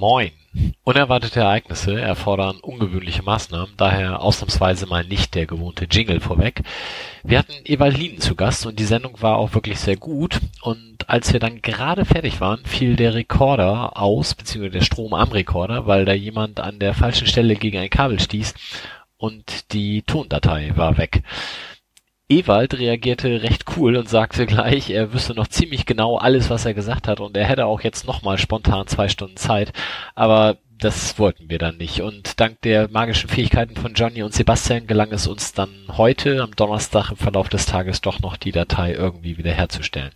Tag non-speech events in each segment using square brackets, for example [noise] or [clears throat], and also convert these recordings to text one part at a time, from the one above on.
Moin. Unerwartete Ereignisse erfordern ungewöhnliche Maßnahmen, daher ausnahmsweise mal nicht der gewohnte Jingle vorweg. Wir hatten Ewald zu Gast und die Sendung war auch wirklich sehr gut. Und als wir dann gerade fertig waren, fiel der Rekorder aus, beziehungsweise der Strom am Rekorder, weil da jemand an der falschen Stelle gegen ein Kabel stieß und die Tondatei war weg. Ewald reagierte recht cool und sagte gleich, er wüsste noch ziemlich genau alles, was er gesagt hat und er hätte auch jetzt nochmal spontan zwei Stunden Zeit. Aber das wollten wir dann nicht. Und dank der magischen Fähigkeiten von Johnny und Sebastian gelang es uns dann heute, am Donnerstag im Verlauf des Tages, doch noch die Datei irgendwie wiederherzustellen.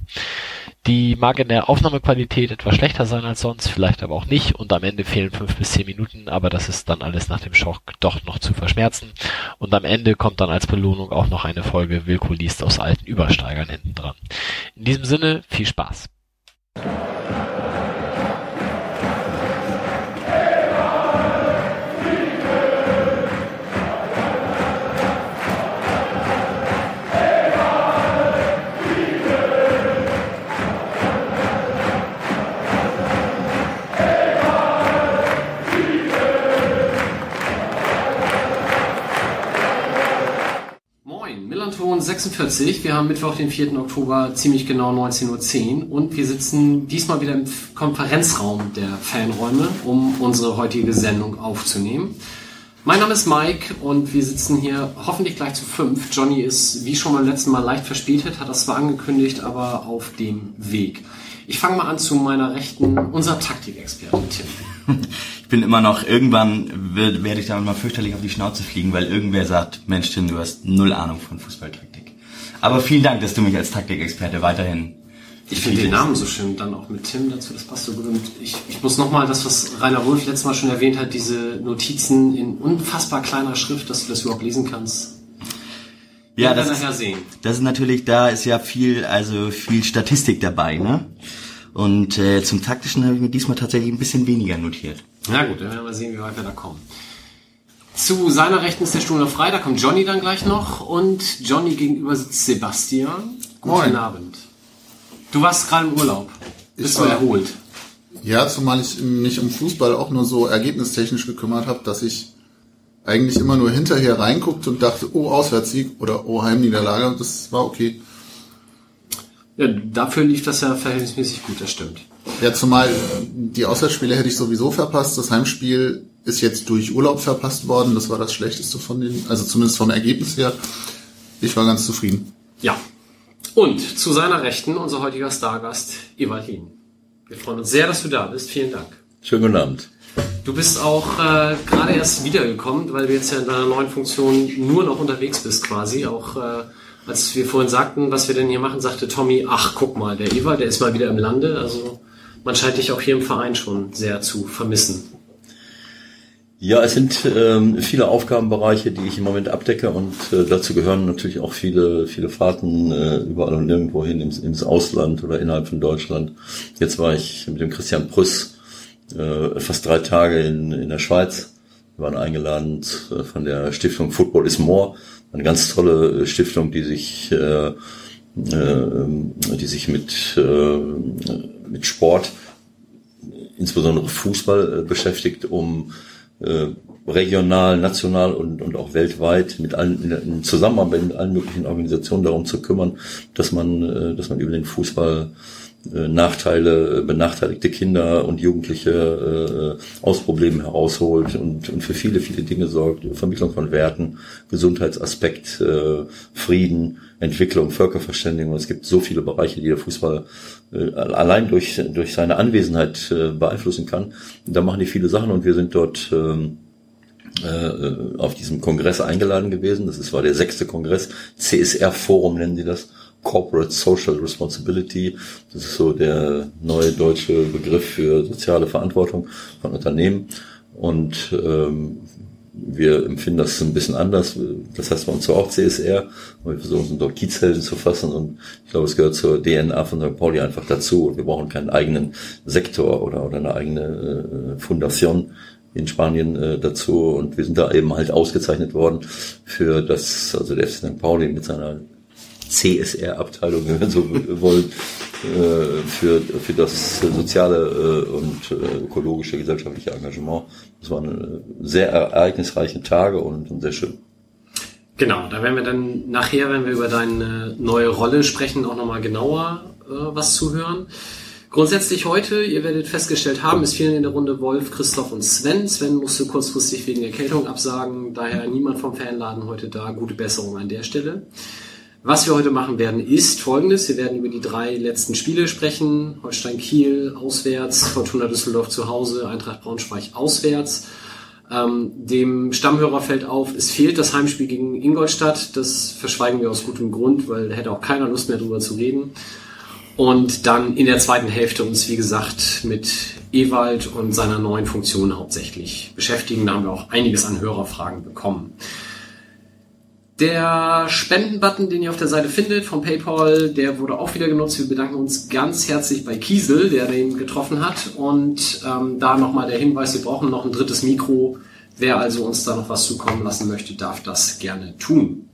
Die mag in der Aufnahmequalität etwas schlechter sein als sonst, vielleicht aber auch nicht. Und am Ende fehlen fünf bis zehn Minuten, aber das ist dann alles nach dem Schock doch noch zu verschmerzen. Und am Ende kommt dann als Belohnung auch noch eine Folge Wilko liest aus alten Übersteigern hinten dran. In diesem Sinne, viel Spaß. 46. Wir haben Mittwoch, den 4. Oktober, ziemlich genau 19.10 Uhr und wir sitzen diesmal wieder im Konferenzraum der Fanräume, um unsere heutige Sendung aufzunehmen. Mein Name ist Mike und wir sitzen hier hoffentlich gleich zu fünf. Johnny ist, wie schon beim letzten Mal, leicht verspätet, hat das zwar angekündigt, aber auf dem Weg. Ich fange mal an zu meiner Rechten, unser Taktikexperte Tim. Ich bin immer noch, irgendwann werde ich damit mal fürchterlich auf die Schnauze fliegen, weil irgendwer sagt, Mensch Tim, du hast null Ahnung von Fußballtaktik. Aber vielen Dank, dass du mich als Taktikexperte weiterhin ich finde den Namen so schön, dann auch mit Tim dazu, das passt so gut. Und ich, ich muss nochmal das, was Rainer Wolf letztes Mal schon erwähnt hat, diese Notizen in unfassbar kleiner Schrift, dass du das überhaupt lesen kannst. Ja, das, ist, das ist natürlich, da ist ja viel, also viel Statistik dabei, ne? Und äh, zum Taktischen habe ich mir diesmal tatsächlich ein bisschen weniger notiert. Na gut, dann werden wir mal sehen, wie weit wir da kommen. Zu seiner Rechten ist der Stuhl noch frei, da kommt Johnny dann gleich noch und Johnny gegenüber sitzt Sebastian. Guten Moin. Abend. Du warst gerade im Urlaub. Bist du erholt? Ja, zumal ich mich um Fußball auch nur so ergebnistechnisch gekümmert habe, dass ich eigentlich immer nur hinterher reinguckt und dachte, oh, Auswärtssieg oder oh, Heimniederlage. Das war okay. Ja, dafür lief das ja verhältnismäßig gut, das stimmt. Ja, zumal die Auswärtsspiele hätte ich sowieso verpasst. Das Heimspiel ist jetzt durch Urlaub verpasst worden. Das war das Schlechteste von den, also zumindest vom Ergebnis her. Ich war ganz zufrieden. Ja. Und zu seiner Rechten unser heutiger Stargast, Evalin. Wir freuen uns sehr, dass du da bist. Vielen Dank. Schönen guten Abend. Du bist auch äh, gerade erst wiedergekommen, weil du jetzt ja in deiner neuen Funktion nur noch unterwegs bist quasi. Auch äh, als wir vorhin sagten, was wir denn hier machen, sagte Tommy, ach guck mal, der Eva, der ist mal wieder im Lande. Also man scheint dich auch hier im Verein schon sehr zu vermissen. Ja, es sind ähm, viele Aufgabenbereiche, die ich im Moment abdecke und äh, dazu gehören natürlich auch viele, viele Fahrten äh, überall und nirgendwo hin ins, ins Ausland oder innerhalb von Deutschland. Jetzt war ich mit dem Christian Prüss äh, fast drei Tage in, in der Schweiz. Wir waren eingeladen äh, von der Stiftung Football is More, eine ganz tolle äh, Stiftung, die sich, äh, äh, die sich mit, äh, mit Sport, insbesondere Fußball, äh, beschäftigt, um äh, regional, national und, und auch weltweit mit allen in Zusammenarbeit mit allen möglichen Organisationen darum zu kümmern, dass man, äh, dass man über den Fußball Nachteile, benachteiligte Kinder und Jugendliche äh, aus Problemen herausholt und, und für viele, viele Dinge sorgt, Vermittlung von Werten, Gesundheitsaspekt, äh, Frieden, Entwicklung, Völkerverständigung. Es gibt so viele Bereiche, die der Fußball äh, allein durch, durch seine Anwesenheit äh, beeinflussen kann. Da machen die viele Sachen und wir sind dort ähm, äh, auf diesem Kongress eingeladen gewesen. Das war der sechste Kongress, CSR Forum nennen sie das. Corporate Social Responsibility. Das ist so der neue deutsche Begriff für soziale Verantwortung von Unternehmen. Und ähm, wir empfinden das ein bisschen anders. Das heißt bei uns zwar auch CSR, aber wir versuchen dort Kiezhelden zu fassen und ich glaube, es gehört zur DNA von St. Pauli einfach dazu. Und wir brauchen keinen eigenen Sektor oder, oder eine eigene äh, Fundation in Spanien äh, dazu. Und wir sind da eben halt ausgezeichnet worden für das, also der St. Pauli mit seiner CSR-Abteilung, wenn wir so wollen, äh, für, für das soziale äh, und äh, ökologische, gesellschaftliche Engagement. Das waren sehr ereignisreiche Tage und, sehr schön. Genau, da werden wir dann nachher, wenn wir über deine neue Rolle sprechen, auch nochmal genauer äh, was zuhören. Grundsätzlich heute, ihr werdet festgestellt haben, es fehlen in der Runde Wolf, Christoph und Sven. Sven musste kurzfristig wegen Erkältung absagen, daher niemand vom Fanladen heute da. Gute Besserung an der Stelle. Was wir heute machen werden, ist folgendes. Wir werden über die drei letzten Spiele sprechen. Holstein Kiel auswärts, Fortuna Düsseldorf zu Hause, Eintracht Braunschweig auswärts. Ähm, dem Stammhörer fällt auf, es fehlt das Heimspiel gegen Ingolstadt. Das verschweigen wir aus gutem Grund, weil da hätte auch keiner Lust mehr drüber zu reden. Und dann in der zweiten Hälfte uns, wie gesagt, mit Ewald und seiner neuen Funktion hauptsächlich beschäftigen. Da haben wir auch einiges an Hörerfragen bekommen. Der Spendenbutton, den ihr auf der Seite findet vom PayPal, der wurde auch wieder genutzt. Wir bedanken uns ganz herzlich bei Kiesel, der den getroffen hat. Und ähm, da nochmal der Hinweis, wir brauchen noch ein drittes Mikro. Wer also uns da noch was zukommen lassen möchte, darf das gerne tun.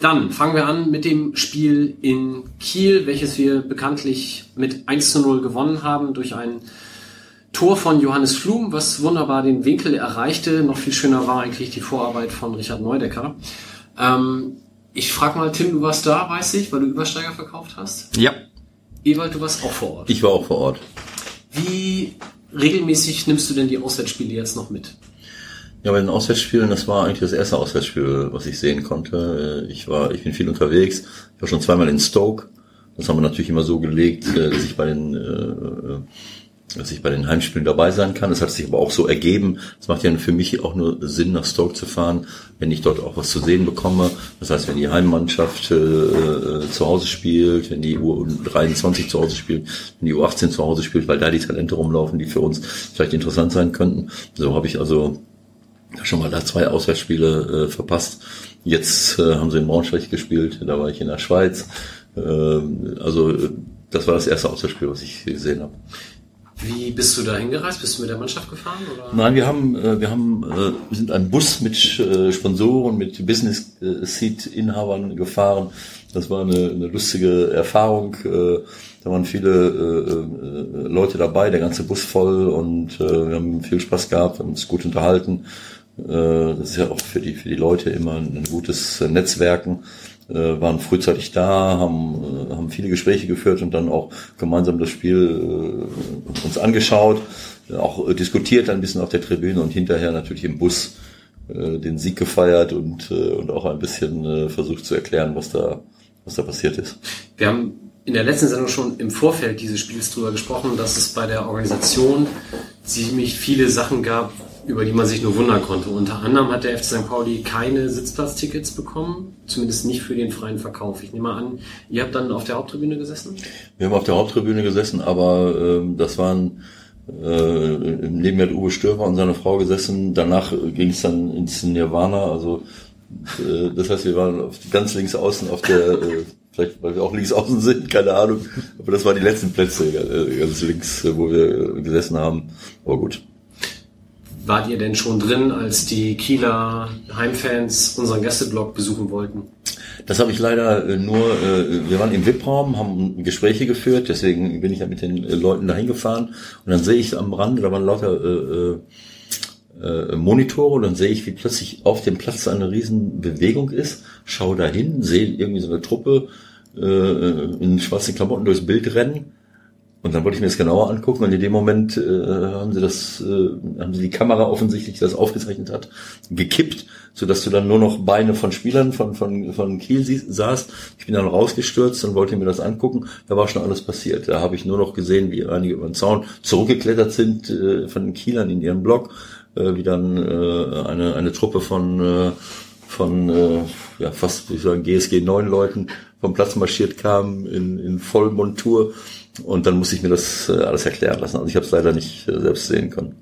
Dann fangen wir an mit dem Spiel in Kiel, welches wir bekanntlich mit 1 zu 0 gewonnen haben durch ein Tor von Johannes Flum, was wunderbar den Winkel erreichte. Noch viel schöner war eigentlich die Vorarbeit von Richard Neudecker. Ähm, ich frag mal, Tim, du warst da, weiß ich, weil du Übersteiger verkauft hast? Ja. Ewald, du warst auch vor Ort. Ich war auch vor Ort. Wie regelmäßig nimmst du denn die Auswärtsspiele jetzt noch mit? Ja, bei den Auswärtsspielen, das war eigentlich das erste Auswärtsspiel, was ich sehen konnte. Ich war, ich bin viel unterwegs. Ich war schon zweimal in Stoke. Das haben wir natürlich immer so gelegt, äh, dass ich bei den, äh, dass ich bei den Heimspielen dabei sein kann. Das hat sich aber auch so ergeben. Es macht ja für mich auch nur Sinn, nach Stoke zu fahren, wenn ich dort auch was zu sehen bekomme. Das heißt, wenn die Heimmannschaft äh, zu Hause spielt, wenn die U23 zu Hause spielt, wenn die U18 zu Hause spielt, weil da die Talente rumlaufen, die für uns vielleicht interessant sein könnten. So habe ich also schon mal da zwei Auswärtsspiele äh, verpasst. Jetzt äh, haben sie in Braunschweig gespielt, da war ich in der Schweiz. Ähm, also das war das erste Auswärtsspiel, was ich gesehen habe. Wie bist du da hingereist? Bist du mit der Mannschaft gefahren? Oder? Nein, wir haben, äh, wir haben, äh, wir sind einen Bus mit äh, Sponsoren, mit Business Seat Inhabern gefahren. Das war eine, eine lustige Erfahrung. Da waren viele Leute dabei, der ganze Bus voll und wir haben viel Spaß gehabt, haben uns gut unterhalten. Das ist ja auch für die, für die Leute immer ein gutes Netzwerken äh, waren frühzeitig da, haben, äh, haben viele Gespräche geführt und dann auch gemeinsam das Spiel äh, uns angeschaut, auch diskutiert ein bisschen auf der Tribüne und hinterher natürlich im Bus äh, den Sieg gefeiert und, äh, und auch ein bisschen äh, versucht zu erklären, was da, was da passiert ist. Wir haben in der letzten Sendung schon im Vorfeld dieses Spiels drüber gesprochen, dass es bei der Organisation ziemlich viele Sachen gab, über die man sich nur wundern konnte. Unter anderem hat der FC St. Pauli keine Sitzplatztickets bekommen, zumindest nicht für den freien Verkauf. Ich nehme an, ihr habt dann auf der Haupttribüne gesessen? Wir haben auf der Haupttribüne gesessen, aber äh, das waren äh, neben mir hat Uwe Störer und seine Frau gesessen. Danach ging es dann ins Nirvana. Also äh, das heißt, wir waren auf, ganz links außen auf der äh, vielleicht weil wir auch links außen sind, keine Ahnung. Aber das waren die letzten Plätze äh, ganz links, wo wir gesessen haben. Aber gut wart ihr denn schon drin, als die Kieler Heimfans unseren Gästeblock besuchen wollten? Das habe ich leider äh, nur, äh, wir waren im VIP-Raum, haben Gespräche geführt, deswegen bin ich ja mit den äh, Leuten dahin gefahren. Und dann sehe ich am Rand, da waren lauter äh, Monitore und dann sehe ich, wie plötzlich auf dem Platz eine riesen Bewegung ist, schaue dahin, sehe irgendwie so eine Truppe äh, in schwarzen Klamotten durchs Bild rennen und dann wollte ich mir das genauer angucken und in dem Moment äh, haben sie das, äh, haben sie die Kamera offensichtlich, die das aufgezeichnet hat, gekippt, so dass du dann nur noch Beine von Spielern von von von Kiel sahst. Ich bin dann rausgestürzt und wollte mir das angucken. Da war schon alles passiert. Da habe ich nur noch gesehen, wie einige über den Zaun zurückgeklettert sind äh, von den Kielern in ihren Block, äh, wie dann äh, eine eine Truppe von äh, von äh, ja fast, wie sagen, GSG 9 Leuten vom Platz marschiert kam in, in Vollmontur und dann musste ich mir das äh, alles erklären lassen. Also ich habe es leider nicht äh, selbst sehen können.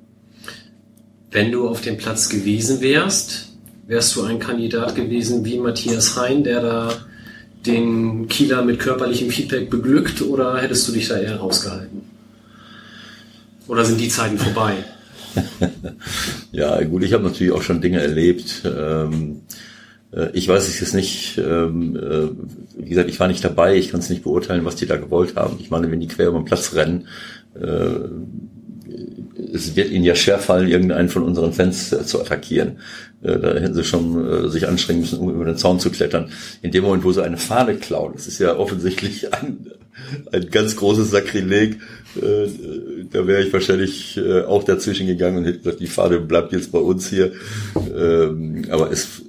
Wenn du auf dem Platz gewesen wärst, wärst du ein Kandidat gewesen wie Matthias Hein, der da den Kieler mit körperlichem Feedback beglückt oder hättest du dich da eher rausgehalten? Oder sind die Zeiten vorbei? [laughs] ja, gut, ich habe natürlich auch schon Dinge erlebt. Ähm, Äh, ich weiß es jetzt nicht, ähm, äh, wie gesagt, ich war nicht dabei, ich kann es nicht beurteilen, was die da gewollt haben. Ich meine, wenn die quer über den Platz rennen, äh, es wird ihnen ja schwerfallen, irgendeinen von unseren Fans zu attackieren. Da hätten sie schon sich anstrengen müssen, um über den Zaun zu klettern. In dem Moment, wo sie eine Fahne klauen, das ist ja offensichtlich ein, ein ganz großes Sakrileg, da wäre ich wahrscheinlich auch dazwischen gegangen und hätte gesagt, die Fahne bleibt jetzt bei uns hier. Ähm, aber es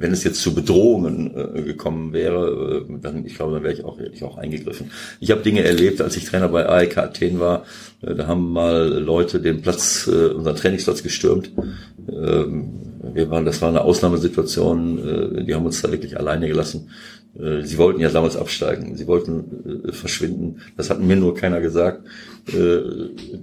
wenn es jetzt zu Bedrohungen äh, gekommen wäre, äh, dann ich glaube, dann wäre ich auch ich auch eingegriffen. Ich habe Dinge erlebt, als ich Trainer bei AEK Athen war. Äh, da haben mal Leute den Platz, äh, unseren Trainingsplatz gestürmt. Ähm, wir waren, das war eine Ausnahmesituation. Äh, die haben uns da wirklich alleine gelassen. Äh, sie wollten ja damals absteigen. Sie wollten äh, verschwinden. Das hat mir nur keiner gesagt. Äh,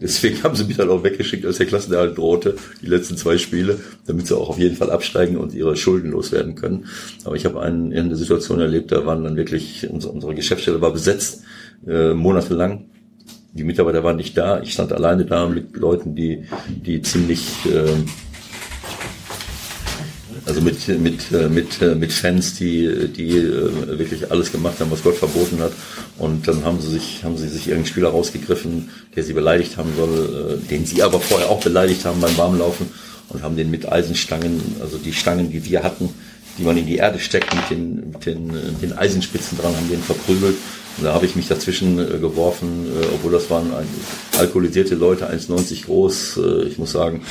deswegen [laughs] haben sie mich dann auch weggeschickt, als der Klassenerhalt drohte, die letzten zwei Spiele, damit sie auch auf jeden Fall absteigen und ihre Schulden loswerden können. Aber ich habe einen, eine Situation erlebt, da waren dann wirklich, unsere, unsere Geschäftsstelle war besetzt, äh, monatelang. Die Mitarbeiter waren nicht da. Ich stand alleine da mit Leuten, die, die ziemlich, äh, also mit, mit, äh, mit, äh, mit Fans, die, die äh, wirklich alles gemacht haben, was Gott verboten hat. Und dann haben sie sich, haben sie sich irgendeinen Spieler rausgegriffen, der sie beleidigt haben soll, den sie aber vorher auch beleidigt haben beim Warmlaufen und haben den mit Eisenstangen, also die Stangen, die wir hatten, die man in die Erde steckt mit den, mit den, den Eisenspitzen dran, haben den verprügelt. Und da habe ich mich dazwischen geworfen, obwohl das waren alkoholisierte Leute, 1,90 groß. ich muss sagen,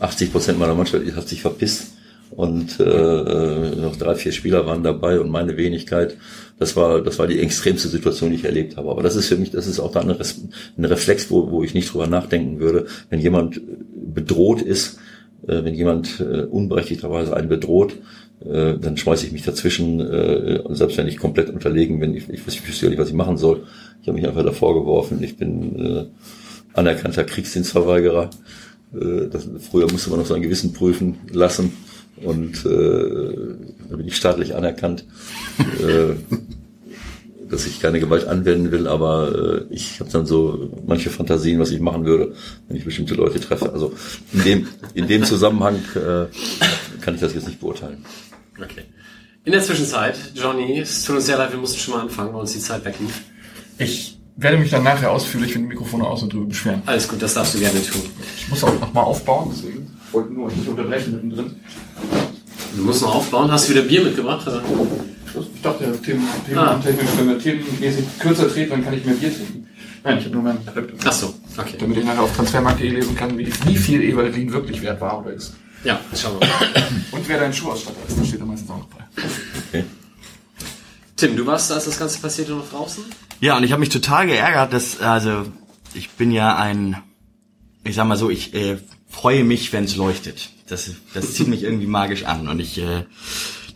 80 Prozent meiner Mannschaft hat sich verpisst und äh, äh, noch drei, vier Spieler waren dabei und meine Wenigkeit. Das war, das war die extremste Situation, die ich erlebt habe. Aber das ist für mich, das ist auch da ein Reflex, wo, wo ich nicht drüber nachdenken würde, wenn jemand bedroht ist, äh, wenn jemand äh, unberechtigterweise einen bedroht, äh, dann schmeiße ich mich dazwischen, äh, selbst wenn ich komplett unterlegen bin. Ich, ich, ich wüsste ja nicht, was ich machen soll. Ich habe mich einfach davor geworfen. Ich bin äh, anerkannter Kriegsdienstverweigerer. Äh, das, früher musste man noch sein Gewissen prüfen lassen und äh, da bin ich staatlich anerkannt, äh, dass ich keine Gewalt anwenden will, aber äh, ich habe dann so manche Fantasien, was ich machen würde, wenn ich bestimmte Leute treffe. Also in dem, in dem Zusammenhang äh, kann ich das jetzt nicht beurteilen. Okay. In der Zwischenzeit, Johnny, es tut uns sehr leid, wir mussten schon mal anfangen, weil uns die Zeit weglief. Ich werde mich dann nachher ausführlich, wenn die Mikrofone aus und drüber beschweren. Alles gut, das darfst du gerne tun. Ich muss auch nochmal aufbauen, deswegen wollte nur nicht unterbrechen mittendrin. Du musst noch aufbauen. Hast du wieder Bier mitgebracht? Oder? Ich dachte, Themen, Themen technisch, wenn wir themenmäßig kürzer treten, dann kann ich mehr Bier trinken. Nein, ich habe nur meinen Laptop. Ach so, okay. Damit ich nachher auf transfermarkt.de lesen kann, wie, wie viel Evalin wirklich wert war oder ist. Ja, schauen wir mal. Und wer dein Schuhausstatter ist, das steht da meistens auch noch bei. Okay. Tim, du warst, als das Ganze passierte, noch draußen? Ja, und ich habe mich total geärgert, dass, also, ich bin ja ein, ich sag mal so, ich äh, freue mich, wenn es leuchtet. Das, das zieht mich irgendwie magisch an. Und ich, äh,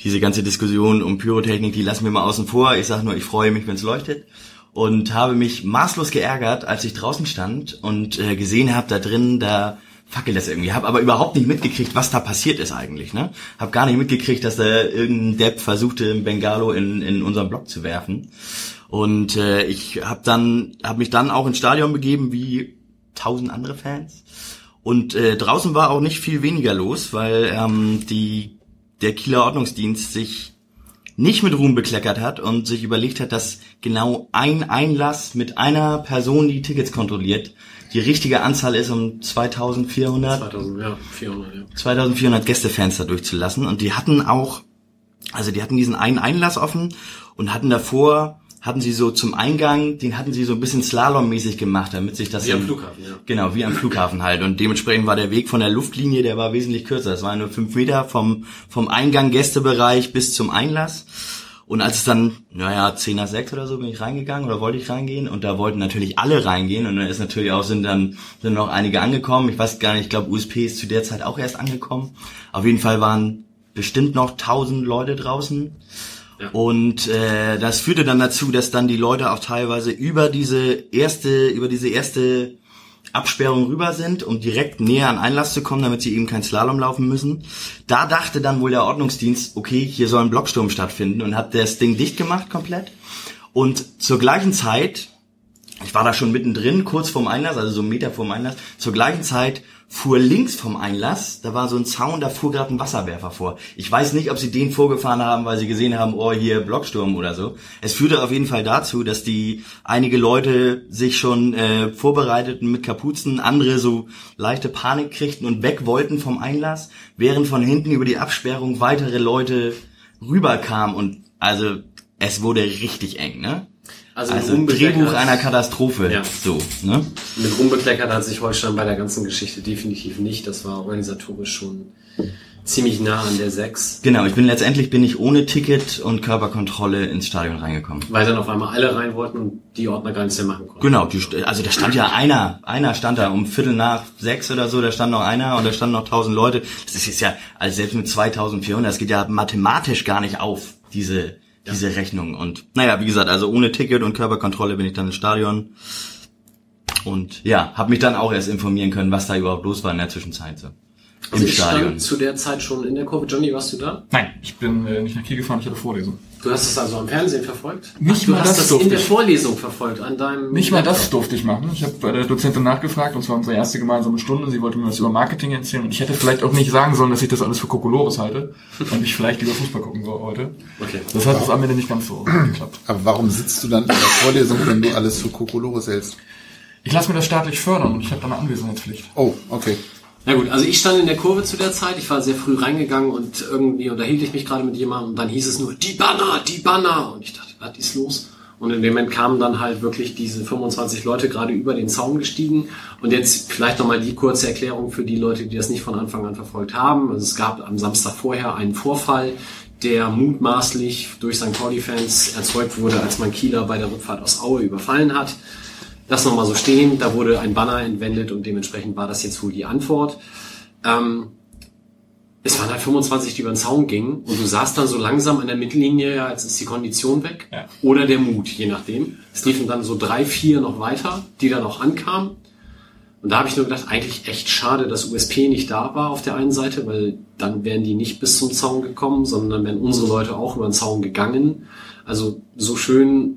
diese ganze Diskussion um Pyrotechnik, die lassen wir mal außen vor. Ich sage nur, ich freue mich, wenn es leuchtet. Und habe mich maßlos geärgert, als ich draußen stand und äh, gesehen habe, da drin, da fackelt das irgendwie. Habe aber überhaupt nicht mitgekriegt, was da passiert ist eigentlich. Ne? Hab gar nicht mitgekriegt, dass da irgendein Depp versuchte, ein Bengalo in, in unseren Block zu werfen. Und äh, ich habe dann, habe mich dann auch ins Stadion begeben, wie tausend andere Fans und äh, draußen war auch nicht viel weniger los, weil ähm, die, der Kieler Ordnungsdienst sich nicht mit Ruhm bekleckert hat und sich überlegt hat, dass genau ein Einlass mit einer Person, die Tickets kontrolliert, die richtige Anzahl ist, um 2400, 2000, ja, 400, ja. 2400 Gästefenster durchzulassen. Und die hatten auch, also die hatten diesen einen Einlass offen und hatten davor hatten sie so zum Eingang, den hatten sie so ein bisschen Slalom-mäßig gemacht, damit sich das... Wie am Flughafen, ja. Genau, wie am Flughafen halt. Und dementsprechend war der Weg von der Luftlinie, der war wesentlich kürzer. Das waren nur fünf Meter vom, vom Eingang Gästebereich bis zum Einlass. Und als es dann, naja, 10 nach 6 oder so bin ich reingegangen oder wollte ich reingehen und da wollten natürlich alle reingehen und dann ist natürlich auch, sind dann, sind noch einige angekommen. Ich weiß gar nicht, ich glaube USP ist zu der Zeit auch erst angekommen. Auf jeden Fall waren bestimmt noch 1000 Leute draußen. Und äh, das führte dann dazu, dass dann die Leute auch teilweise über diese erste, über diese erste Absperrung rüber sind, um direkt näher an Einlass zu kommen, damit sie eben kein Slalom laufen müssen. Da dachte dann wohl der Ordnungsdienst, okay, hier soll ein Blocksturm stattfinden und hat das Ding dicht gemacht komplett. Und zur gleichen Zeit ich war da schon mittendrin, kurz vorm Einlass, also so einen Meter vorm Einlass. Zur gleichen Zeit fuhr links vom Einlass, da war so ein Zaun, da fuhr gerade ein Wasserwerfer vor. Ich weiß nicht, ob sie den vorgefahren haben, weil sie gesehen haben, oh, hier Blocksturm oder so. Es führte auf jeden Fall dazu, dass die einige Leute sich schon äh, vorbereiteten mit Kapuzen, andere so leichte Panik kriegten und weg wollten vom Einlass, während von hinten über die Absperrung weitere Leute rüberkamen und also es wurde richtig eng, ne? Also, Also mit Drehbuch einer Katastrophe. Ja. So, ne? Mit Ruhm bekleckert hat sich Holstein bei der ganzen Geschichte definitiv nicht. Das war organisatorisch schon ziemlich nah an der 6. Genau, ich bin letztendlich bin ich ohne Ticket und Körperkontrolle ins Stadion reingekommen. Weil dann auf einmal alle rein wollten und die Ordner gar nichts mehr machen konnten. Genau, die, also da stand ja einer, einer stand da um Viertel nach sechs oder so, da stand noch einer und da standen noch tausend Leute. Das ist jetzt ja, also selbst mit 2400, das geht ja mathematisch gar nicht auf, diese, diese Rechnung. Und naja, wie gesagt, also ohne Ticket und Körperkontrolle bin ich dann ins Stadion. Und ja, habe mich dann auch erst informieren können, was da überhaupt los war in der Zwischenzeit. So. Im Also ich Stadion. stand zu der Zeit schon in der Kurve. Johnny, warst du da? Nein, ich bin äh, nicht nach Kiel gefahren, ich hatte Vorlesung. Du hast es also am Fernsehen verfolgt? Nicht du mal hast das das durfte in der ich. Vorlesung verfolgt, an deinem Nicht mal das Laptop. durfte ich machen. Ich habe bei der Dozentin nachgefragt, und zwar unsere erste gemeinsame Stunde. Sie wollte mir was über Marketing erzählen und ich hätte vielleicht auch nicht sagen sollen, dass ich das alles für Kokolores halte und ich vielleicht lieber Fußball gucken soll heute. Okay. Das hat es am Ende nicht ganz so [clears throat] geklappt. Aber warum sitzt du dann in der Vorlesung, wenn du alles für Kokolores hältst? Ich lasse mir das staatlich fördern und ich habe da eine Anwesenheitspflicht. Oh, okay. Na gut, also ich stand in der Kurve zu der Zeit, ich war sehr früh reingegangen und irgendwie unterhielt ich mich gerade mit jemandem und dann hieß es nur, die Banner, die Banner. Und ich dachte, was ist los? Und in dem Moment kamen dann halt wirklich diese 25 Leute gerade über den Zaun gestiegen. Und jetzt vielleicht nochmal die kurze Erklärung für die Leute, die das nicht von Anfang an verfolgt haben. Also es gab am Samstag vorher einen Vorfall, der mutmaßlich durch St. Pauli-Fans erzeugt wurde, als man Kieler bei der Rückfahrt aus Aue überfallen hat. Das nochmal so stehen, da wurde ein Banner entwendet und dementsprechend war das jetzt wohl die Antwort. Ähm, es waren halt 25, die über den Zaun gingen und du saßt dann so langsam an der Mittellinie, ja, jetzt ist die Kondition weg Ja. oder der Mut, je nachdem. Es liefen dann so drei, vier noch weiter, die dann auch ankamen. Und da habe ich nur gedacht, eigentlich echt schade, dass USP nicht da war auf der einen Seite, weil dann wären die nicht bis zum Zaun gekommen, sondern dann wären unsere Leute auch über den Zaun gegangen. Also so schön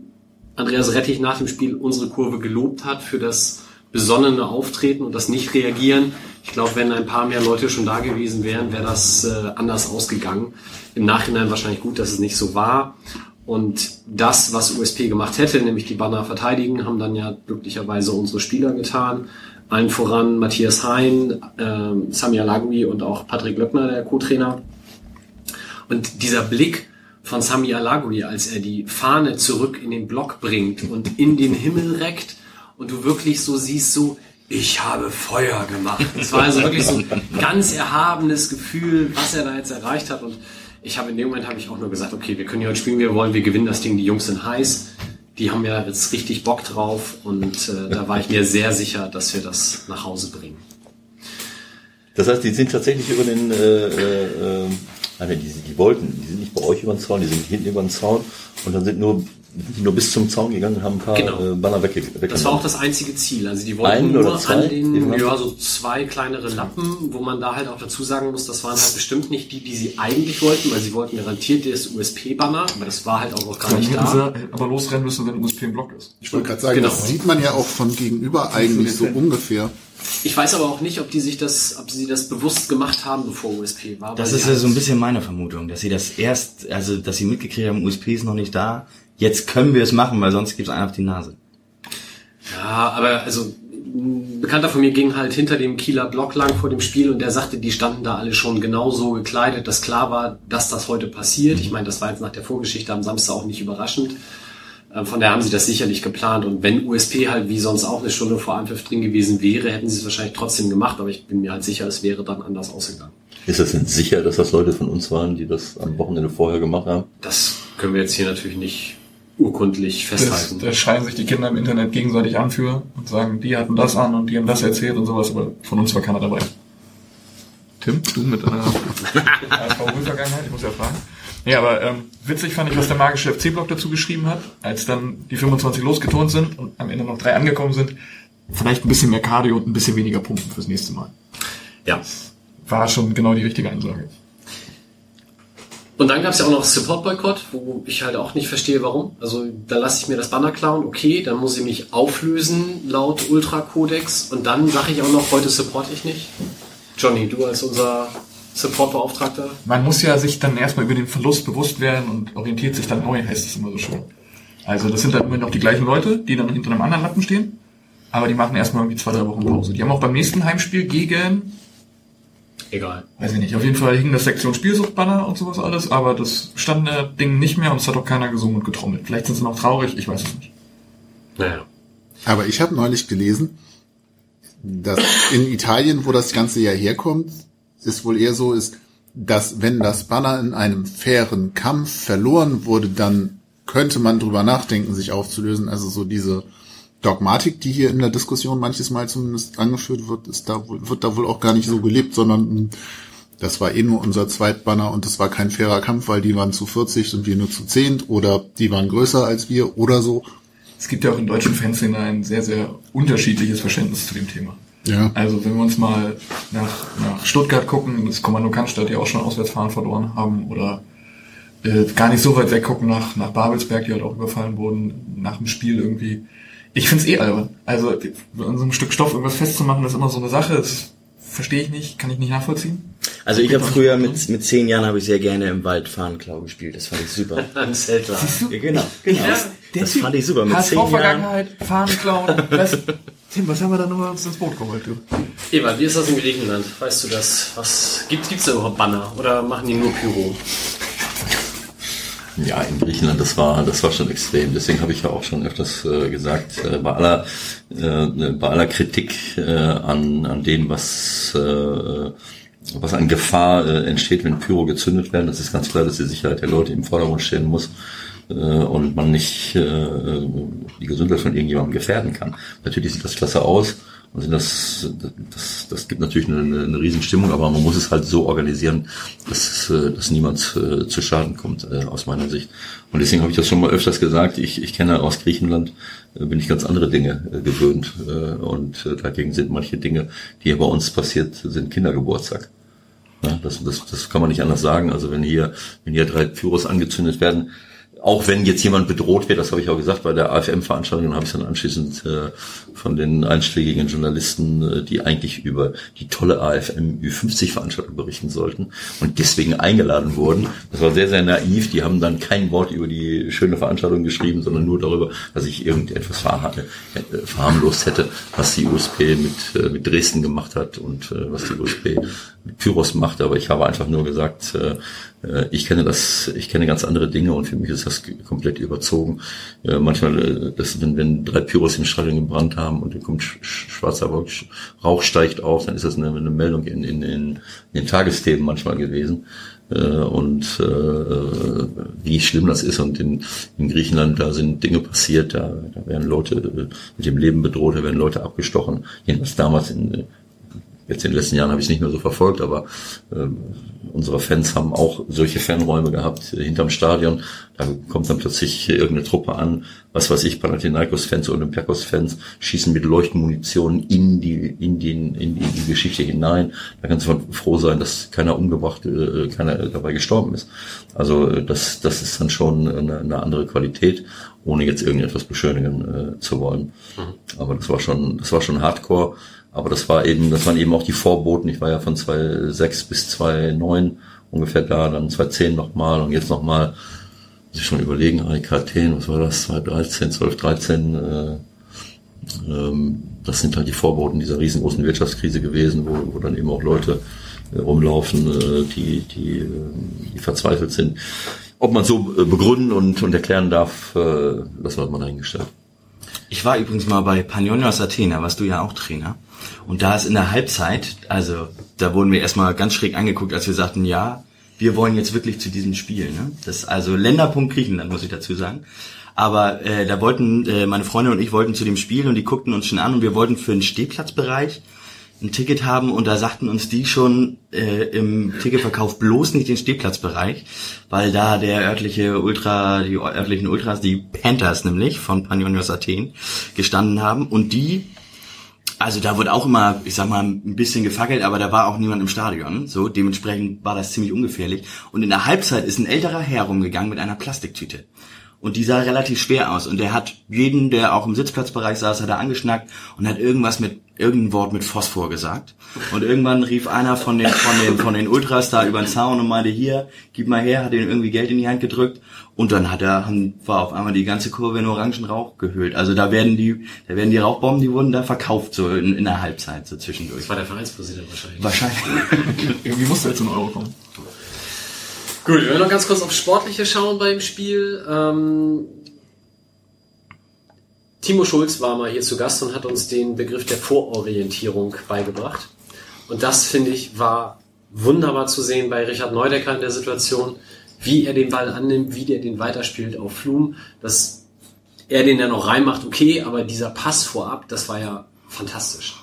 Andreas Rettich nach dem Spiel unsere Kurve gelobt hat für das besonnene Auftreten und das Nicht-Reagieren. Ich glaube, wenn ein paar mehr Leute schon da gewesen wären, wäre das äh, anders ausgegangen. Im Nachhinein wahrscheinlich gut, dass es nicht so war. Und das, was USP gemacht hätte, nämlich die Banner verteidigen, haben dann ja glücklicherweise unsere Spieler getan. Allen voran Matthias Hein, ähm, Samia Lagui und auch Patrick Löckner, der Co-Trainer. Und dieser Blick von Sami Alagui, als er die Fahne zurück in den Block bringt und in den Himmel reckt und du wirklich so siehst, so, ich habe Feuer gemacht. Es war also wirklich so ein ganz erhabenes Gefühl, was er da jetzt erreicht hat. Und ich habe in dem Moment habe ich auch nur gesagt, okay, wir können hier heute spielen, wir wollen, wir gewinnen das Ding, die Jungs sind heiß. Die haben ja jetzt richtig Bock drauf und äh, da war ich mir sehr sicher, dass wir das nach Hause bringen. Das heißt, die sind tatsächlich über den, äh, äh, äh, nein, die, die wollten, die sind nicht bei euch über den Zaun, die sind hinten über den Zaun und dann sind nur, nur bis zum Zaun gegangen und haben ein paar Genau. äh, Banner wegge weggenommen. Das war auch das einzige Ziel. Also die wollten Einen nur oder zwei? an den, ja, so zwei kleinere Lappen, wo man da halt auch dazu sagen muss, das waren halt bestimmt nicht die, die sie eigentlich wollten, weil sie wollten garantiert das USP-Banner, aber das war halt auch noch gar nicht da. sie aber losrennen müssen, wenn USP im Block ist. Ich wollte gerade sagen, Genau. das sieht man ja auch von gegenüber eigentlich so ungefähr. Ich weiß aber auch nicht, ob die sich das, ob sie das bewusst gemacht haben, bevor USP war. Das ist ja halt- so ein bisschen meine Vermutung, dass sie das erst, also dass sie mitgekriegt haben, USP ist noch nicht da. Jetzt können wir es machen, weil sonst gibt's einen auf die Nase. Ja, aber also ein Bekannter von mir ging halt hinter dem Kieler Block lang vor dem Spiel und der sagte, die standen da alle schon genau so gekleidet, dass klar war, dass das heute passiert. Ich meine, das war jetzt nach der Vorgeschichte am Samstag auch nicht überraschend. Ähm, Von daher haben sie das sicherlich geplant und wenn USP halt wie sonst auch eine Stunde vor Anpfiff drin gewesen wäre, hätten sie es wahrscheinlich trotzdem gemacht, aber ich bin mir halt sicher, es wäre dann anders ausgegangen. Ist das denn sicher, dass das Leute von uns waren, die das am Wochenende vorher gemacht haben? Das können wir jetzt hier natürlich nicht urkundlich festhalten. da schreien sich die Kinder im Internet gegenseitig an für und sagen, die hatten das an und die haben das erzählt und sowas, aber von uns war keiner dabei. Tim, du mit deiner [laughs] ASV-Vergangenheit, ich muss ja fragen. Nee, aber ähm, witzig fand ich, was der magische FC-Blog dazu geschrieben hat, als dann die 25 losgeturnt sind und am Ende noch drei angekommen sind. Vielleicht ein bisschen mehr Cardio und ein bisschen weniger Pumpen fürs nächste Mal. ja. War schon genau die richtige Ansage. Und dann gab es ja auch noch Support-Boykott, wo ich halt auch nicht verstehe, warum. Also da lasse ich mir das Banner klauen, okay, dann muss ich mich auflösen laut Ultra-Kodex und dann sage ich auch noch, heute supporte ich nicht. Johnny, du als unser Support-Beauftragter. Man muss ja sich dann erstmal über den Verlust bewusst werden und orientiert sich dann neu, heißt es immer so schön. Also das sind dann immer noch die gleichen Leute, die dann hinter einem anderen Lappen stehen, aber die machen erstmal irgendwie zwei, drei Wochen Pause. Die haben auch beim nächsten Heimspiel gegen Egal. weiß ich nicht, auf jeden Fall hing das Sektion Spielsuchtbanner und sowas alles, aber das stand der Ding nicht mehr und es hat auch keiner gesungen und getrommelt. Vielleicht sind sie noch traurig, ich weiß es nicht. Naja. Aber ich habe neulich gelesen, dass in Italien, wo das Ganze ja herkommt, es wohl eher so ist, dass wenn das Banner in einem fairen Kampf verloren wurde, dann könnte man drüber nachdenken, sich aufzulösen. Also so diese Dogmatik, die hier in der Diskussion manches Mal zumindest angeführt wird, ist da wird da wohl auch gar nicht so gelebt, sondern mh, das war eh nur unser Zweitbanner und das war kein fairer Kampf, weil die waren zu 40 und wir nur zu 10 oder die waren größer als wir oder so. Es gibt ja auch in deutschen Fanszenen ein sehr, sehr unterschiedliches Verständnis zu dem Thema. Ja. Also wenn wir uns mal nach, nach Stuttgart gucken, das Kommando Cannstatt ja auch schon Auswärtsfahren verloren haben oder äh, gar nicht so weit weg gucken nach, nach Babelsberg, die halt auch überfallen wurden nach dem Spiel irgendwie. Ich find's eh albern. Also an so einem Stück Stoff irgendwas festzumachen, das ist immer so eine Sache, das verstehe ich nicht, kann ich nicht nachvollziehen. Also ich habe früher mit, mit zehn Jahren habe ich sehr gerne im Wald Fahnenklau gespielt. Das fand ich super. [laughs] Ein Zeltler. Ja, genau, genau. Der das Typ, fand ich super. Mit zehn Jahren. HSV-Vergangenheit, Fahnen klauen, was, [laughs] Tim, was haben wir da nur uns ins Boot geholt, du? Eva, wie ist das in Griechenland? Weißt du das? Was gibt gibt's da überhaupt Banner oder machen die nur Pyro? Ja, in Griechenland, das war, das war schon extrem. Deswegen habe ich ja auch schon öfters äh, gesagt, äh, bei aller, äh, bei aller Kritik äh, an, an dem, was, äh, was an Gefahr äh, entsteht, wenn Pyro gezündet werden, das ist ganz klar, dass die Sicherheit der Leute im Vordergrund stehen muss und man nicht die Gesundheit von irgendjemandem gefährden kann. Natürlich sieht das klasse aus. Und das, das, das gibt natürlich eine, eine Riesenstimmung, aber man muss es halt so organisieren, dass, äh, dass niemand äh, zu Schaden kommt, äh, aus meiner Sicht. Und deswegen habe ich das schon mal öfters gesagt. Ich, ich kenne aus Griechenland, äh, bin ich ganz andere Dinge äh, gewöhnt. Und dagegen sind manche Dinge, die hier bei uns passiert, sind Kindergeburtstag. Das, das, das kann man nicht anders sagen. Also wenn hier, wenn hier drei Pyros angezündet werden, auch wenn jetzt jemand bedroht wird, das habe ich auch gesagt, bei der AFM-Veranstaltung habe ich dann anschließend äh, von den einschlägigen Journalisten, äh, die eigentlich über die tolle AFM Ü50-Veranstaltung berichten sollten und deswegen eingeladen wurden. Das war sehr, sehr naiv. Die haben dann kein Wort über die schöne Veranstaltung geschrieben, sondern nur darüber, dass ich irgendetwas verha- äh, verharmlost hätte, was die USP mit, äh, mit Dresden gemacht hat und äh, was die USP mit Pyros macht. Aber ich habe einfach nur gesagt, äh, äh, ich kenne das, ich kenne ganz andere Dinge und für mich ist das komplett überzogen. Äh, manchmal, äh, das, wenn, wenn drei Pyros im Stadion gebrannt haben und dann kommt sch- sch- schwarzer Rauch, steigt auf, dann ist das eine, eine Meldung in, in, in, den Tagesthemen manchmal gewesen. Äh, und äh, wie schlimm das ist. Und in, in Griechenland, da sind Dinge passiert, da, da werden Leute äh, mit dem Leben bedroht, da werden Leute abgestochen. Jedenfalls damals in, Jetzt in den letzten Jahren habe ich es nicht mehr so verfolgt, aber ähm, unsere Fans haben auch solche Fanräume gehabt äh, hinterm Stadion. Da kommt dann plötzlich irgendeine Truppe an, was weiß ich, Panathinaikos-Fans, Olympiakos-Fans schießen mit Leuchtmunition in die in den in die, in die Geschichte hinein. Da kannst du froh sein, dass keiner umgebracht, äh, keiner dabei gestorben ist. Also äh, das das ist dann schon eine, eine andere Qualität, ohne jetzt irgendetwas beschönigen äh, zu wollen. Aber das war schon das war schon Hardcore. Aber das war eben, das waren eben auch die Vorboten. Ich war ja von 2006 bis 2009 ungefähr da, dann 2010 nochmal und jetzt nochmal, muss ich schon überlegen, AEK Athen, was war das, 2013, 12, 13, äh, ähm, das sind halt die Vorboten dieser riesengroßen Wirtschaftskrise gewesen, wo, wo dann eben auch Leute äh, rumlaufen, äh, die, die, äh, die verzweifelt sind. Ob man so äh, begründen und, und erklären darf, äh, das hat man eingestellt. Ich war übrigens mal bei Panionios Athena, warst du ja auch Trainer. Und da ist in der Halbzeit, also da wurden wir erstmal ganz schräg angeguckt, als wir sagten, ja, wir wollen jetzt wirklich zu diesem Spiel. Ne? Das ist also Länderpunkt Griechenland, muss ich dazu sagen. Aber äh, da wollten, äh, meine Freunde und ich wollten zu dem Spiel und die guckten uns schon an und wir wollten für den Stehplatzbereich ein Ticket haben und da sagten uns die schon äh, im Ticketverkauf bloß nicht den Stehplatzbereich, weil da der örtliche Ultra, die örtlichen Ultras, die Panthers nämlich von Panionios Athen gestanden haben und die Also da wurde auch immer, ich sag mal, ein bisschen gefackelt, aber da war auch niemand im Stadion. So, dementsprechend war das ziemlich ungefährlich. Und in der Halbzeit ist ein älterer Herr rumgegangen mit einer Plastiktüte. Und die sah relativ schwer aus. Und der hat jeden, der auch im Sitzplatzbereich saß, hat er angeschnackt und hat irgendwas mit, irgendein Wort mit Phosphor gesagt. Und irgendwann rief einer von den, von den, von den Ultras da über den Zaun und meinte, hier, gib mal her, hat ihm irgendwie Geld in die Hand gedrückt. Und dann hat er, war auf einmal die ganze Kurve in orangen Rauch gehüllt. Also da werden die, da werden die Rauchbomben, die wurden da verkauft, so in, in der Halbzeit, so zwischendurch. Das war der Vereinspräsident wahrscheinlich. Wahrscheinlich. [laughs] Irgendwie musste jetzt ein Euro kommen. Gut, wir werden noch ganz kurz auf Sportliche schauen beim Spiel. Ähm, Timo Schulz war mal hier zu Gast und hat uns den Begriff der Vororientierung beigebracht. Und das, finde ich, war wunderbar zu sehen bei Richard Neudecker in der Situation, wie er den Ball annimmt, wie der den weiterspielt auf Flum, dass er den ja noch reinmacht, okay, aber dieser Pass vorab, das war ja fantastisch.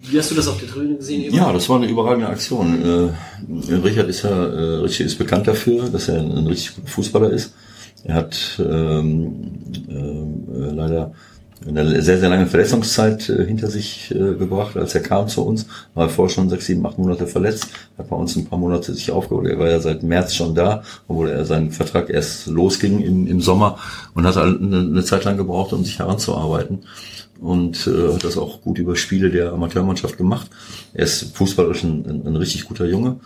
Wie hast du das auf der Tribüne gesehen? Eber? Ja, das war eine überragende Aktion. Äh, Richard ist ja äh, Richard ist bekannt dafür, dass er ein richtig guter Fußballer ist. Er hat ähm, äh, leider eine sehr, sehr lange Verletzungszeit äh, hinter sich äh, gebracht, als er kam zu uns. War er vorher schon sechs, sieben, acht Monate verletzt, hat bei uns ein paar Monate sich aufgeholt. Er war ja seit März schon da, obwohl er seinen Vertrag erst losging im, im Sommer und hat eine, eine Zeit lang gebraucht, um sich heranzuarbeiten und äh, hat das auch gut über Spiele der Amateurmannschaft gemacht. Er ist fußballerisch ein, ein, ein richtig guter Junge,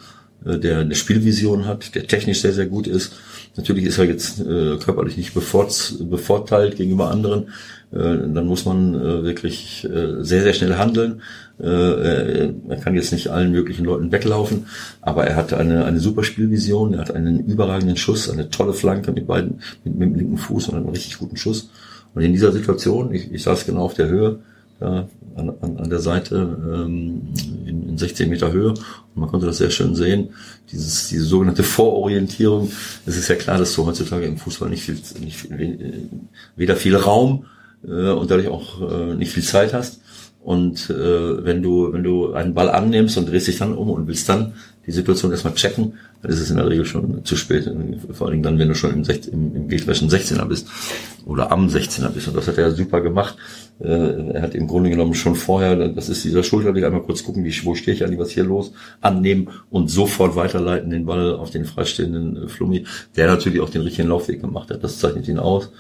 der eine Spielvision hat, der technisch sehr, sehr gut ist. Natürlich ist er jetzt äh, körperlich nicht bevort, bevorteilt gegenüber anderen. Äh, dann muss man äh, wirklich äh, sehr, sehr schnell handeln. Äh, er kann jetzt nicht allen möglichen Leuten weglaufen, aber er hat eine, eine super Spielvision, er hat einen überragenden Schuss, eine tolle Flanke mit beiden, mit, mit dem linken Fuß und einen richtig guten Schuss. Und in dieser Situation, ich, ich saß genau auf der Höhe, ja, an, an, an der Seite ähm, in, in 16 Meter Höhe und man konnte das sehr schön sehen. Dieses, diese sogenannte Vororientierung. Es ist ja klar, dass du heutzutage im Fußball nicht viel, nicht viel, äh, weder viel Raum äh, und dadurch auch äh, nicht viel Zeit hast. Und äh, wenn du wenn du einen Ball annimmst und drehst dich dann um und willst dann die Situation erstmal checken, dann ist es in der Regel schon zu spät. Vor allen Dingen dann, wenn du schon im, 16, im, im gegnerischen 16er bist oder am 16er bist. Und das hat er super gemacht. Äh, er hat im Grunde genommen schon vorher, das ist dieser Schulterblick, einmal kurz gucken, wie, wo stehe ich eigentlich, was hier los, annehmen und sofort weiterleiten den Ball auf den freistehenden äh, Flummi, der natürlich auch den richtigen Laufweg gemacht hat. Das zeichnet ihn aus.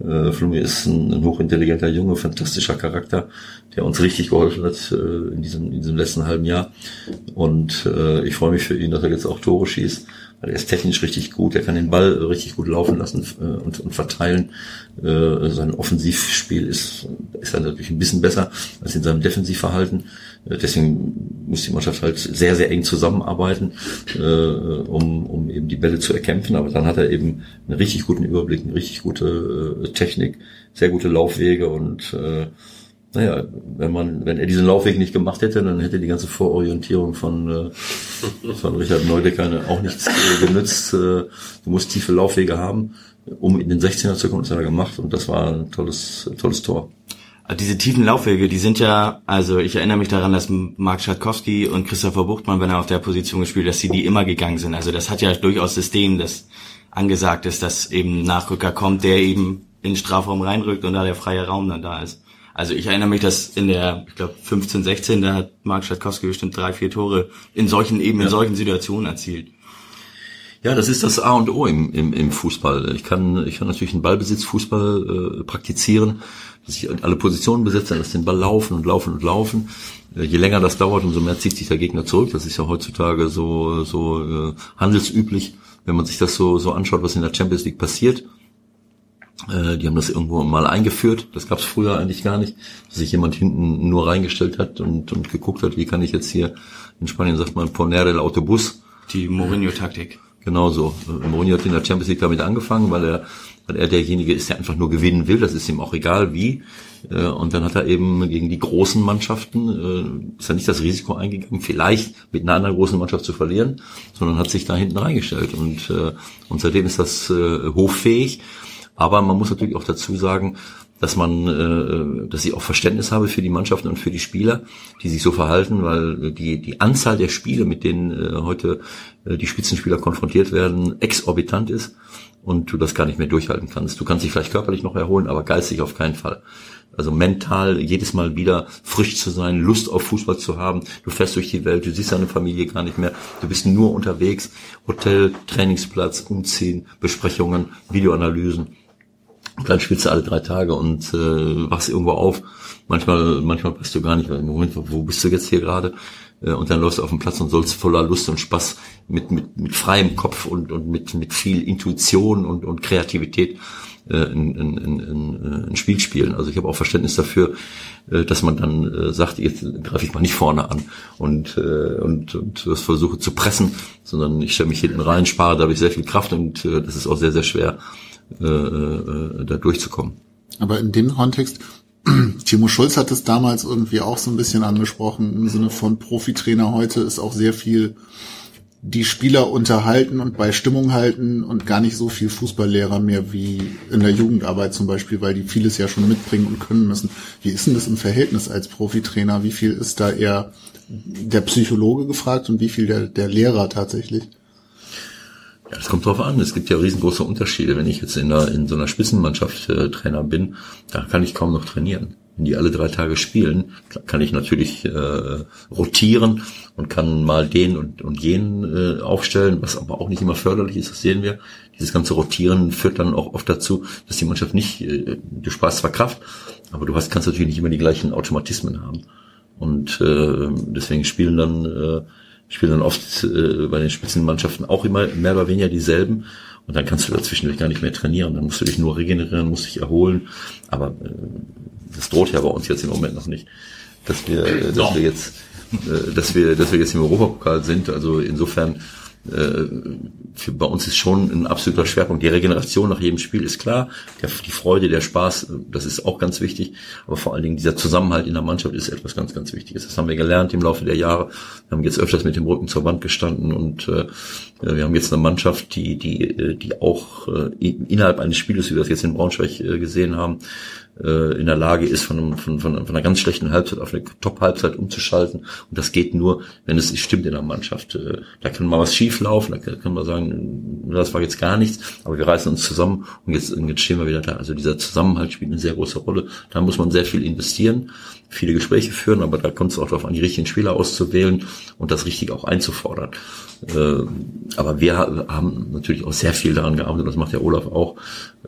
Äh, Flumi ist ein, ein, hochintelligenter Junge, fantastischer Charakter, der uns richtig geholfen hat äh, in, diesem, in diesem letzten halben Jahr. Und äh, ich freue mich für ihn, dass er jetzt auch Tore schießt, weil er ist technisch richtig gut, er kann den Ball richtig gut laufen lassen äh, und, und verteilen. Äh, sein Offensivspiel ist, ist dann natürlich ein bisschen besser als in seinem Defensivverhalten. Äh, deswegen muss die Mannschaft halt sehr, sehr eng zusammenarbeiten, äh, um, um eben die Bälle zu erkämpfen. Aber dann hat er eben einen richtig guten Überblick, eine richtig gute äh, Technik, sehr gute Laufwege und äh, naja, wenn man, wenn er diesen Laufweg nicht gemacht hätte, dann hätte die ganze Vororientierung von, äh, von Richard Neudecker auch nichts äh, genützt. Äh, du musst tiefe Laufwege haben, um in den 16er zu kommen. Das hat er gemacht und das war ein tolles, tolles Tor. Diese tiefen Laufwege, die sind ja, also ich erinnere mich daran, dass Mark Schatkowski und Christopher Buchtmann, wenn er auf der Position gespielt, dass sie die immer gegangen sind. Also das hat ja durchaus System, das angesagt ist, dass eben Nachrücker kommt, der eben in den Strafraum reinrückt und da der freie Raum dann da ist. Also ich erinnere mich, dass in der, ich glaube 15, 16, da hat Mark Schatkowski bestimmt drei, vier Tore in solchen eben in solchen Situationen erzielt. Ja, das ist das A und O im, im, im Fußball. Ich kann, ich kann natürlich einen Ballbesitzfußball äh, praktizieren, dass ich alle Positionen besetze, dass den Ball laufen und laufen und laufen. Äh, je länger das dauert, umso mehr zieht sich der Gegner zurück. Das ist ja heutzutage so, so äh, handelsüblich, wenn man sich das so, so anschaut, was in der Champions League passiert. Äh, die haben das irgendwo mal eingeführt. Das gab es früher eigentlich gar nicht, dass sich jemand hinten nur reingestellt hat und, und geguckt hat, wie kann ich jetzt hier, in Spanien sagt man Poner el Autobus. Die Mourinho-Taktik. Genau so. Äh, Mourinho hat in der Champions League damit angefangen, weil er, weil er derjenige ist, der einfach nur gewinnen will. Das ist ihm auch egal wie. Äh, und dann hat er eben gegen die großen Mannschaften, ist er nicht das Risiko eingegangen, vielleicht mit einer anderen großen Mannschaft zu verlieren, sondern hat sich da hinten reingestellt. Und, und seitdem ist das hochfähig. Aber man muss natürlich auch dazu sagen, dass man, äh, dass ich auch Verständnis habe für die Mannschaften und für die Spieler, die sich so verhalten, weil die die Anzahl der Spiele, mit denen äh, heute äh, die Spitzenspieler konfrontiert werden, exorbitant ist und du das gar nicht mehr durchhalten kannst. Du kannst dich vielleicht körperlich noch erholen, aber geistig auf keinen Fall. Also mental jedes Mal wieder frisch zu sein, Lust auf Fußball zu haben. Du fährst durch die Welt, du siehst deine Familie gar nicht mehr. Du bist nur unterwegs. Hotel, Trainingsplatz, Umziehen, Besprechungen, Videoanalysen. Und dann spielst du alle drei Tage und äh, wachst irgendwo auf. Manchmal, manchmal weißt du gar nicht, Moment, wo bist du jetzt hier gerade? Äh, und dann läufst du auf den Platz und sollst voller Lust und Spaß mit, mit, mit freiem Kopf und, und mit, mit viel Intuition und, und Kreativität äh, ein, ein, ein, ein Spiel spielen. Also ich habe auch Verständnis dafür, äh, dass man dann äh, sagt, jetzt greife ich mal nicht vorne an und, äh, und, und das versuche zu pressen, sondern ich stelle mich hinten rein, spare dadurch sehr viel Kraft und äh, das ist auch sehr, sehr schwer, äh, äh, da durchzukommen. Aber in dem Kontext, [clears throat] Timo Schulz hat es damals irgendwie auch so ein bisschen angesprochen, im Sinne von Profitrainer heute ist auch sehr viel die Spieler unterhalten und bei Stimmung halten und gar nicht so viel Fußballlehrer mehr wie in der Jugendarbeit zum Beispiel, weil die vieles ja schon mitbringen und können müssen. Wie ist denn das im Verhältnis als Profitrainer? Wie viel ist da eher der Psychologe gefragt und wie viel der, der Lehrer tatsächlich? Ja, das kommt drauf an. Es gibt ja riesengroße Unterschiede. Wenn ich jetzt in, einer, in so einer Spitzenmannschaft äh, Trainer bin, da kann ich kaum noch trainieren wenn die alle drei Tage spielen, kann ich natürlich äh, rotieren und kann mal den und, und jenen äh, aufstellen, was aber auch nicht immer förderlich ist, das sehen wir. Dieses ganze Rotieren führt dann auch oft dazu, dass die Mannschaft nicht, äh, du sparst zwar Kraft, aber du hast, kannst natürlich nicht immer die gleichen Automatismen haben. Und äh, deswegen spielen dann, äh, spielen dann oft äh, bei den Spitzenmannschaften auch immer mehr oder weniger dieselben. Und dann kannst du dazwischendurch gar nicht mehr trainieren. Dann musst du dich nur regenerieren, musst dich erholen. Aber äh, das droht ja bei uns jetzt im Moment noch nicht, dass wir, äh, dass wir jetzt, äh, dass wir, dass wir jetzt im Europapokal sind. Also insofern für, bei uns ist schon ein absoluter Schwerpunkt. Die Regeneration nach jedem Spiel ist klar. Der, die Freude, der Spaß, das ist auch ganz wichtig. Aber vor allen Dingen dieser Zusammenhalt in der Mannschaft ist etwas ganz, ganz Wichtiges. Das haben wir gelernt im Laufe der Jahre. Wir haben jetzt öfters mit dem Rücken zur Wand gestanden und äh, wir haben jetzt eine Mannschaft, die, die, die auch äh, innerhalb eines Spieles, wie wir das jetzt in Braunschweig äh, gesehen haben, äh, in der Lage ist, von, von, von, von einer ganz schlechten Halbzeit auf eine Top-Halbzeit umzuschalten. Und das geht nur, wenn es stimmt in der Mannschaft. Äh, da kann mal was schief laufen, da kann man sagen, das war jetzt gar nichts, aber wir reißen uns zusammen und jetzt, jetzt stehen wir wieder da. Also dieser Zusammenhalt spielt eine sehr große Rolle. Da muss man sehr viel investieren, viele Gespräche führen, aber da kommt es auch darauf an, die richtigen Spieler auszuwählen und das richtig auch einzufordern. Äh, aber wir haben natürlich auch sehr viel daran gearbeitet, das macht der Olaf auch,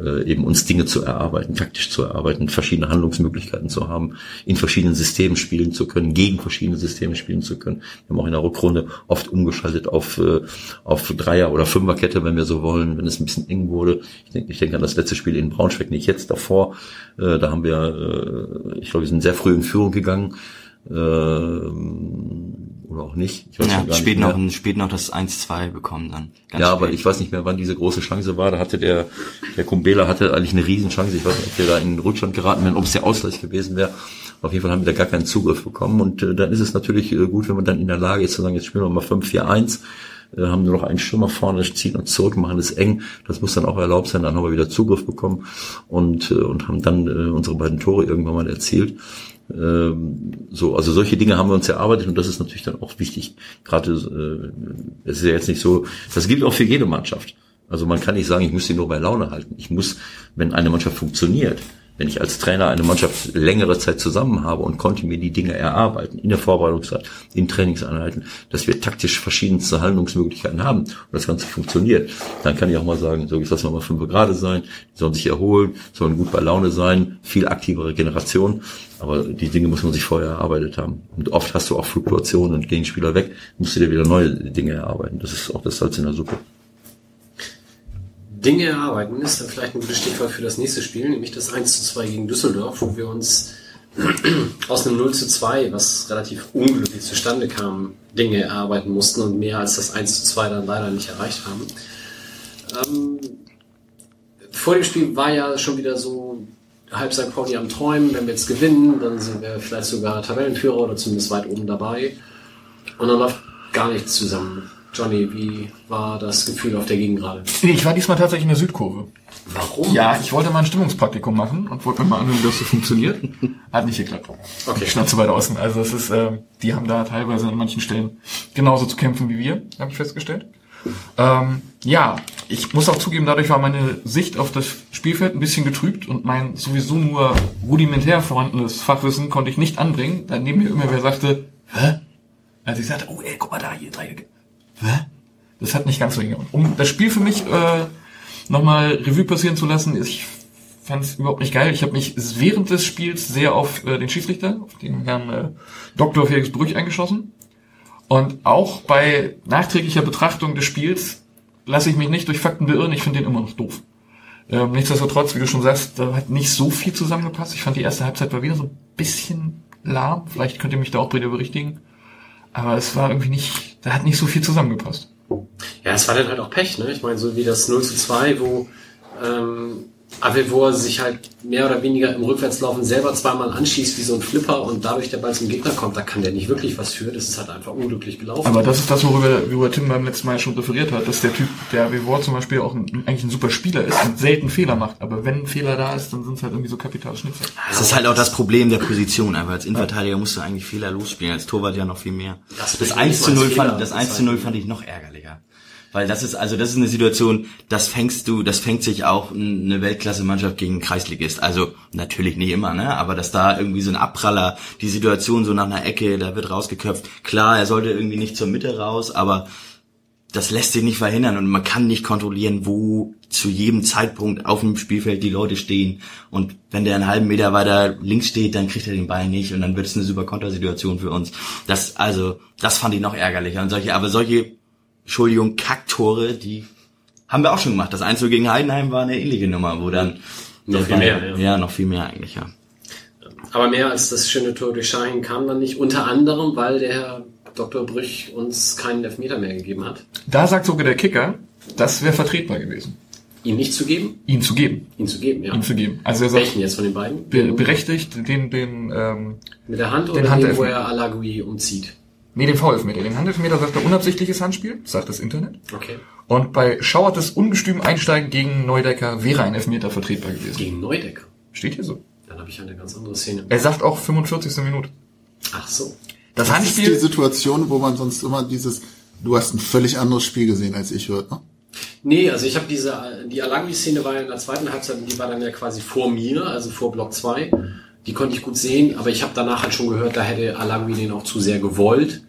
äh, eben uns Dinge zu erarbeiten, taktisch zu erarbeiten, verschiedene Handlungsmöglichkeiten zu haben, in verschiedenen Systemen spielen zu können, gegen verschiedene Systeme spielen zu können. Wir haben auch in der Rückrunde oft umgeschaltet auf, äh, auf Dreier- oder Fünferkette, wenn wir so wollen, wenn es ein bisschen eng wurde. Ich denke, ich denke an das letzte Spiel in Braunschweig, nicht jetzt davor. Da haben wir, ich glaube, wir sind sehr früh in Führung gegangen. Ähm, oder auch nicht. Ich weiß ja, gar spät, nicht noch, spät noch das 1-2 bekommen dann. Ganz ja, spät. aber ich weiß nicht mehr, wann diese große Chance war. Da hatte der, der Kumbela hatte eigentlich eine Riesenchance. Ich weiß nicht, ob der da in den Rückstand geraten wäre, ob es der Ausgleich gewesen wäre. Auf jeden Fall haben wir da gar keinen Zugriff bekommen. Und äh, dann ist es natürlich äh, gut, wenn man dann in der Lage ist zu sagen, jetzt spielen wir mal 5-4-1 äh, haben nur noch einen Stürmer vorne, ziehen uns zurück, machen es eng. Das muss dann auch erlaubt sein. Dann haben wir wieder Zugriff bekommen und, äh, und haben dann äh, unsere beiden Tore irgendwann mal erzielt. Ähm, so, also solche Dinge haben wir uns erarbeitet und das ist natürlich dann auch wichtig. Gerade äh, es ist ja jetzt nicht so, das gilt auch für jede Mannschaft. Also man kann nicht sagen, ich muss sie nur bei Laune halten. Ich muss, wenn eine Mannschaft funktioniert, wenn ich als Trainer eine Mannschaft längere Zeit zusammen habe und konnte mir die Dinge erarbeiten, in der Vorbereitungszeit, in Trainingseinheiten, dass wir taktisch verschiedenste Handlungsmöglichkeiten haben und das Ganze funktioniert, dann kann ich auch mal sagen, so jetzt lassen wir mal fünf Grad sein, die sollen sich erholen, sollen gut bei Laune sein, viel aktive Regeneration, aber die Dinge muss man sich vorher erarbeitet haben. Und oft hast du auch Fluktuationen und Gegenspieler weg, musst du dir wieder neue Dinge erarbeiten. Das ist auch das Salz in der Suppe. Dinge erarbeiten ist dann vielleicht ein gutes Stichwort für das nächste Spiel, nämlich das 1 zu 2 gegen Düsseldorf, wo wir uns [clears throat] aus einem 0 zu 2, was relativ unglücklich zustande kam, Dinge erarbeiten mussten und mehr als das 1 zu 2 dann leider nicht erreicht haben. Ähm, vor dem Spiel war ja schon wieder so halb St. Pauli am Träumen, wenn wir jetzt gewinnen, dann sind wir vielleicht sogar Tabellenführer oder zumindest weit oben dabei. Und dann läuft gar nichts zusammen. Johnny, wie war das Gefühl auf der Gegengrade? Ich war diesmal tatsächlich in der Südkurve. Warum? Ja, ich wollte mal ein Stimmungspraktikum machen und wollte mir mal anhören, wie das so funktioniert. Hat nicht geklappt. Okay. Ich stand zu weit außen. Also es ist, äh, die haben da teilweise an manchen Stellen genauso zu kämpfen wie wir, habe ich festgestellt. Ähm, ja, ich muss auch zugeben, dadurch war meine Sicht auf das Spielfeld ein bisschen getrübt und mein sowieso nur rudimentär vorhandenes Fachwissen konnte ich nicht anbringen. Dann neben mir immer wer sagte, hä? Als ich sagte, oh ey, guck mal da, hier Dreiecke. Hä? Das hat nicht ganz so hingehauen. Um das Spiel für mich äh, nochmal Revue passieren zu lassen, ich fand es überhaupt nicht geil. Ich habe mich während des Spiels sehr auf äh, den Schiedsrichter, auf den Herrn äh, Dr. Felix Brüch eingeschossen. Und auch bei nachträglicher Betrachtung des Spiels lasse ich mich nicht durch Fakten beirren, ich finde den immer noch doof. Ähm, nichtsdestotrotz, wie du schon sagst, da hat nicht so viel zusammengepasst. Ich fand die erste Halbzeit war wieder so ein bisschen lahm. Vielleicht könnt ihr mich da auch wieder berichtigen. Aber es war irgendwie nicht, da hat nicht so viel zusammengepasst. Ja, es war dann halt auch Pech, ne? Ich meine, so wie das 0 zu 2, wo ähm, Avevor sich halt mehr oder weniger im Rückwärtslaufen selber zweimal anschießt wie so ein Flipper und dadurch der Ball zum Gegner kommt, da kann der nicht wirklich was für. Das ist halt einfach unglücklich gelaufen. Aber das ist das, worüber, worüber Tim beim letzten Mal schon referiert hat, dass der Typ, der Avevor zum Beispiel auch ein, eigentlich ein super Spieler ist und selten Fehler macht. Aber wenn ein Fehler da ist, dann sind es halt irgendwie so Kapitalschnitzer. Das ist halt auch das Problem der Position. Aber als Innenverteidiger musst du eigentlich Fehler losspielen, als Torwart ja noch viel mehr. Das Das, bin ich 1 zu nicht 0 als fand, das 1 zu 0 fand ich noch ärgerlicher. Weil das ist, also das ist eine Situation, das fängst du, das fängt sich auch eine Weltklasse-Mannschaft gegen einen Kreisligist. Also natürlich nicht immer, ne? Aber dass da irgendwie so ein Abpraller, die Situation so nach einer Ecke, da wird rausgeköpft. Klar, er sollte irgendwie nicht zur Mitte raus, aber das lässt sich nicht verhindern und man kann nicht kontrollieren, wo zu jedem Zeitpunkt auf dem Spielfeld die Leute stehen. Und wenn der einen halben Meter weiter links steht, dann kriegt er den Ball nicht und dann wird es eine super Kontersituation für uns. Das, also, das fand ich noch ärgerlicher. Und solche, aber solche, Entschuldigung, Kacktore, die haben wir auch schon gemacht. Das 1 gegen Heidenheim war eine ähnliche Nummer, wo dann Noch viel Ball- mehr, ja. ja, noch viel mehr eigentlich, ja. Aber mehr als das schöne Tor durch Schahin kam dann nicht. Unter anderem, weil der Herr Dr. Brüch uns keinen Elfmeter mehr gegeben hat. Da sagt sogar der Kicker, das wäre vertretbar gewesen, Ihn nicht zu geben? ihn zu geben. Ihn zu geben, ja. Ihn zu geben. Also er sagt, Welchen jetzt von den beiden? be berechtigt den, den, ähm, Mit der Hand Den oder den, wo er Alagui umzieht? Nee, den V-Elfmeter. Den Handelfmeter sagt er unabsichtliches Handspiel, sagt das Internet. Okay. Und bei Schauertes ungestüm Einsteigen gegen Neudecker wäre ein Elfmeter vertretbar gewesen. Gegen Neudecker. Steht hier so. Dann habe ich eine ganz andere Szene. Er sagt auch 45. Minute. Ach so. Das, Das ist die Handspiel, Situation, wo man sonst immer dieses, du hast ein völlig anderes Spiel gesehen als ich, hört, ne? Nee, also ich habe diese, die Alagui-Szene war ja in der zweiten Halbzeit, die war dann ja quasi vor mir, also vor Block 2. Die konnte ich gut sehen, aber ich habe danach halt schon gehört, da hätte Alagui den auch zu sehr gewollt.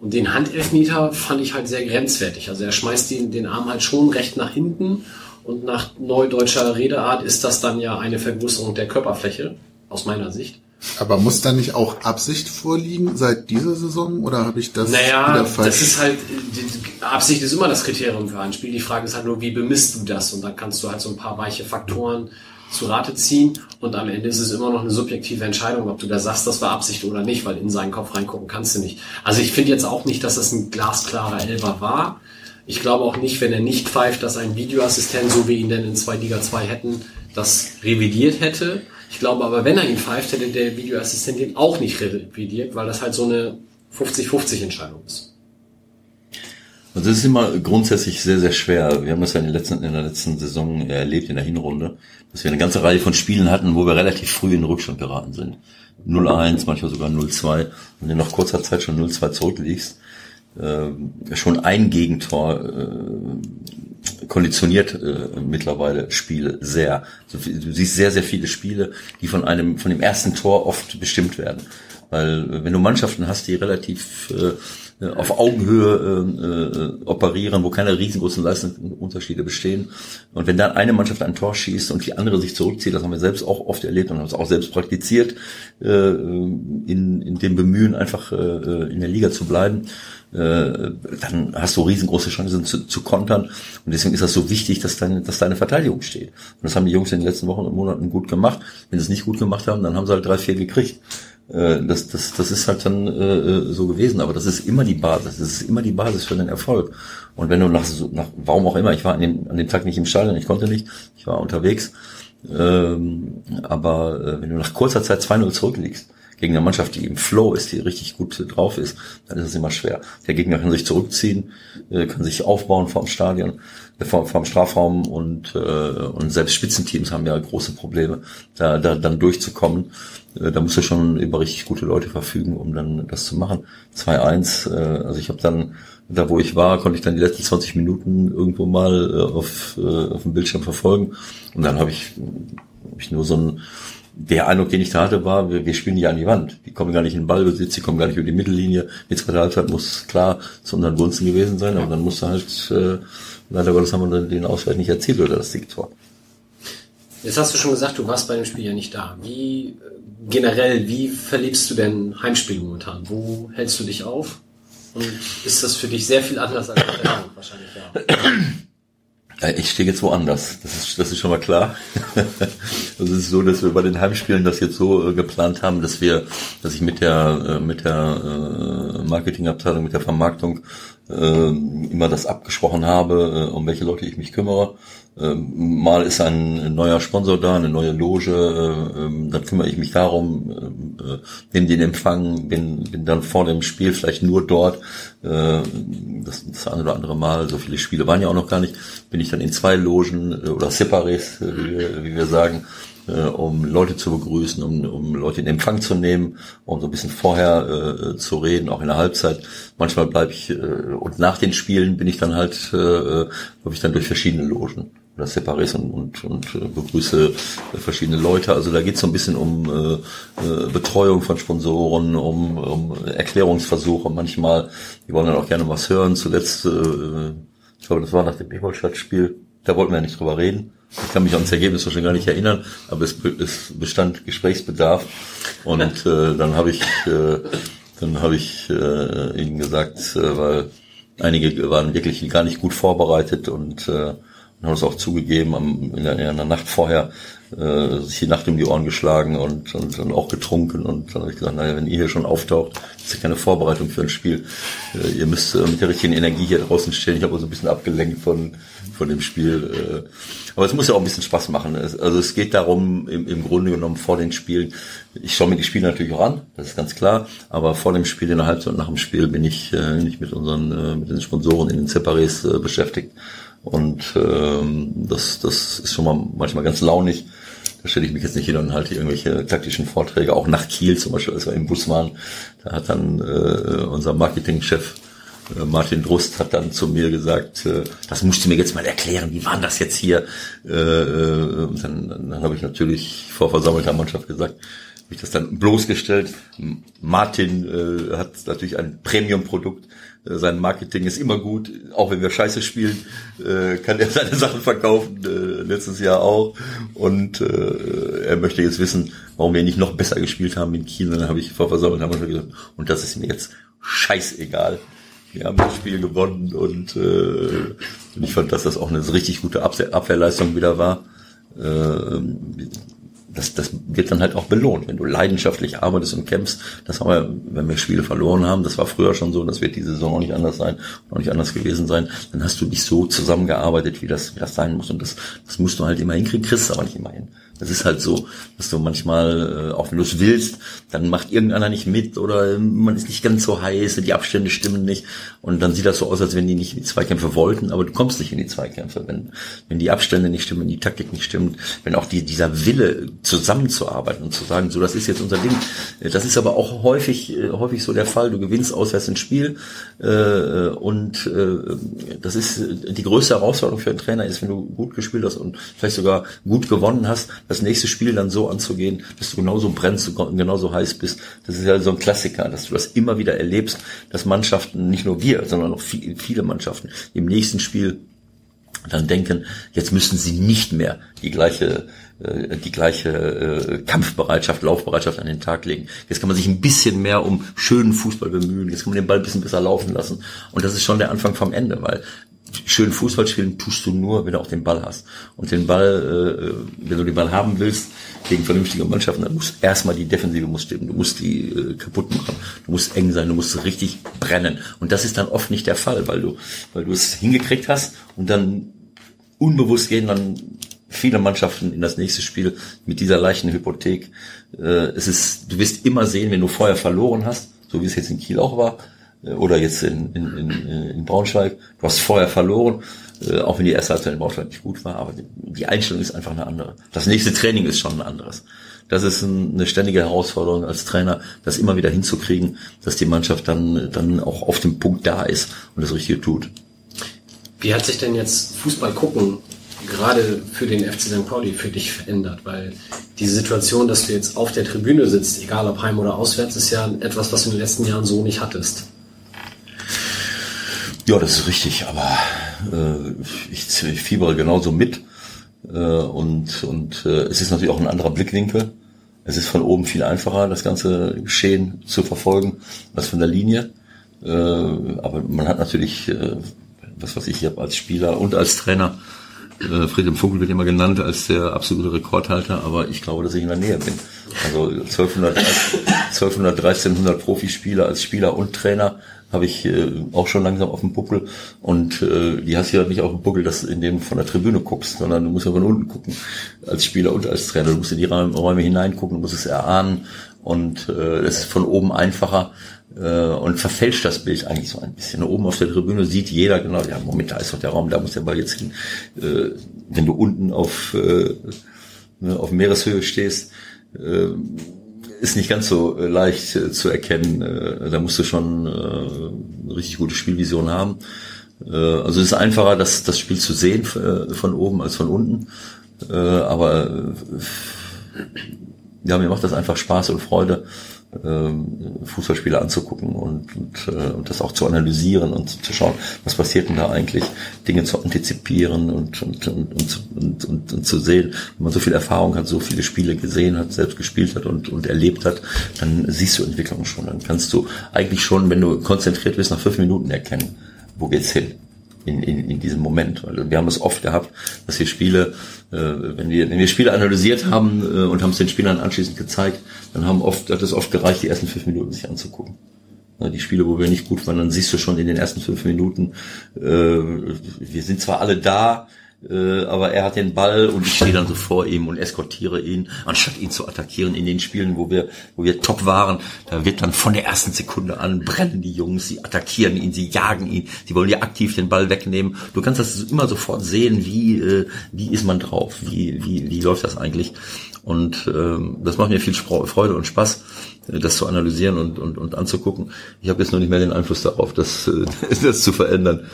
Und den Handelfmeter fand ich halt sehr grenzwertig. Also er schmeißt den, den Arm halt schon recht nach hinten und nach neudeutscher Redeart ist das dann ja eine Vergrößerung der Körperfläche, aus meiner Sicht. Aber muss da nicht auch Absicht vorliegen seit dieser Saison oder habe ich das Naja, wieder falsch? das ist halt, Absicht ist immer das Kriterium für ein Spiel. Die Frage ist halt nur, wie bemisst du das? Und dann kannst du halt so ein paar weiche Faktoren zu Rate ziehen. Und am Ende ist es immer noch eine subjektive Entscheidung, ob du da sagst, das war Absicht oder nicht, weil in seinen Kopf reingucken kannst du nicht. Also ich finde jetzt auch nicht, dass das ein glasklarer Elfer war. Ich glaube auch nicht, wenn er nicht pfeift, dass ein Videoassistent, so wie ihn denn in 2 Liga 2 hätten, das revidiert hätte. Ich glaube aber, wenn er ihn pfeift, hätte der Videoassistent ihn auch nicht revidiert, weil das halt so eine 50-50 Entscheidung ist. Also es ist immer grundsätzlich sehr, sehr schwer. Wir haben das ja in der letzten, in der letzten Saison erlebt, in der Hinrunde, dass wir eine ganze Reihe von Spielen hatten, wo wir relativ früh in den Rückstand geraten sind. 0-1, manchmal sogar 0-2. Wenn du nach kurzer Zeit schon 0-2 zurückliegst, äh, schon ein Gegentor äh, konditioniert äh, mittlerweile Spiele sehr. Also, du siehst sehr, sehr viele Spiele, die von einem, von dem ersten Tor oft bestimmt werden. Weil äh, wenn du Mannschaften hast, die relativ äh, auf Augenhöhe äh, äh, operieren, wo keine riesengroßen Leistungsunterschiede bestehen. Und wenn dann eine Mannschaft ein Tor schießt und die andere sich zurückzieht, das haben wir selbst auch oft erlebt und haben es auch selbst praktiziert, äh, in, in dem Bemühen, einfach äh, in der Liga zu bleiben, äh, dann hast du riesengroße Chancen zu, zu kontern. Und deswegen ist das so wichtig, dass deine, dass deine Verteidigung steht. Und das haben die Jungs in den letzten Wochen und Monaten gut gemacht. Wenn sie es nicht gut gemacht haben, dann haben sie halt drei, vier gekriegt. Äh, Das, das, das ist halt dann äh, so gewesen, aber das ist immer die Basis. Das ist immer die Basis für den Erfolg. Und wenn du nach, nach warum auch immer, ich war an dem, an dem Tag nicht im Stadion, ich konnte nicht, ich war unterwegs, ähm, aber äh, wenn du nach kurzer Zeit 2-0 zurückliegst, gegen eine Mannschaft, die im Flow ist, die richtig gut drauf ist, dann ist es immer schwer. Der Gegner kann sich zurückziehen, äh, kann sich aufbauen vom Stadion, äh, vom, vom Strafraum und, äh, und selbst Spitzenteams haben ja große Probleme, da, da dann durchzukommen. Äh, da musst du schon über richtig gute Leute verfügen, um dann das zu machen. 2-1, äh, also ich habe dann da wo ich war, konnte ich dann die letzten 20 Minuten irgendwo mal äh, auf, äh, auf dem Bildschirm verfolgen. Und dann habe ich, hab ich nur so ein, der Eindruck, den ich da hatte, war, wir, wir spielen nicht an die Wand. Die kommen gar nicht in den Ballbesitz, die kommen gar nicht über die Mittellinie. Die zweite Halbzeit muss klar zu unseren Gunsten gewesen sein, aber dann musste halt, äh, leider Gottes haben wir den Ausgleich nicht erzielt oder das Siegtor. Jetzt hast du schon gesagt, du warst bei dem Spiel ja nicht da. Wie äh, generell, wie verlebst du denn Heimspiel momentan? Wo hältst du dich auf? Und ist das für dich sehr viel anders als der wahrscheinlich, ja. [clears throat] Ich stehe jetzt woanders. Das ist, das ist schon mal klar. [laughs] Es ist so, dass wir bei den Heimspielen das jetzt so äh, geplant haben, dass wir, dass ich mit der, äh, mit der äh, Marketingabteilung, mit der Vermarktung immer das abgesprochen habe, um welche Leute ich mich kümmere. Ähm, mal ist ein neuer Sponsor da, eine neue Loge, äh, ähm, dann kümmere ich mich darum, äh, nehme den Empfang, bin, bin dann vor dem Spiel vielleicht nur dort, äh, das, das eine oder andere Mal, so viele Spiele waren ja auch noch gar nicht, bin ich dann in zwei Logen oder Separés, wie wir, wie wir sagen, um Leute zu begrüßen, um, um Leute in Empfang zu nehmen, um so ein bisschen vorher äh, zu reden, auch in der Halbzeit. Manchmal bleibe ich äh, und nach den Spielen bin ich dann halt, äh, glaube ich, dann durch verschiedene Logen oder Separés und, und, und äh, begrüße verschiedene Leute. Also da geht es so ein bisschen um äh, äh, Betreuung von Sponsoren, um, um Erklärungsversuche manchmal. Die wollen dann auch gerne was hören. Zuletzt, äh, ich glaube, das war nach dem Ingolstadt-Spiel, da wollten wir ja nicht drüber reden. Ich kann mich an das Ergebnis schon gar nicht erinnern, aber es, es bestand Gesprächsbedarf. Und äh, dann habe ich, äh, dann habe ich äh, ihnen gesagt, äh, weil einige waren wirklich gar nicht gut vorbereitet und äh, haben es auch zugegeben, am, in, der, in der Nacht vorher äh, sich die Nacht um die Ohren geschlagen und, und, und auch getrunken. Und dann habe ich gesagt, naja, wenn ihr hier schon auftaucht, ist ja keine Vorbereitung für ein Spiel. Äh, ihr müsst äh, mit der richtigen Energie hier draußen stehen. Ich habe also ein bisschen abgelenkt von, von dem Spiel. Äh. Aber es muss ja auch ein bisschen Spaß machen. Es, also es geht darum, im, im Grunde genommen vor den Spielen, ich schaue mir die Spiele natürlich auch an, das ist ganz klar, aber vor dem Spiel, in der Halbzeit und nach dem Spiel bin ich äh, nicht mit unseren, äh, mit den Sponsoren in den Separés äh, beschäftigt und ähm, das, das ist schon mal manchmal ganz launig. Da stelle ich mich jetzt nicht hin und halte irgendwelche taktischen Vorträge, auch nach Kiel zum Beispiel, als wir im Bus waren. Da hat dann äh, unser Marketingchef äh, Martin Drust hat dann zu mir gesagt, äh, das musst du mir jetzt mal erklären, wie war das jetzt hier? Äh, äh, dann, dann habe ich natürlich vor versammelter Mannschaft gesagt, habe ich das dann bloßgestellt. Martin äh, hat natürlich ein Premium-Produkt äh, sein Marketing ist immer gut, auch wenn wir Scheiße spielen, äh, kann er [laughs] seine Sachen verkaufen, äh, letztes Jahr auch. Und äh, er möchte jetzt wissen, warum wir nicht noch besser gespielt haben in Kiel. Und dann habe ich vor versammelt haben wir gesagt, und das ist mir jetzt scheißegal. Wir haben das Spiel gewonnen und, äh, ich fand, dass das auch eine richtig gute Abwehrleistung wieder war. Äh, das, das wird dann halt auch belohnt, wenn du leidenschaftlich arbeitest und kämpfst. Das haben wir, wenn wir Spiele verloren haben, das war früher schon so, das wird diese Saison auch nicht anders sein, auch nicht anders gewesen sein, dann hast du nicht so zusammengearbeitet, wie das, wie das sein muss. Und das, das musst du halt immer hinkriegen, kriegst aber nicht immer hin. Das ist halt so, dass du manchmal, äh, auch wenn du es willst, dann macht irgendeiner nicht mit oder man ist nicht ganz so heiß, die Abstände stimmen nicht und dann sieht das so aus, als wenn die nicht in die Zweikämpfe wollten, aber du kommst nicht in die Zweikämpfe, wenn, wenn die Abstände nicht stimmen, die Taktik nicht stimmt, wenn auch die, dieser Wille zusammenzuarbeiten und zu sagen, so das ist jetzt unser Ding. Das ist aber auch häufig, äh, häufig so der Fall. Du gewinnst auswärts ein Spiel äh, und äh, das ist die größte Herausforderung für einen Trainer ist, wenn du gut gespielt hast und vielleicht sogar gut gewonnen hast, das nächste Spiel dann so anzugehen, dass du genauso brennst genauso heiß bist. Das ist ja so ein Klassiker, dass du das immer wieder erlebst, dass Mannschaften, nicht nur wir, sondern auch viele Mannschaften im nächsten Spiel dann denken, jetzt müssen sie nicht mehr die gleiche äh, die gleiche äh, Kampfbereitschaft, Laufbereitschaft an den Tag legen. Jetzt kann man sich ein bisschen mehr um schönen Fußball bemühen, jetzt kann man den Ball ein bisschen besser laufen lassen. Und das ist schon der Anfang vom Ende, weil schön Fußball spielen tust du nur, wenn du auch den Ball hast. Und den Ball, äh, wenn du den Ball haben willst, gegen vernünftige Mannschaften, dann muss erstmal die Defensive muss stimmen. Du musst die äh, kaputt machen. Du musst eng sein. Du musst richtig brennen. Und das ist dann oft nicht der Fall, weil du, weil du es hingekriegt hast und dann unbewusst gehen dann viele Mannschaften in das nächste Spiel mit dieser leichten Hypothek. Äh, es ist, du wirst immer sehen, wenn du vorher verloren hast, so wie es jetzt in Kiel auch war, äh, oder jetzt in, in, in, in Braunschweig, du hast vorher verloren, äh, auch wenn die erste Halbzeit in Braunschweig nicht gut war, aber die, Einstellung ist einfach eine andere. Das nächste Training ist schon ein anderes. Das ist ein, eine ständige Herausforderung als Trainer, das immer wieder hinzukriegen, dass die Mannschaft dann, dann auch auf dem Punkt da ist und das Richtige tut. Wie hat sich denn jetzt Fußball gucken gerade für den FC St. Pauli für dich verändert? Weil die Situation, dass du jetzt auf der Tribüne sitzt, egal ob heim oder auswärts, ist ja etwas, was du in den letzten Jahren so nicht hattest. Ja, das ist richtig, aber äh, ich, ich fiebere genauso mit. Äh, und und äh, es ist natürlich auch ein anderer Blickwinkel. Es ist von oben viel einfacher, das ganze Geschehen zu verfolgen, als von der Linie. Äh, aber man hat natürlich, äh, was weiß ich, ich habe als Spieler und als Trainer äh, Friedhelm Funkel wird immer genannt als der absolute Rekordhalter, aber ich glaube, dass ich in der Nähe bin. Also 1200, 1200 1300 Profispieler als Spieler und Trainer habe ich äh, auch schon langsam auf dem Buckel und äh, die hast du ja nicht auf dem Buckel, dass in dem von der Tribüne guckst, sondern du musst ja von unten gucken als Spieler und als Trainer. Du musst in die Räume hineingucken, du musst es erahnen und äh, es ist von oben einfacher äh, und verfälscht das Bild eigentlich so ein bisschen. Oben auf der Tribüne sieht jeder genau, ja, Moment, da ist doch der Raum, da muss der Ball jetzt hin. Äh, wenn du unten auf, äh, ne, auf Meereshöhe stehst, äh, ist nicht ganz so äh, leicht äh, zu erkennen. Äh, da musst du schon eine richtig gute Spielvision haben. Also es ist einfacher, das, das Spiel zu sehen von oben als von unten. Aber ja, mir macht das einfach Spaß und Freude Fußballspiele anzugucken und, und, äh, und das auch zu analysieren und zu schauen, was passiert denn da eigentlich, Dinge zu antizipieren und, und, und, und, und, und, zu sehen. Wenn man so viel Erfahrung hat, so viele Spiele gesehen hat, selbst gespielt hat und, und erlebt hat, dann siehst du Entwicklung schon. Dann kannst du eigentlich schon, wenn du konzentriert bist, nach fünf Minuten erkennen, wo geht's hin in, in, in diesem Moment. Weil wir haben es oft gehabt, dass wir Spiele, wenn wir wenn wir Spiele analysiert haben äh, und haben es den Spielern anschließend gezeigt, dann haben oft hat es oft gereicht, die ersten fünf Minuten sich anzugucken. Die Spiele, wo wir nicht gut waren, dann siehst du schon in den ersten fünf Minuten, äh, wir sind zwar alle da, äh, aber er hat den Ball und ich stehe dann so vor ihm und eskortiere ihn, anstatt ihn zu attackieren in den Spielen, wo wir, wo wir top waren. Da wird dann von der ersten Sekunde an brennen die Jungs, sie attackieren ihn, sie jagen ihn, sie wollen ja aktiv den Ball wegnehmen. Du kannst das immer sofort sehen, wie, äh, wie ist man drauf, wie, wie, wie läuft das eigentlich. Und ähm, das macht mir viel Freude und Spaß das zu analysieren und, und, und anzugucken. Ich habe jetzt noch nicht mehr den Einfluss darauf, das, äh, [laughs] das zu verändern.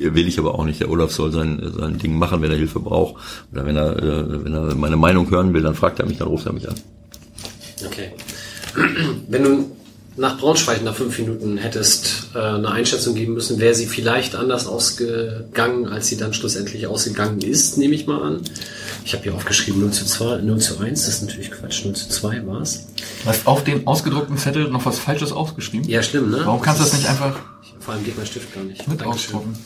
Will ich aber auch nicht. Der Olaf soll sein, sein Ding machen, wenn er Hilfe braucht. Oder wenn er, äh, wenn er meine Meinung hören will, dann fragt er mich, dann ruft er mich an. Okay. [clears throat] Wenn du nach Braunschweig nach fünf Minuten hättest äh, eine Einschätzung geben müssen, wäre sie vielleicht anders ausgegangen, als sie dann schlussendlich ausgegangen ist, nehme ich mal an. Ich habe hier aufgeschrieben 0 zu 2, 0 zu 1, das ist natürlich Quatsch, 0 zu 2 war es. Du hast auf dem ausgedruckten Zettel noch was Falsches aufgeschrieben? Ja, schlimm, ne? Warum kannst du das nicht einfach vor allem geht mein Stift gar nicht. mit ausdrucken?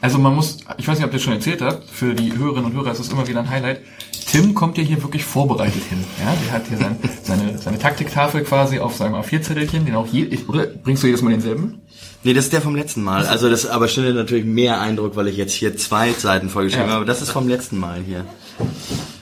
Also man muss, ich weiß nicht, ob ihr das schon erzählt habt, für die Hörerinnen und Hörer ist das immer wieder ein Highlight. Tim kommt ja hier wirklich vorbereitet hin. Ja, der hat hier sein, [laughs] seine, seine Taktiktafel quasi auf seinem A4-Zettelchen, den auch je, ich, oder bringst du jedes Mal denselben? Nee, das ist der vom letzten Mal. Also das aber stimmt natürlich mehr Eindruck, weil ich jetzt hier zwei Seiten vorgeschrieben Ja. habe. Aber das ist vom letzten Mal hier.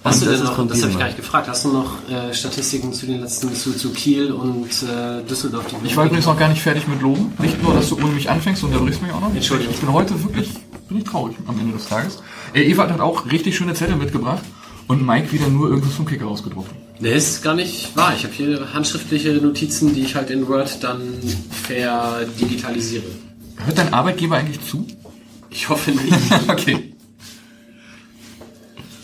Hast du Und denn ist noch, von das habe ich gar nicht gefragt, hast du noch äh, Statistiken zu den letzten, zu, zu Kiel und äh, Düsseldorf? Die Ich war übrigens noch gar nicht fertig mit Loben. Nicht nur, dass du ohne mich anfängst, du unterbrichst mich auch noch. Entschuldigung. Ich bin heute wirklich, bin ich traurig am Ende des Tages. Äh, Ewald hat auch richtig schöne Zettel mitgebracht und Mike wieder nur irgendwas vom Kicker ausgedruckt. Nee, ist gar nicht wahr. Ich habe hier handschriftliche Notizen, die ich halt in Word dann verdigitalisiere. Hört dein Arbeitgeber eigentlich zu? Ich hoffe nicht. [laughs] okay.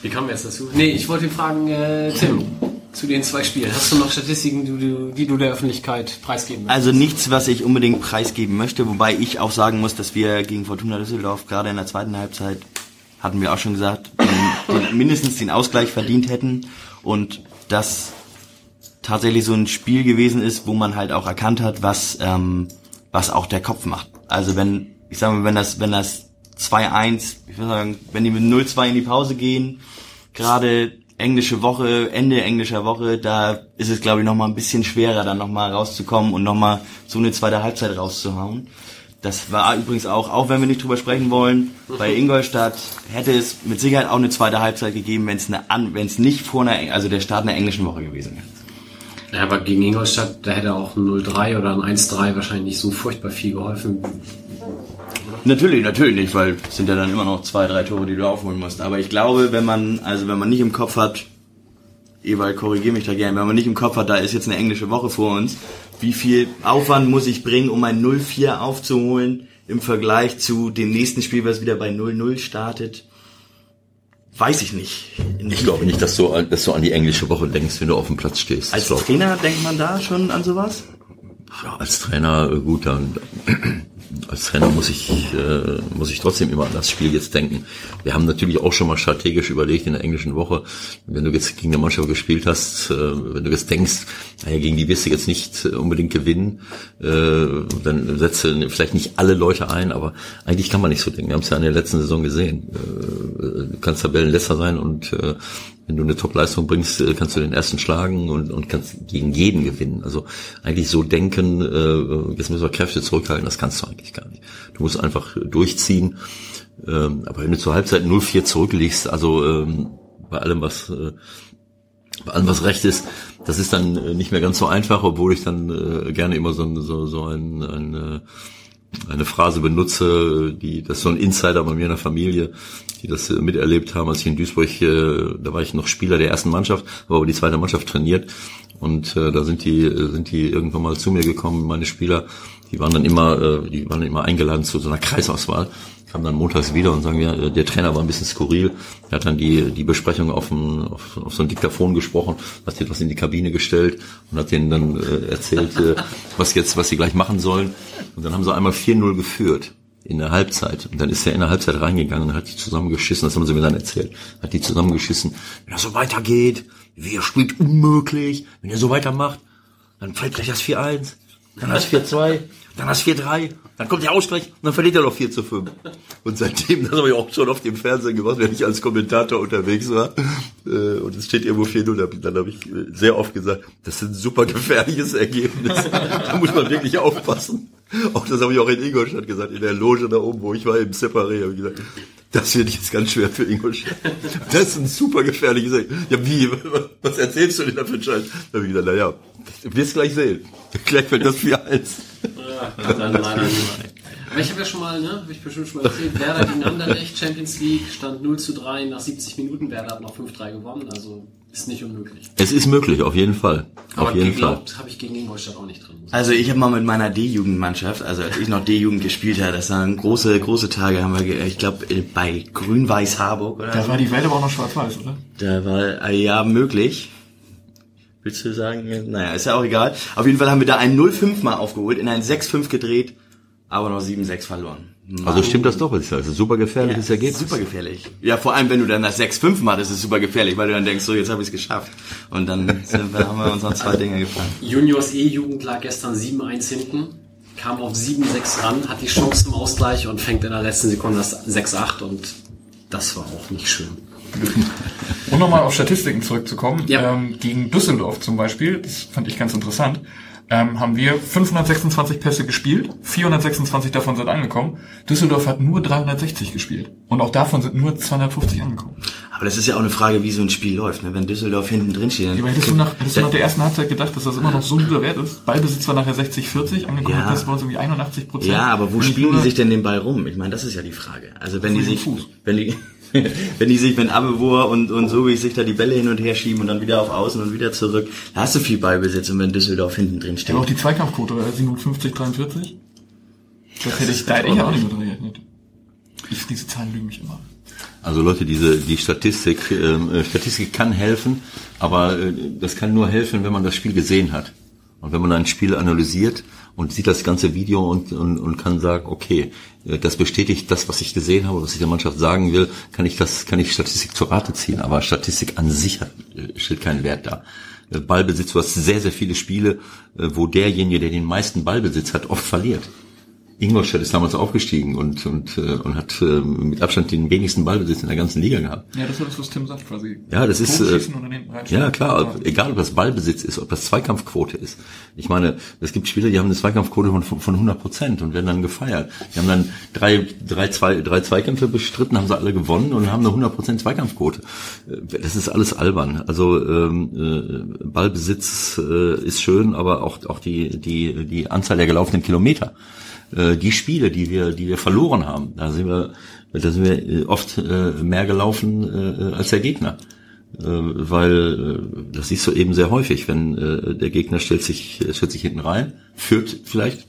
Wie kommen wir jetzt dazu? Nee, ich wollte ihn fragen, äh, Tim, zu den zwei Spielen. Hast du noch Statistiken, die du, die du der Öffentlichkeit preisgeben möchtest? Also nichts, was ich unbedingt preisgeben möchte, wobei ich auch sagen muss, dass wir gegen Fortuna Düsseldorf gerade in der zweiten Halbzeit, hatten wir auch schon gesagt, den, den, mindestens den Ausgleich verdient hätten und das tatsächlich so ein Spiel gewesen ist, wo man halt auch erkannt hat, was, ähm, was auch der Kopf macht. Also wenn, ich sag mal, wenn das, wenn das 2-1, ich würde sagen, wenn die mit 0-2 in die Pause gehen, gerade englische Woche, Ende englischer Woche, da ist es, glaube ich, noch mal ein bisschen schwerer, dann noch mal rauszukommen und noch mal so eine zweite Halbzeit rauszuhauen. Das war übrigens auch, auch wenn wir nicht drüber sprechen wollen, bei Ingolstadt hätte es mit Sicherheit auch eine zweite Halbzeit gegeben, wenn es eine wenn es nicht vor einer, also der Start einer englischen Woche gewesen wäre. Ja, aber gegen Ingolstadt, da hätte auch ein 0-3 oder ein 1-3 wahrscheinlich nicht so furchtbar viel geholfen. Natürlich, natürlich nicht, weil es sind ja dann immer noch zwei, drei Tore, die du aufholen musst. Aber ich glaube, wenn man, also wenn man nicht im Kopf hat, Ewald, korrigier mich da gerne, wenn man nicht im Kopf hat, da ist jetzt eine englische Woche vor uns, wie viel Aufwand muss ich bringen, um ein 0-4 aufzuholen im Vergleich zu dem nächsten Spiel, was wieder bei 0-0 startet? Weiß ich nicht. Ich glaube nicht, dass du, an- dass du an die englische Woche denkst, wenn du auf dem Platz stehst. Als Trainer denkt man da schon an sowas? ja, als Trainer, äh, gut, dann als Trainer muss ich, äh, muss ich trotzdem immer an das Spiel jetzt denken. Wir haben natürlich auch schon mal strategisch überlegt in der englischen Woche, wenn du jetzt gegen eine Mannschaft gespielt hast, äh, wenn du jetzt denkst, naja, gegen die wirst du jetzt nicht äh, unbedingt gewinnen, äh, dann setze vielleicht nicht alle Leute ein, aber eigentlich kann man nicht so denken. Wir haben es ja in der letzten Saison gesehen. Äh, du kannst Tabellenletzter sein und äh, wenn du eine Top-Leistung bringst, äh, kannst du den ersten schlagen und, und kannst gegen jeden gewinnen. Also eigentlich so denken, äh, jetzt müssen wir Kräfte zurückhalten, das kannst du eigentlich gar nicht. Du musst einfach durchziehen. Ähm, aber wenn du zur Halbzeit 0-4 zurückliegst, also ähm, bei allem, was äh, bei allem, was recht ist, das ist dann äh, nicht mehr ganz so einfach, obwohl ich dann äh, gerne immer so, so, so ein, ein, äh, eine Phrase benutze, die das ist so ein Insider bei mir in der Familie, die das äh, miterlebt haben, als ich in Duisburg, äh, da war ich noch Spieler der ersten Mannschaft, habe aber die zweite Mannschaft trainiert und äh, da sind die äh, sind die irgendwann mal zu mir gekommen, meine Spieler, die waren dann immer äh, die waren immer eingeladen zu so einer Kreisauswahl kamen dann montags wieder und sagen, ja, der Trainer war ein bisschen skurril. Er hat dann die, die Besprechung auf, ein, auf, auf so ein Diktaphon gesprochen, hat das in die Kabine gestellt und hat denen dann äh, erzählt, äh, was jetzt, was sie gleich machen sollen. Und dann haben sie einmal 4-0 geführt in der Halbzeit. Und dann ist er in der Halbzeit reingegangen und hat die zusammengeschissen, das haben sie mir dann erzählt, hat die zusammengeschissen. Wenn das so weitergeht, wie ihr spielt unmöglich, wenn ihr so weitermacht, dann fällt gleich das 4-1, dann das 4-2, dann das 4-3, dann kommt der Ausgleich und dann verliert er noch 4 zu 5. Und seitdem, das habe ich auch schon auf dem Fernsehen gemacht, wenn ich als Kommentator unterwegs war, äh, und es steht irgendwo 4-0, dann- habe ich sehr oft gesagt, das ist ein super gefährliches Ergebnis. [laughs] da muss man wirklich aufpassen. [laughs] Auch das habe ich auch in Ingolstadt gesagt, in der Loge da oben, wo ich war, im Separé, habe ich gesagt, das wird jetzt ganz schwer für Ingolstadt. Das ist ein super gefährliches. Ja, wie, was erzählst du denn da für einen Scheiß? Da habe ich gesagt, naja, wirst gleich sehen. Gleich fällt das 4-1. Ja, dann leider nicht. Aber ich habe ja schon mal, ne, habe ich bestimmt schon mal erzählt, Werder gegen Anderlecht, Champions League, stand 0 zu 3 nach 70 Minuten, Werder hat noch 5-3 gewonnen, also ist nicht unmöglich. Es ist möglich, auf jeden Fall. Auf Aber jeden Fall. geglaubt habe ich gegen Ingolstadt auch nicht dran. Also ich habe mal mit meiner D-Jugendmannschaft, also als ich noch D-Jugend gespielt habe, das waren große, große Tage, haben wir, ich glaube, bei Grün-Weiß Harburg oder Da so. war die Welt aber auch noch schwarz-weiß, oder? Da war, äh, ja, möglich. Willst du sagen? Naja, ist ja auch egal. Auf jeden Fall haben wir da ein 0-5 mal aufgeholt, in ein 6-5 gedreht, aber noch 7-6 verloren. Also stimmt das doch, was ich sage. Das ist ein super gefährliches Ja, Ergebnis. Super gefährlich. Ja, vor allem, wenn du dann das 6-5 machst, ist es super gefährlich, weil du dann denkst, so, jetzt habe ich es geschafft. Und dann [laughs] sind wir, haben wir uns noch zwei Dinge gefangen. Juniors E-Jugend lag gestern 7-1 hinten, kam auf 7-6 ran, hat die Chance zum Ausgleich und fängt in der letzten Sekunde das 6-8 und das war auch nicht schön. Um nochmal auf Statistiken zurückzukommen, Ja. ähm, gegen Düsseldorf zum Beispiel, das fand ich ganz interessant, ähm, haben wir 526 Pässe gespielt, 426 davon sind angekommen. Düsseldorf hat nur 360 gespielt und auch davon sind nur 250 angekommen. Aber das ist ja auch eine Frage, wie so ein Spiel läuft. Ne? Wenn Düsseldorf hinten drin steht, dann Aber hättest du, nach, hättest du nach der ersten Halbzeit gedacht, dass das immer noch so ein guter Wert ist? Ballbesitz war nachher 60-40, angekommen Ja. Pässe uns irgendwie 81 Prozent. Ja, aber wo spielen die sich denn den Ball rum? Ich meine, das ist ja die Frage. Also wenn die sich, Fuß. wenn die, [laughs] wenn die sich, wenn Abewur und, und so wie sich da die Bälle hin und her schieben und dann wieder auf Außen und wieder zurück, da hast du viel Ballbesitz und wenn Düsseldorf hinten drin steht. Ja, auch die Zweikampfquote, oder 57, 43? Das hätte ich, da hätte ich auch nicht mit gerechnet. Ich, diese Zahlen lügen mich immer. Also Leute, diese die Statistik, ähm, äh, Statistik kann helfen, aber äh, das kann nur helfen, wenn man das Spiel gesehen hat. Und wenn man ein Spiel analysiert und sieht das ganze Video und, und, und kann sagen, okay, äh, das bestätigt das, was ich gesehen habe, was ich der Mannschaft sagen will, kann ich das, kann ich Statistik zur Rate ziehen. Aber Statistik an sich hat, äh, stellt keinen Wert dar. Äh, Ballbesitz, du hast sehr, sehr viele Spiele, wo derjenige, der den meisten Ballbesitz hat, oft verliert. Ingolstadt ist damals aufgestiegen und und äh, und hat äh, mit Abstand den wenigsten Ballbesitz in der ganzen Liga gehabt. Ja, das ist das, was Tim sagt quasi. Ja, das ist äh, ja klar, egal ob das Ballbesitz ist, ob das Zweikampfquote ist. Ich meine, es gibt Spieler, die haben eine Zweikampfquote von, von 100 Prozent und werden dann gefeiert. Die haben dann drei, drei, zwei, drei Zweikämpfe bestritten, haben sie alle gewonnen und haben eine 100 Prozent Zweikampfquote. Äh, Das ist alles albern. Also ähm, äh, Ballbesitz äh, ist schön, aber auch auch die die die Anzahl der gelaufenen Kilometer äh, die Spiele, die wir, die wir verloren haben, da sind wir, da sind wir äh, oft äh, mehr gelaufen als der Gegner. Weil das siehst du eben sehr häufig, wenn der Gegner stellt sich, stellt sich hinten rein, führt vielleicht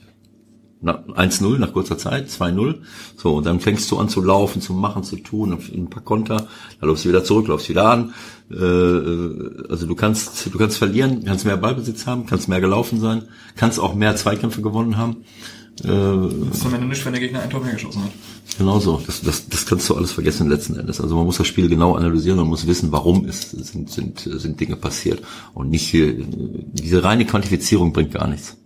na, 1-0 nach kurzer Zeit, 2-0. So, und dann fängst du an zu laufen, zu machen, zu tun, ein paar Konter, dann läufst du wieder zurück, läufst wieder an. Also du kannst, du kannst verlieren, kannst mehr Ballbesitz haben, kannst mehr gelaufen sein, kannst auch mehr Zweikämpfe gewonnen haben. Äh, Das ist am Ende nicht, wenn der Gegner ein Tor mehr geschossen hat. Genau so. Das, das, das kannst du alles vergessen letzten Endes. Also man muss das Spiel genau analysieren und muss wissen, warum es sind, sind, sind Dinge passiert. Und nicht hier, diese reine Quantifizierung bringt gar nichts.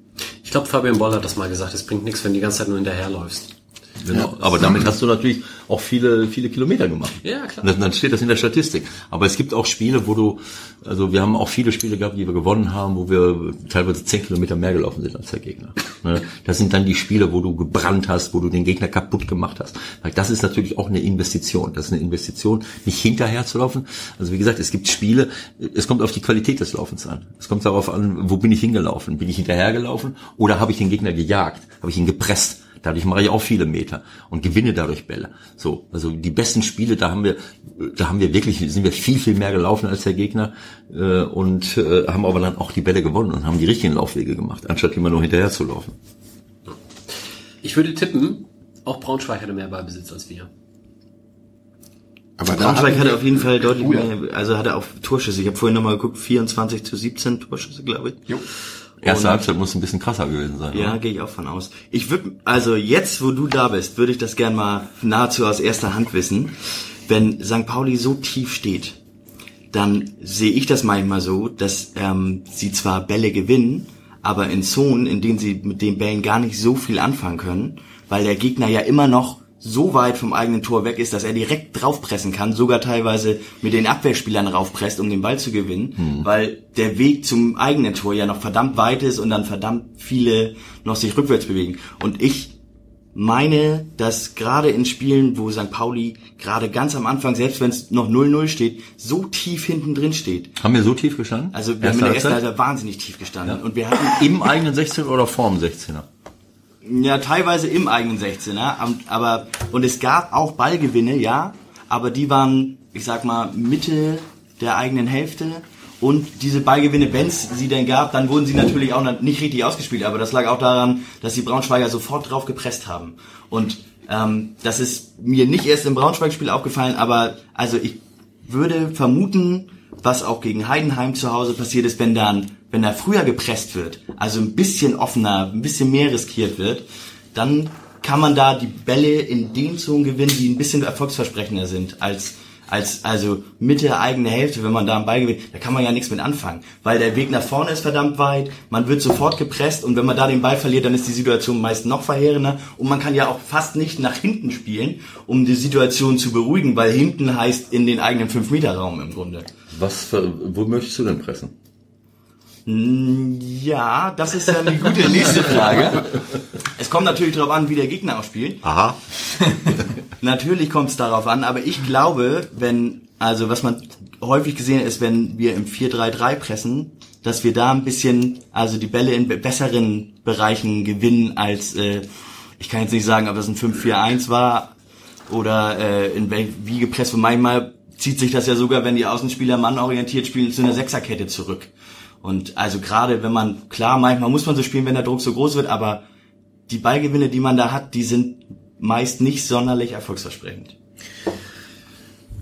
Ich glaube, Fabian Boll hat das mal gesagt, es bringt nichts, wenn du die ganze Zeit nur hinterherläufst. Genau. Aber damit hast du natürlich auch viele, viele Kilometer gemacht. Ja, klar. Und dann, steht das in der Statistik. Aber es gibt auch Spiele, wo du, also wir haben auch viele Spiele gehabt, die wir gewonnen haben, wo wir teilweise zehn Kilometer mehr gelaufen sind als der Gegner. [laughs] Ne? Das sind dann die Spiele, wo du gebrannt hast, wo du den Gegner kaputt gemacht hast. Das ist natürlich auch eine Investition. Das ist eine Investition, nicht hinterher zu laufen. Also wie gesagt, es gibt Spiele, es kommt auf die Qualität des Laufens an. Es kommt darauf an, wo bin ich hingelaufen? Bin ich hinterhergelaufen oder habe ich den Gegner gejagt? Habe ich ihn gepresst? Dadurch mache ich auch viele Meter und gewinne dadurch Bälle. So, also die besten Spiele, da haben wir, da haben wir wirklich, sind wir viel, viel mehr gelaufen als der Gegner äh, und äh, haben aber dann auch die Bälle gewonnen und haben die richtigen Laufwege gemacht, anstatt immer nur hinterher zu laufen. Ich würde tippen, auch Braunschweig hatte mehr Ballbesitz als wir. Aber Braunschweig hatte auf jeden Fall deutlich Oh mehr, also hatte auch Torschüsse. Ich habe vorhin nochmal geguckt, 24 zu 17 Torschüsse, glaube ich. Jo. Erste Und- Halbzeit muss ein bisschen krasser gewesen sein. Ja, gehe ich auch von aus. Ich würde, also jetzt, wo du da bist, würde ich das gern mal nahezu aus erster Hand wissen. Wenn St. Pauli so tief steht, dann sehe ich das manchmal so, dass ähm, sie zwar Bälle gewinnen, aber in Zonen, in denen sie mit den Bällen gar nicht so viel anfangen können, weil der Gegner ja immer noch so weit vom eigenen Tor weg ist, dass er direkt draufpressen kann, sogar teilweise mit den Abwehrspielern raufpresst, um den Ball zu gewinnen, weil der Weg zum eigenen Tor ja noch verdammt weit ist und dann verdammt viele noch sich rückwärts bewegen. Und ich meine, dass gerade in Spielen, wo St. Pauli gerade ganz am Anfang, selbst wenn es noch 0-0 steht, so tief hinten drin steht. Haben wir so tief gestanden? Also wir haben Erste in der ersten Halbzeit? Wahnsinnig tief gestanden. Und wir hatten Im eigenen 16 oder vorm 16er? Ja teilweise im eigenen 16er, am- aber und es gab auch Ballgewinne, ja, aber die waren, ich sag mal, Mitte der eigenen Hälfte. Und diese Ballgewinne, wenn es sie denn gab, dann wurden sie natürlich auch nicht richtig ausgespielt. Aber das lag auch daran, dass die Braunschweiger sofort drauf gepresst haben. Und ähm, das ist mir nicht erst im Braunschweig-Spiel aufgefallen, aber also ich würde vermuten, was auch gegen Heidenheim zu Hause passiert ist, wenn dann, wenn da früher gepresst wird, also ein bisschen offener, ein bisschen mehr riskiert wird, dann kann man da die Bälle in den Zonen gewinnen, die ein bisschen erfolgsversprechender sind als als also Mitte eigene Hälfte, wenn man da einen Ball gewinnt, da kann man ja nichts mit anfangen, weil der Weg nach vorne ist verdammt weit, man wird sofort gepresst und wenn man da den Ball verliert, dann ist die Situation meist noch verheerender und man kann ja auch fast nicht nach hinten spielen, um die Situation zu beruhigen, weil hinten heißt in den eigenen 5-Meter-Raum im Grunde. Was, für, wo möchtest du denn pressen? Ja, das ist dann die gute nächste Frage. Es kommt natürlich darauf an, wie der Gegner auch spielt. Aha. [laughs] Natürlich kommt es darauf an, aber ich glaube, wenn, also was man häufig gesehen ist, wenn wir im 4-3-3 pressen, dass wir da ein bisschen, also die Bälle in be- besseren Bereichen gewinnen als, äh, ich kann jetzt nicht sagen, ob das ein 5-4-1 war oder äh, in wel- wie gepresst. Manchmal zieht sich das ja sogar, wenn die Außenspieler mannorientiert spielen, zu einer Sechserkette zurück. Und also gerade wenn man, klar, manchmal muss man so spielen, wenn der Druck so groß wird, aber die Ballgewinne, die man da hat, die sind meist nicht sonderlich erfolgsversprechend.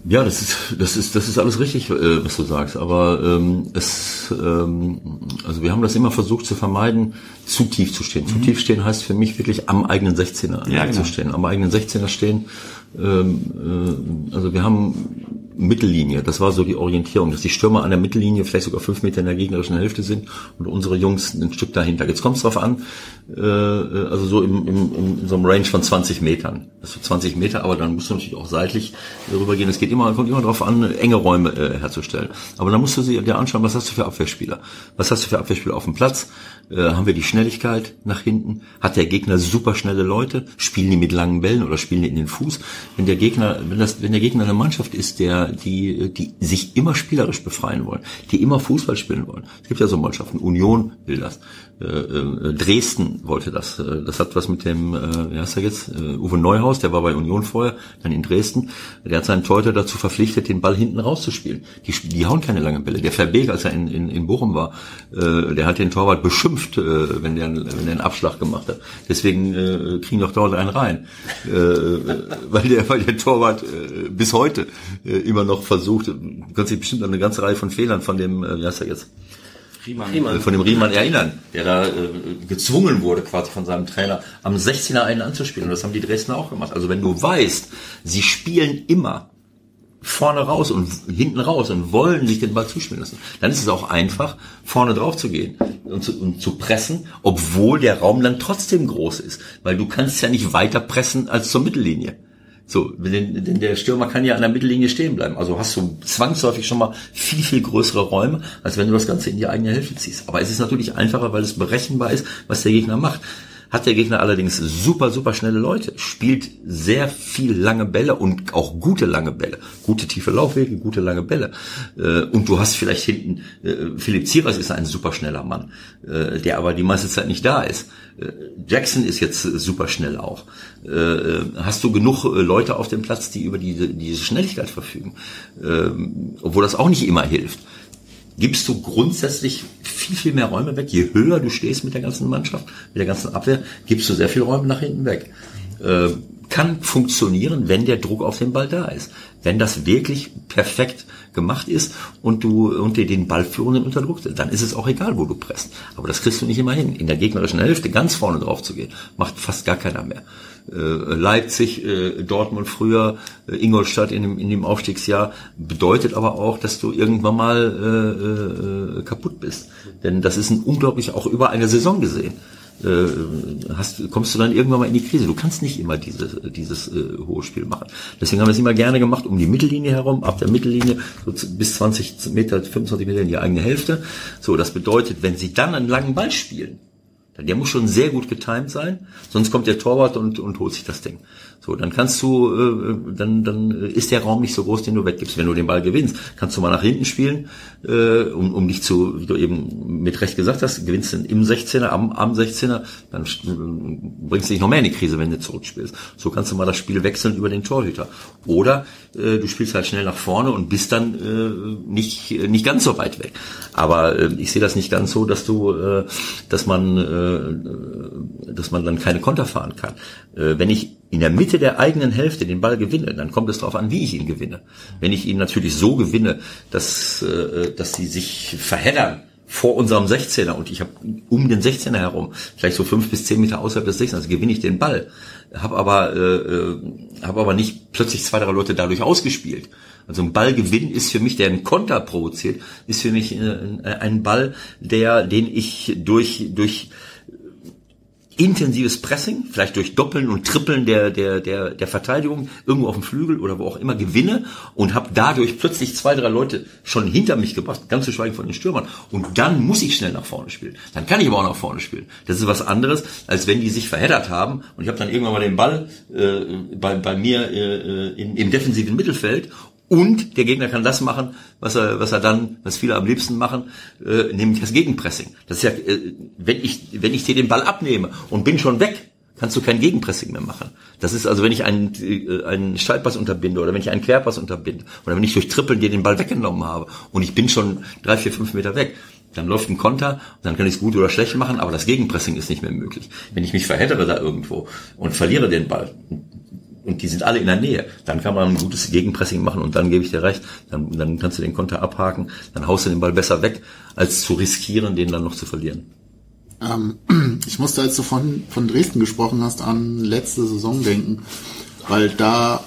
Ja, das ist, das ist, das ist alles richtig, äh, was du sagst. Aber ähm, es, ähm, also wir haben das immer versucht zu vermeiden, zu tief zu stehen. Zu tief stehen heißt für mich wirklich am eigenen 16er Ja, zu genau. stehen. Am eigenen 16er stehen. Ähm, äh, also wir haben Mittellinie. Das war so die Orientierung, dass die Stürmer an der Mittellinie vielleicht sogar fünf Meter in der gegnerischen Hälfte sind und unsere Jungs ein Stück dahinter. Jetzt kommt es drauf an, äh, also so im, im, in so einem Range von 20 Metern. Das ist 20 Meter, aber dann musst du natürlich auch seitlich rübergehen. Es geht immer, kommt immer darauf an, enge Räume äh, herzustellen. Aber dann musst du dir anschauen, was hast du für Abwehrspieler? Was hast du für Abwehrspieler auf dem Platz? Äh, haben wir die Schnelligkeit nach hinten? Hat der Gegner super schnelle Leute? Spielen die mit langen Bällen oder spielen die in den Fuß? Wenn der Gegner, wenn das, wenn der Gegner eine Mannschaft ist, der, die, die sich immer spielerisch befreien wollen, die immer Fußball spielen wollen. Es gibt ja so Mannschaften. Union will das. Äh, äh, Dresden wollte das. Äh, das hat was mit dem, wie heißt er jetzt? Uwe Neuhaus, der war bei Union vorher, dann in Dresden. Der hat seinen Torhüter dazu verpflichtet, den Ball hinten rauszuspielen. Die, die hauen keine langen Bälle. Der Verbeek, als er in, in, in Bochum war, der hat den Torwart beschimpft, wenn, der, wenn der einen Abschlag gemacht hat. Deswegen kriegen doch dort einen rein. Weil, der, weil der Torwart bis heute immer noch versucht, dich bestimmt eine ganze Reihe von Fehlern von dem, wie heißt er jetzt? Riemann. Riemann. von dem Riemann erinnern, der da äh, gezwungen wurde quasi von seinem Trainer, am 16er einen anzuspielen. Und das haben die Dresdner auch gemacht. Also wenn du weißt, sie spielen immer vorne raus und hinten raus und wollen sich den Ball zuspielen lassen, dann ist es auch einfach, vorne drauf zu gehen und zu, und zu pressen, obwohl der Raum dann trotzdem groß ist. Weil du kannst ja nicht weiter pressen als zur Mittellinie. So, denn, denn der Stürmer kann ja an der Mittellinie stehen bleiben. Also hast du zwangsläufig schon mal viel, viel größere Räume, als wenn du das Ganze in die eigene Hälfte ziehst. Aber es ist natürlich einfacher, weil es berechenbar ist, was der Gegner macht. Hat der Gegner allerdings super, super schnelle Leute, spielt sehr viel lange Bälle und auch gute lange Bälle, gute tiefe Laufwege, gute lange Bälle. Äh, und du hast vielleicht hinten, äh, Philipp Zieras ist ein super schneller Mann, äh, der aber die meiste Zeit nicht da ist. Jackson ist jetzt super schnell auch. Hast du genug Leute auf dem Platz, die über diese, diese Schnelligkeit verfügen? Ähm, obwohl das auch nicht immer hilft gibst du grundsätzlich viel, viel mehr Räume weg. Je höher du stehst mit der ganzen Mannschaft, mit der ganzen Abwehr, gibst du sehr viel Räume nach hinten weg. Äh, kann funktionieren, wenn der Druck auf den Ball da ist. Wenn das wirklich perfekt gemacht ist und du und dir den Ballführenden unter Druck setzt, dann ist es auch egal, wo du presst. Aber das kriegst du nicht immer hin. In der gegnerischen Hälfte ganz vorne drauf zu gehen, macht fast gar keiner mehr. Äh, Leipzig, äh, Dortmund früher, äh, Ingolstadt in dem, in dem Aufstiegsjahr, bedeutet aber auch, dass du irgendwann mal äh, äh, kaputt bist. Denn das ist ein unglaublich, auch über eine Saison gesehen hast, kommst du dann irgendwann mal in die Krise. Du kannst nicht immer dieses, dieses äh, hohe Spiel machen. Deswegen haben wir es immer gerne gemacht, um die Mittellinie herum, ab der Mittellinie so bis 20 Meter, 25 Meter in die eigene Hälfte. So, das bedeutet, wenn sie dann einen langen Ball spielen, der muss schon sehr gut getimt sein, sonst kommt der Torwart und, und holt sich das Ding. So, dann kannst du, äh, dann, dann ist der Raum nicht so groß, den du weggibst. Wenn du den Ball gewinnst, kannst du mal nach hinten spielen, äh, um, um dich zu, wie du eben mit Recht gesagt hast, gewinnst du im 16er, am, am 16er, dann bringst du dich noch mehr in die Krise, wenn du zurückspielst. So kannst du mal das Spiel wechseln über den Torhüter. Oder äh, du spielst halt schnell nach vorne und bist dann äh, nicht, nicht ganz so weit weg. Aber äh, ich sehe das nicht ganz so, dass du, äh, dass man, äh, dass man dann keine Konter fahren kann. Äh, wenn ich in der Mitte der eigenen Hälfte den Ball gewinne, dann kommt es darauf an, wie ich ihn gewinne. Wenn ich ihn natürlich so gewinne, dass, äh, dass sie sich verheddern vor unserem 16er und ich habe um den 16er herum, vielleicht so fünf bis zehn Meter außerhalb des 16ers, also gewinne ich den Ball, habe aber, äh, äh hab aber nicht plötzlich zwei, drei Leute dadurch ausgespielt. Also ein Ballgewinn ist für mich, der einen Konter provoziert, ist für mich äh, ein Ball, der, den ich durch, durch intensives Pressing, vielleicht durch Doppeln und Trippeln der, der, der, der Verteidigung irgendwo auf dem Flügel oder wo auch immer gewinne und habe dadurch plötzlich zwei, drei Leute schon hinter mich gebracht, ganz zu schweigen von den Stürmern. Und dann muss ich schnell nach vorne spielen. Dann kann ich aber auch nach vorne spielen. Das ist was anderes, als wenn die sich verheddert haben und ich habe dann irgendwann mal den Ball äh, bei, bei mir äh, in, im defensiven Mittelfeld und der Gegner kann das machen, was er, was er dann, was viele am liebsten machen, äh, nämlich das Gegenpressing. Das ist ja, äh, wenn ich, wenn ich dir den Ball abnehme und bin schon weg, kannst du kein Gegenpressing mehr machen. Das ist also, wenn ich einen, äh, einen Steilpass unterbinde oder wenn ich einen Querpass unterbinde oder wenn ich durch Trippeln dir den Ball weggenommen habe und ich bin schon drei, vier, fünf Meter weg, dann läuft ein Konter und dann kann ich es gut oder schlecht machen, aber das Gegenpressing ist nicht mehr möglich. Wenn ich mich verheddere da irgendwo und verliere den Ball, und die sind alle in der Nähe. Dann kann man ein gutes Gegenpressing machen und dann gebe ich dir recht, dann, dann kannst du den Konter abhaken, dann haust du den Ball besser weg, als zu riskieren, den dann noch zu verlieren. Ähm, [clears throat] ich musste, als du von, von Dresden gesprochen hast, an letzte Saison denken, weil da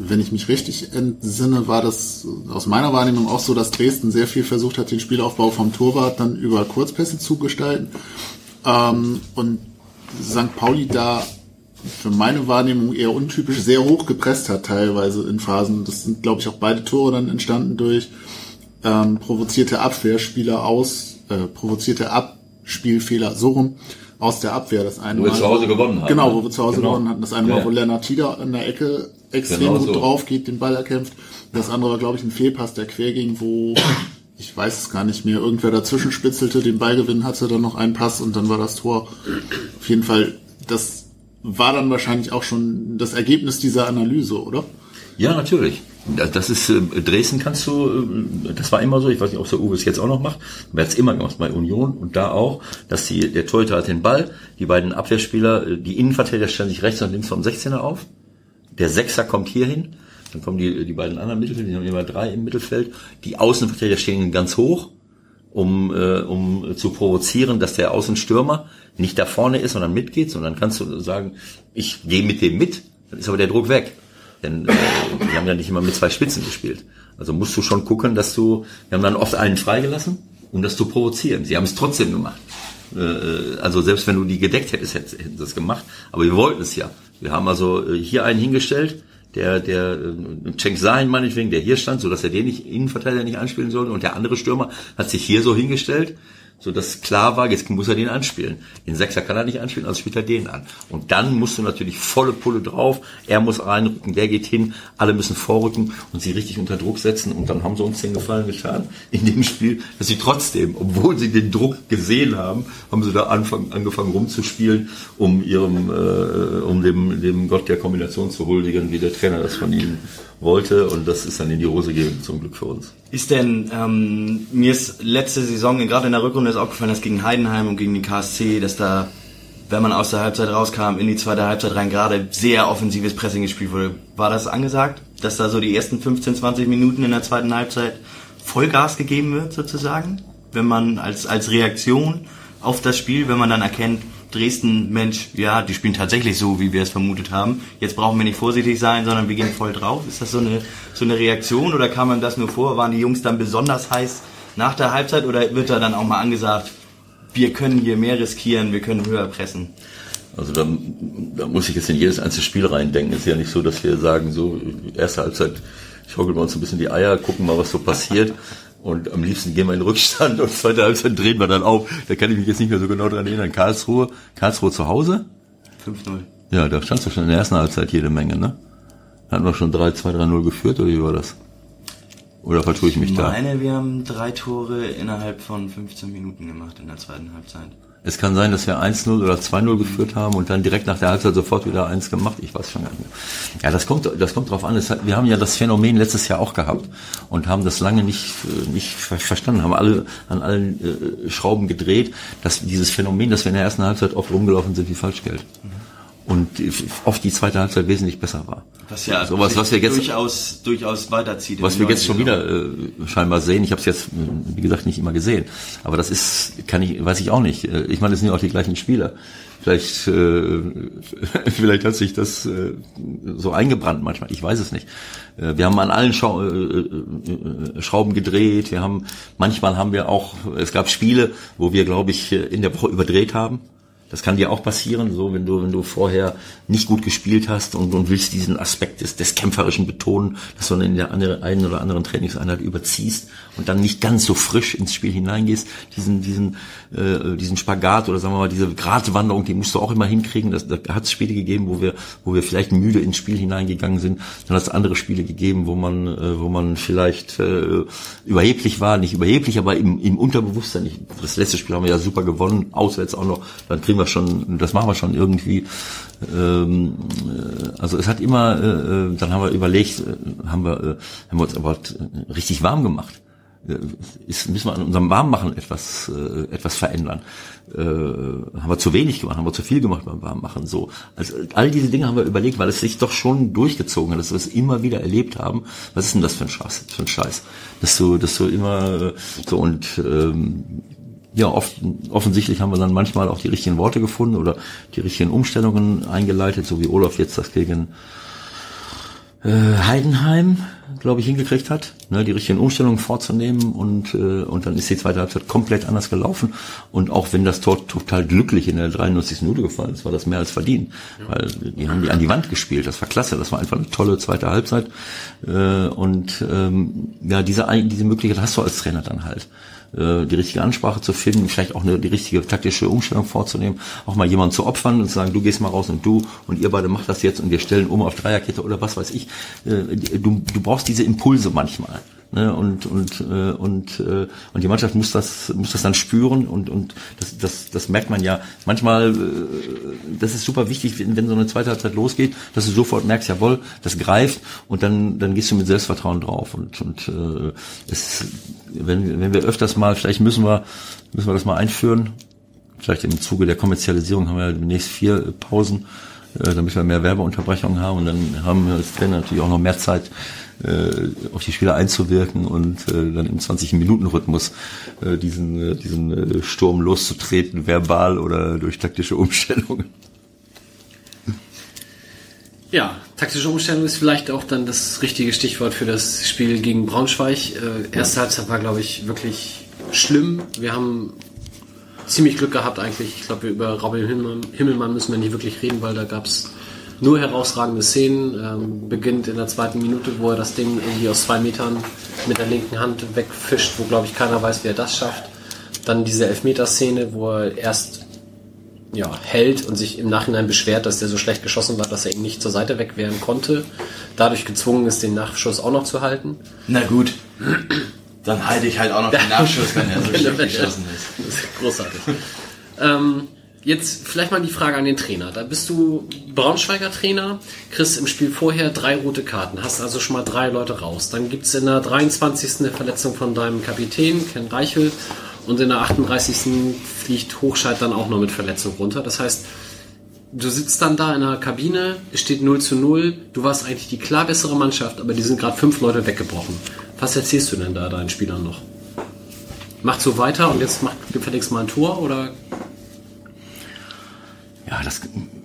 wenn ich mich richtig entsinne, war das aus meiner Wahrnehmung auch so, dass Dresden sehr viel versucht hat, den Spielaufbau vom Torwart dann über Kurzpässe zu gestalten. Ähm, und St. Pauli da für meine Wahrnehmung eher untypisch sehr hoch gepresst hat teilweise in Phasen. Das sind, glaube ich, auch beide Tore dann entstanden durch ähm, provozierte Abwehrspieler aus, äh, provozierte Abspielfehler, so rum, aus der Abwehr. Das eine Wo wir zu Hause gewonnen haben. Genau, wo wir zu Hause Genau. gewonnen hatten. Das eine Ja. Mal, wo Lennart Tieder an der Ecke extrem Genau gut so. drauf geht, den Ball erkämpft. Das andere war, glaube ich, ein Fehlpass, der quer ging, wo [coughs] ich weiß es gar nicht mehr, irgendwer dazwischen spitzelte, den Ballgewinn hatte, dann noch einen Pass und dann war das Tor. Auf jeden Fall, das war dann wahrscheinlich auch schon das Ergebnis dieser Analyse, oder? Ja, natürlich. Das, ist äh, Dresden kannst du, äh, das war immer so, ich weiß nicht, ob der Uwe es jetzt auch noch macht, aber er es immer gemacht bei Union und da auch, dass die, der Torhüter hat den Ball, die beiden Abwehrspieler, äh, die Innenverteidiger stellen sich rechts und links vom 16er auf, der Sechser kommt hier hin, dann kommen die, die beiden anderen Mittelfelder, die haben immer drei im Mittelfeld, die Außenverteidiger stehen ganz hoch, um, äh, um zu provozieren, dass der Außenstürmer nicht da vorne ist, sondern mitgeht, sondern kannst du sagen, ich gehe mit dem mit, dann ist aber der Druck weg. Denn äh, wir haben ja nicht immer mit zwei Spitzen gespielt. Also musst du schon gucken, dass du, wir haben dann oft einen freigelassen, um das zu provozieren. Sie haben es trotzdem gemacht. Äh, also selbst wenn du die gedeckt hättest, hätten hätten sie es gemacht. Aber wir wollten es ja. Wir haben also äh, hier einen hingestellt, der, der äh, Cenk Sahin meinetwegen, der hier stand, so dass er den nicht Innenverteidiger nicht anspielen sollte. Und der andere Stürmer hat sich hier so hingestellt, so dass klar war, jetzt muss er den anspielen. Den Sechser kann er nicht anspielen, also spielt er den an. Und dann musst du natürlich volle Pulle drauf. Er muss reinrücken, der geht hin, alle müssen vorrücken und sie richtig unter Druck setzen. Und dann haben sie uns den Gefallen getan in dem Spiel, dass sie trotzdem, obwohl sie den Druck gesehen haben, haben sie da anfang, angefangen rumzuspielen, um ihrem, äh, um dem, dem Gott der Kombination zu huldigen, wie der Trainer das von ihnen wollte. Und das ist dann in die Hose gegangen, zum Glück für uns. Ist denn, ähm, mir ist letzte Saison, gerade in der Rückrunde ist aufgefallen, dass gegen Heidenheim und gegen den KSC, dass da, wenn man aus der Halbzeit rauskam, in die zweite Halbzeit rein, gerade sehr offensives Pressing gespielt wurde. War das angesagt, dass da so die ersten 15, 20 Minuten in der zweiten Halbzeit Vollgas gegeben wird, sozusagen? Wenn man als, als Reaktion auf das Spiel, wenn man dann erkennt, Dresden, Mensch, ja, die spielen tatsächlich so, wie wir es vermutet haben. Jetzt brauchen wir nicht vorsichtig sein, sondern wir gehen voll drauf. Ist das so eine, so eine Reaktion oder kam man das nur vor? Waren die Jungs dann besonders heiß nach der Halbzeit oder wird da dann auch mal angesagt, wir können hier mehr riskieren, wir können höher pressen? Also da, da muss ich jetzt in jedes einzelne Spiel reindenken. Es ist ja nicht so, dass wir sagen, so erste Halbzeit schaukeln wir uns ein bisschen die Eier, gucken mal, was so passiert. Und am liebsten gehen wir in den Rückstand und zweite Halbzeit drehen wir dann auf. Da kann ich mich jetzt nicht mehr so genau dran erinnern. Karlsruhe, Karlsruhe zu Hause? 5-0. Ja, da standst du schon in der ersten Halbzeit jede Menge, ne? Da hatten wir schon 3, 2, 3, 0 geführt, oder wie war das? Oder vertue ich mich Ich da? meine, wir haben drei Tore innerhalb von 15 Minuten gemacht in der zweiten Halbzeit. Es kann sein, dass wir 1-0 oder 2-0 geführt haben und dann direkt nach der Halbzeit sofort wieder eins gemacht. Ich weiß schon gar nicht mehr. Ja, das kommt, das kommt drauf an. Hat, wir haben ja das Phänomen letztes Jahr auch gehabt und haben das lange nicht, äh, nicht ver- verstanden, haben alle an allen äh, Schrauben gedreht, dass dieses Phänomen, dass wir in der ersten Halbzeit oft rumgelaufen sind wie Falschgeld. Und oft die zweite Halbzeit wesentlich besser war. Was ja Sowas, was wir jetzt, durchaus, durchaus weiterzieht. was wir jetzt schon wieder äh, scheinbar sehen. Ich habe es jetzt, äh, wie gesagt, nicht immer gesehen. Aber das ist, kann ich, weiß ich auch nicht. Äh, Ich meine, es sind ja auch die gleichen Spieler. Vielleicht, äh, [laughs] vielleicht hat sich das äh, so eingebrannt manchmal. Ich weiß es nicht. Äh, wir haben an allen Schau äh, Schrauben gedreht. Wir haben, manchmal haben wir auch, es gab Spiele, wo wir, glaube ich, in der Woche überdreht haben. Das kann dir auch passieren, so wenn du wenn du vorher nicht gut gespielt hast und, und willst diesen Aspekt des, des kämpferischen betonen, dass du dann in der einen oder anderen Trainingseinheit überziehst und dann nicht ganz so frisch ins Spiel hineingehst. Diesen diesen äh, diesen Spagat oder sagen wir mal diese Gratwanderung, die musst du auch immer hinkriegen. Das, da hat es Spiele gegeben, wo wir wo wir vielleicht müde ins Spiel hineingegangen sind. Dann hat es andere Spiele gegeben, wo man äh, wo man vielleicht äh, überheblich war, nicht überheblich, aber im, im Unterbewusstsein. Ich, das letzte Spiel haben wir ja super gewonnen, auswärts auch noch. Dann kriegen wir schon, das machen wir schon irgendwie. Ähm, äh, also es hat immer, äh, äh, dann haben wir überlegt, äh, haben wir, äh, haben wir uns aber richtig warm gemacht. Äh, Ist, müssen wir an unserem Warmmachen etwas, äh, etwas verändern. Äh, haben wir zu wenig gemacht, haben wir zu viel gemacht beim Warmmachen. So, also all diese Dinge haben wir überlegt, weil es sich doch schon durchgezogen hat, dass wir es immer wieder erlebt haben. Was ist denn das für ein Scheiß? Für ein Scheiß? Dass du, dass du immer äh, so und ähm, ja, oft, offensichtlich haben wir dann manchmal auch die richtigen Worte gefunden oder die richtigen Umstellungen eingeleitet, so wie Olaf jetzt das gegen äh, Heidenheim, glaube ich, hingekriegt hat, ne, die richtigen Umstellungen vorzunehmen und äh, und dann ist die zweite Halbzeit komplett anders gelaufen und auch wenn das Tor total glücklich in der 93. Minute gefallen ist, war das mehr als verdient, ja. weil die haben die an die Wand gespielt, das war klasse, das war einfach eine tolle zweite Halbzeit äh, und ähm, ja diese diese Möglichkeit hast du als Trainer dann halt äh, die richtige Ansprache zu finden, vielleicht auch eine, die richtige taktische Umstellung vorzunehmen, auch mal jemanden zu opfern und zu sagen, du gehst mal raus und du und ihr beide macht das jetzt und wir stellen um auf Dreierkette oder was weiß ich. Äh, du, du brauchst diese Impulse manchmal. Ne, und und äh, und äh, und die Mannschaft muss das muss das dann spüren und und das das das merkt man ja. Manchmal äh, das ist super wichtig wenn, wenn so eine zweite Halbzeit losgeht dass du sofort merkst jawohl das greift und dann dann gehst du mit Selbstvertrauen drauf. Und und äh, es wenn wenn wir öfters mal vielleicht müssen wir müssen wir das mal einführen. Vielleicht im Zuge der Kommerzialisierung haben wir demnächst vier Pausen äh, damit wir mehr Werbeunterbrechungen haben und dann haben wir als Trainer natürlich auch noch mehr Zeit äh, auf die Spieler einzuwirken und äh, dann im 20-Minuten-Rhythmus äh, diesen, äh, diesen äh, Sturm loszutreten, verbal oder durch taktische Umstellungen. Ja, taktische Umstellung ist vielleicht auch dann das richtige Stichwort für das Spiel gegen Braunschweig. Äh, erste Halbzeit war, glaube ich, wirklich schlimm. Wir haben ziemlich Glück gehabt eigentlich. Ich glaube, über Robin Himmelmann, Himmelmann müssen wir nicht wirklich reden, weil da gab es nur herausragende Szenen. Ähm, beginnt in der zweiten Minute, wo er das Ding irgendwie aus zwei Metern mit der linken Hand wegfischt, wo glaube ich keiner weiß, wie er das schafft. Dann diese Elfmeterszene, wo er erst ja, hält und sich im Nachhinein beschwert, dass der so schlecht geschossen war, dass er ihm nicht zur Seite wegwehren konnte. Dadurch gezwungen ist, den Nachschuss auch noch zu halten. Na gut. Dann halte ich halt auch noch den [laughs] Nachschuss, wenn er so schlecht geschossen ist. [laughs] Das ist großartig. ähm, Jetzt vielleicht mal die Frage an den Trainer. Da bist du Braunschweiger Trainer, kriegst im Spiel vorher drei rote Karten, hast also schon mal drei Leute raus. Dann gibt es in der 23. eine Verletzung von deinem Kapitän, Ken Reichel, und in der 38. fliegt Hochscheid dann auch noch mit Verletzung runter. Das heißt, du sitzt dann da in der Kabine, es steht 0 zu 0, du warst eigentlich die klar bessere Mannschaft, aber die sind gerade fünf Leute weggebrochen. Was erzählst du denn da deinen Spielern noch? Macht so weiter und jetzt macht gefälligst mal ein Tor oder ja, das,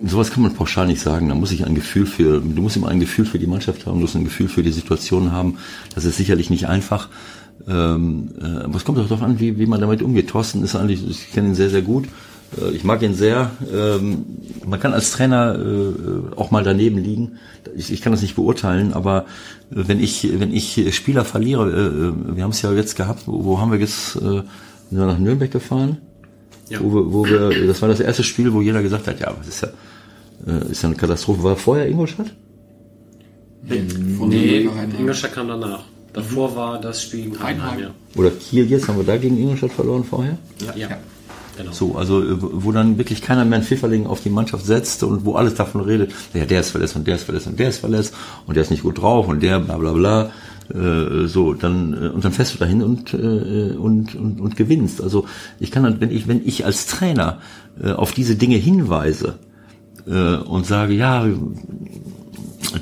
sowas kann man pauschal nicht sagen. Da muss ich ein Gefühl für, du musst immer ein Gefühl für die Mannschaft haben, du musst ein Gefühl für die Situation haben. Das ist sicherlich nicht einfach. Ähm, äh, aber es kommt auch darauf an, wie, wie man damit umgeht. Thorsten ist eigentlich, ich kenne ihn sehr, sehr gut. Äh, ich mag ihn sehr. Ähm, man kann als Trainer äh, auch mal daneben liegen. Ich, ich kann das nicht beurteilen, aber wenn ich, wenn ich Spieler verliere, äh, äh, wir haben es ja jetzt gehabt, wo, wo haben wir jetzt, äh, sind wir nach Nürnberg gefahren? Ja. Wo, wir, wo wir, das war das erste Spiel, wo jeder gesagt hat, ja, das ist ja, äh, ist ja eine Katastrophe. War vorher Ingolstadt? Nee, Ingolstadt kam danach. Davor mhm. war das Spiel gegen Heidenheim, ja. Oder Kiel jetzt, haben wir da gegen Ingolstadt verloren vorher? Ja. ja. Genau. So, also äh, wo dann wirklich keiner mehr ein Pfifferling auf die Mannschaft setzt und wo alles davon redet, ja, der ist verletzt und der ist verletzt und der ist verletzt und der ist nicht gut drauf und der bla bla bla. Äh, so, dann äh, und dann fährst du dahin und, äh, und, und, und gewinnst. Also ich kann dann, wenn ich, wenn ich als Trainer auf diese Dinge hinweise und sage, ja,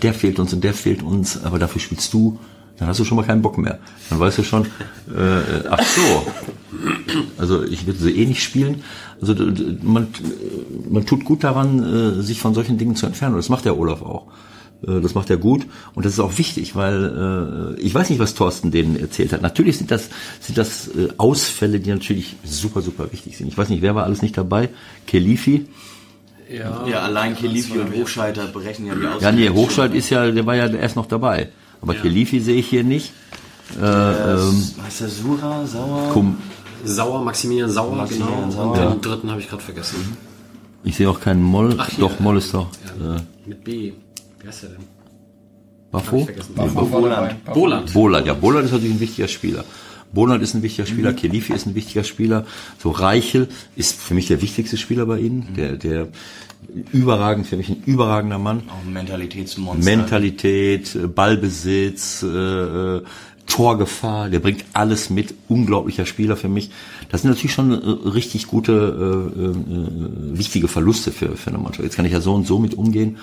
der fehlt uns und der fehlt uns, aber dafür spielst du, dann hast du schon mal keinen Bock mehr. Dann weißt du schon, äh, ach so, also ich würde sie eh nicht spielen. Also man, man tut gut daran, sich von solchen Dingen zu entfernen. Das macht der Olaf auch. Äh, das macht er gut und das ist auch wichtig, weil äh, ich weiß nicht, was Thorsten denen erzählt hat. Natürlich sind das sind das äh, Ausfälle, die natürlich super super wichtig sind. Ich weiß nicht, wer war alles nicht dabei? Kelifi. Ja, ja allein Kelifi und Hochscheiter berechnen ja die Ausfälle. Ja, nee, Hochscheit ist ja, der war ja erst noch dabei. Aber ja. Kelifi sehe ich hier nicht. Äh, ähm, heißt der Sura, Sauer? Kum Sauer, Maximilian Sauer, Maximilian genau. Sauer. Und den dritten habe ich gerade vergessen. Ich sehe auch keinen Moll. Ach, doch, Moll ist doch. Ja, äh, mit B. Wer ist er denn? Bafo? Bafo Boland. Boland. Boland, ja, Boland ist natürlich ein wichtiger Spieler. Boland ist ein wichtiger Spieler, mhm. Kelifi ist ein wichtiger Spieler, so Reichel ist für mich der wichtigste Spieler bei ihnen, mhm. der, der überragend, für mich ein überragender Mann. Auch ein Mentalitätsmonster. Mentalität, Ballbesitz, äh, äh Torgefahr, der bringt alles mit, unglaublicher Spieler für mich. Das sind natürlich schon äh, richtig gute, äh, äh, wichtige Verluste für, für eine Mannschaft. Jetzt kann ich ja so und so mit umgehen.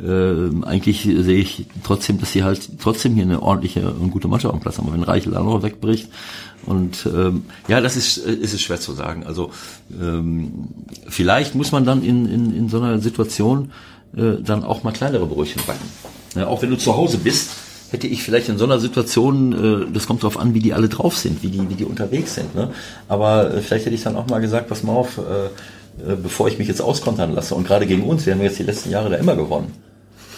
Äh, eigentlich sehe ich trotzdem, dass sie halt trotzdem hier eine ordentliche und gute Mannschaft am Platz haben. Aber wenn Reichel auch noch wegbricht und ähm, ja, das ist, ist es schwer zu sagen. Also ähm, vielleicht muss man dann in, in, in so einer Situation äh, dann auch mal kleinere Brötchen backen. Ja, auch wenn du zu Hause bist, hätte ich vielleicht in so einer Situation, äh, das kommt darauf an, wie die alle drauf sind, wie die, wie die unterwegs sind. Ne? Aber äh, vielleicht hätte ich dann auch mal gesagt, pass mal auf, äh, äh, bevor ich mich jetzt auskontern lasse. Und gerade gegen uns, wir haben jetzt die letzten Jahre da immer gewonnen.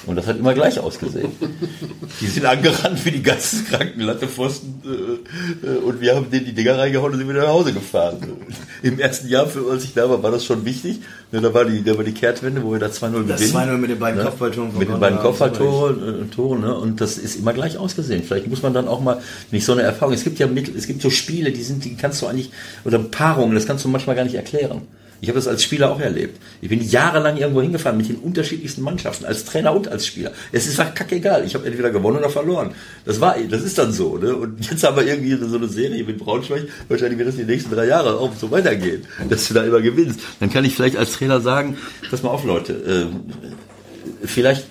Und das hat immer gleich ausgesehen. [laughs] Die sind angerannt wie die ganzen kranken Lattepfosten äh, äh, und wir haben denen die Dinger reingehauen und sind wieder nach Hause gefahren. [laughs] Im ersten Jahr, als ich da war, war das schon wichtig. Ja, da war die, da war die Kehrtwende, wo wir da 2-0 gewinnen. Das 2-0 mit den beiden Ne? Kopfballtoren Mit den beiden Kopfballtoren, äh, Toren, ne? Und das ist immer gleich ausgesehen. Vielleicht muss man dann auch mal nicht so eine Erfahrung. Es gibt ja Mittel, es gibt so Spiele, die sind, die kannst du eigentlich, oder Paarungen, das kannst du manchmal gar nicht erklären. Ich habe das als Spieler auch erlebt. Ich bin jahrelang irgendwo hingefahren mit den unterschiedlichsten Mannschaften, als Trainer und als Spieler. Es ist halt kackegal. Ich habe entweder gewonnen oder verloren. Das war, das ist dann so. Ne? Und jetzt haben wir irgendwie so eine Serie mit Braunschweig. Wahrscheinlich wird das die nächsten drei Jahre auch so weitergehen, dass du da immer gewinnst. Dann kann ich vielleicht als Trainer sagen, pass mal auf, Leute, äh, vielleicht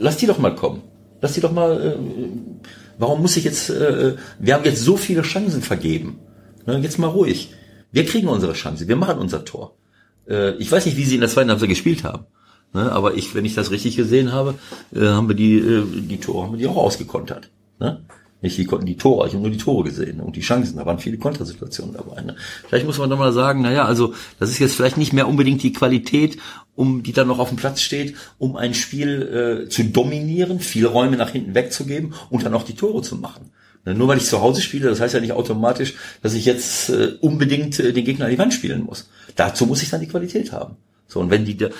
lass die doch mal kommen. Lass die doch mal. Äh, warum muss ich jetzt? Äh, wir haben jetzt so viele Chancen vergeben. Ne, jetzt mal ruhig. Wir kriegen unsere Chance. Wir machen unser Tor. Äh, ich weiß nicht, wie sie in der zweiten Halbzeit gespielt haben. Ne, aber ich, wenn ich das richtig gesehen habe, äh, haben wir die, äh, die Tore haben wir die auch ausgekontert. Ne? Nicht die konnten die Tore, ich habe nur die Tore gesehen und die Chancen, da waren viele Kontersituationen dabei. Ne? Vielleicht muss man doch mal sagen, naja, also das ist jetzt vielleicht nicht mehr unbedingt die Qualität, um die dann noch auf dem Platz steht, um ein Spiel äh, zu dominieren, viele Räume nach hinten wegzugeben und dann auch die Tore zu machen. Ne, Nur weil ich zu Hause spiele, das heißt ja nicht automatisch, dass ich jetzt äh, unbedingt äh, den Gegner an die Wand spielen muss. Dazu muss ich dann die Qualität haben. So, und wenn die, äh,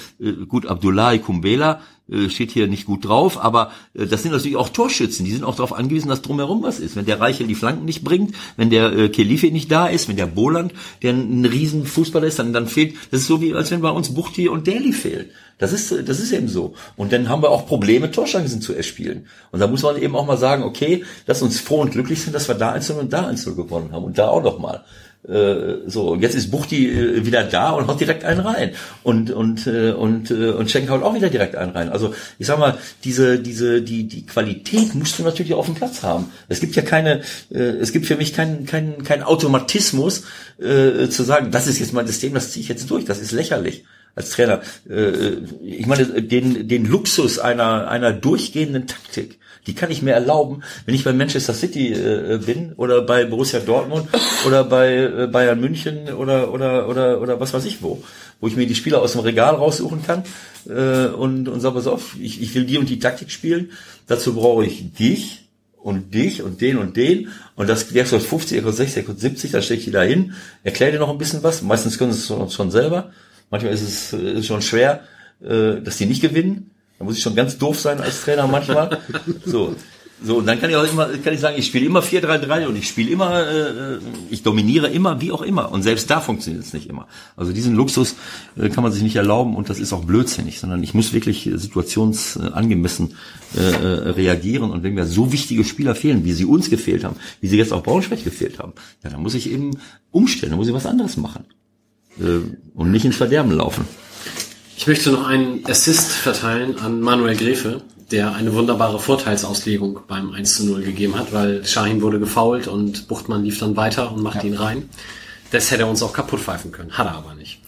gut, Abdullahi Kumbela äh, steht hier nicht gut drauf, aber äh, das sind natürlich auch Torschützen, die sind auch darauf angewiesen, dass drumherum was ist. Wenn der Reichel die Flanken nicht bringt, wenn der äh, Kelife nicht da ist, wenn der Boland, der ein riesen Fußballer ist, dann, dann fehlt, das ist so wie, als wenn bei uns Buchti und Daly fehlen. Das ist, das ist eben so. Und dann haben wir auch Probleme, Torchancen zu erspielen. Und da muss man eben auch mal sagen, okay, lass uns froh und glücklich sein, dass wir da einzeln und da einzeln gewonnen haben und da auch noch mal. Äh, so, jetzt ist Buchti äh, wieder da und haut direkt einen rein. Und, und, äh, und, äh, und Schenk haut auch wieder direkt einen rein. Also, ich sag mal, diese, diese, die, die Qualität musst du natürlich auf dem Platz haben. Es gibt ja keine, äh, es gibt für mich keinen, keinen, keinen Automatismus, äh, zu sagen, das ist jetzt mein System, das ziehe ich jetzt durch. Das ist lächerlich als Trainer. Äh, ich meine, den, den Luxus einer, einer durchgehenden Taktik, die kann ich mir erlauben, wenn ich bei Manchester City äh, bin oder bei Borussia Dortmund oder bei äh, Bayern München oder, oder, oder, oder was weiß ich wo, wo ich mir die Spieler aus dem Regal raussuchen kann äh, und, und sage, pass auf, ich, ich will die und die Taktik spielen, dazu brauche ich dich und dich und den und den. Und das der kostet 50, der kostet 60, der kostet 70, da stelle ich die da hin, erkläre dir noch ein bisschen was, meistens können sie es schon, schon selber, manchmal ist es äh, ist schon schwer, äh, dass die nicht gewinnen, da muss ich schon ganz doof sein als Trainer manchmal. So. So, und dann kann ich auch immer, kann ich sagen, ich spiele immer 4-3-3 und ich spiele immer, äh, ich dominiere immer, wie auch immer. Und selbst da funktioniert es nicht immer. Also diesen Luxus äh, kann man sich nicht erlauben und das ist auch blödsinnig, sondern ich muss wirklich äh, situationsangemessen äh, äh, reagieren. Und wenn mir so wichtige Spieler fehlen, wie sie uns gefehlt haben, wie sie jetzt auch Braunschweig gefehlt haben, ja, dann muss ich eben umstellen, dann muss ich was anderes machen. Äh, und nicht ins Verderben laufen. Ich möchte noch einen Assist verteilen an Manuel Gräfe, der eine wunderbare Vorteilsauslegung beim 1 zu 0 gegeben hat, weil Shahin wurde gefoult und Buchtmann lief dann weiter und macht ihn rein. Das hätte er uns auch kaputt pfeifen können, hat er aber nicht.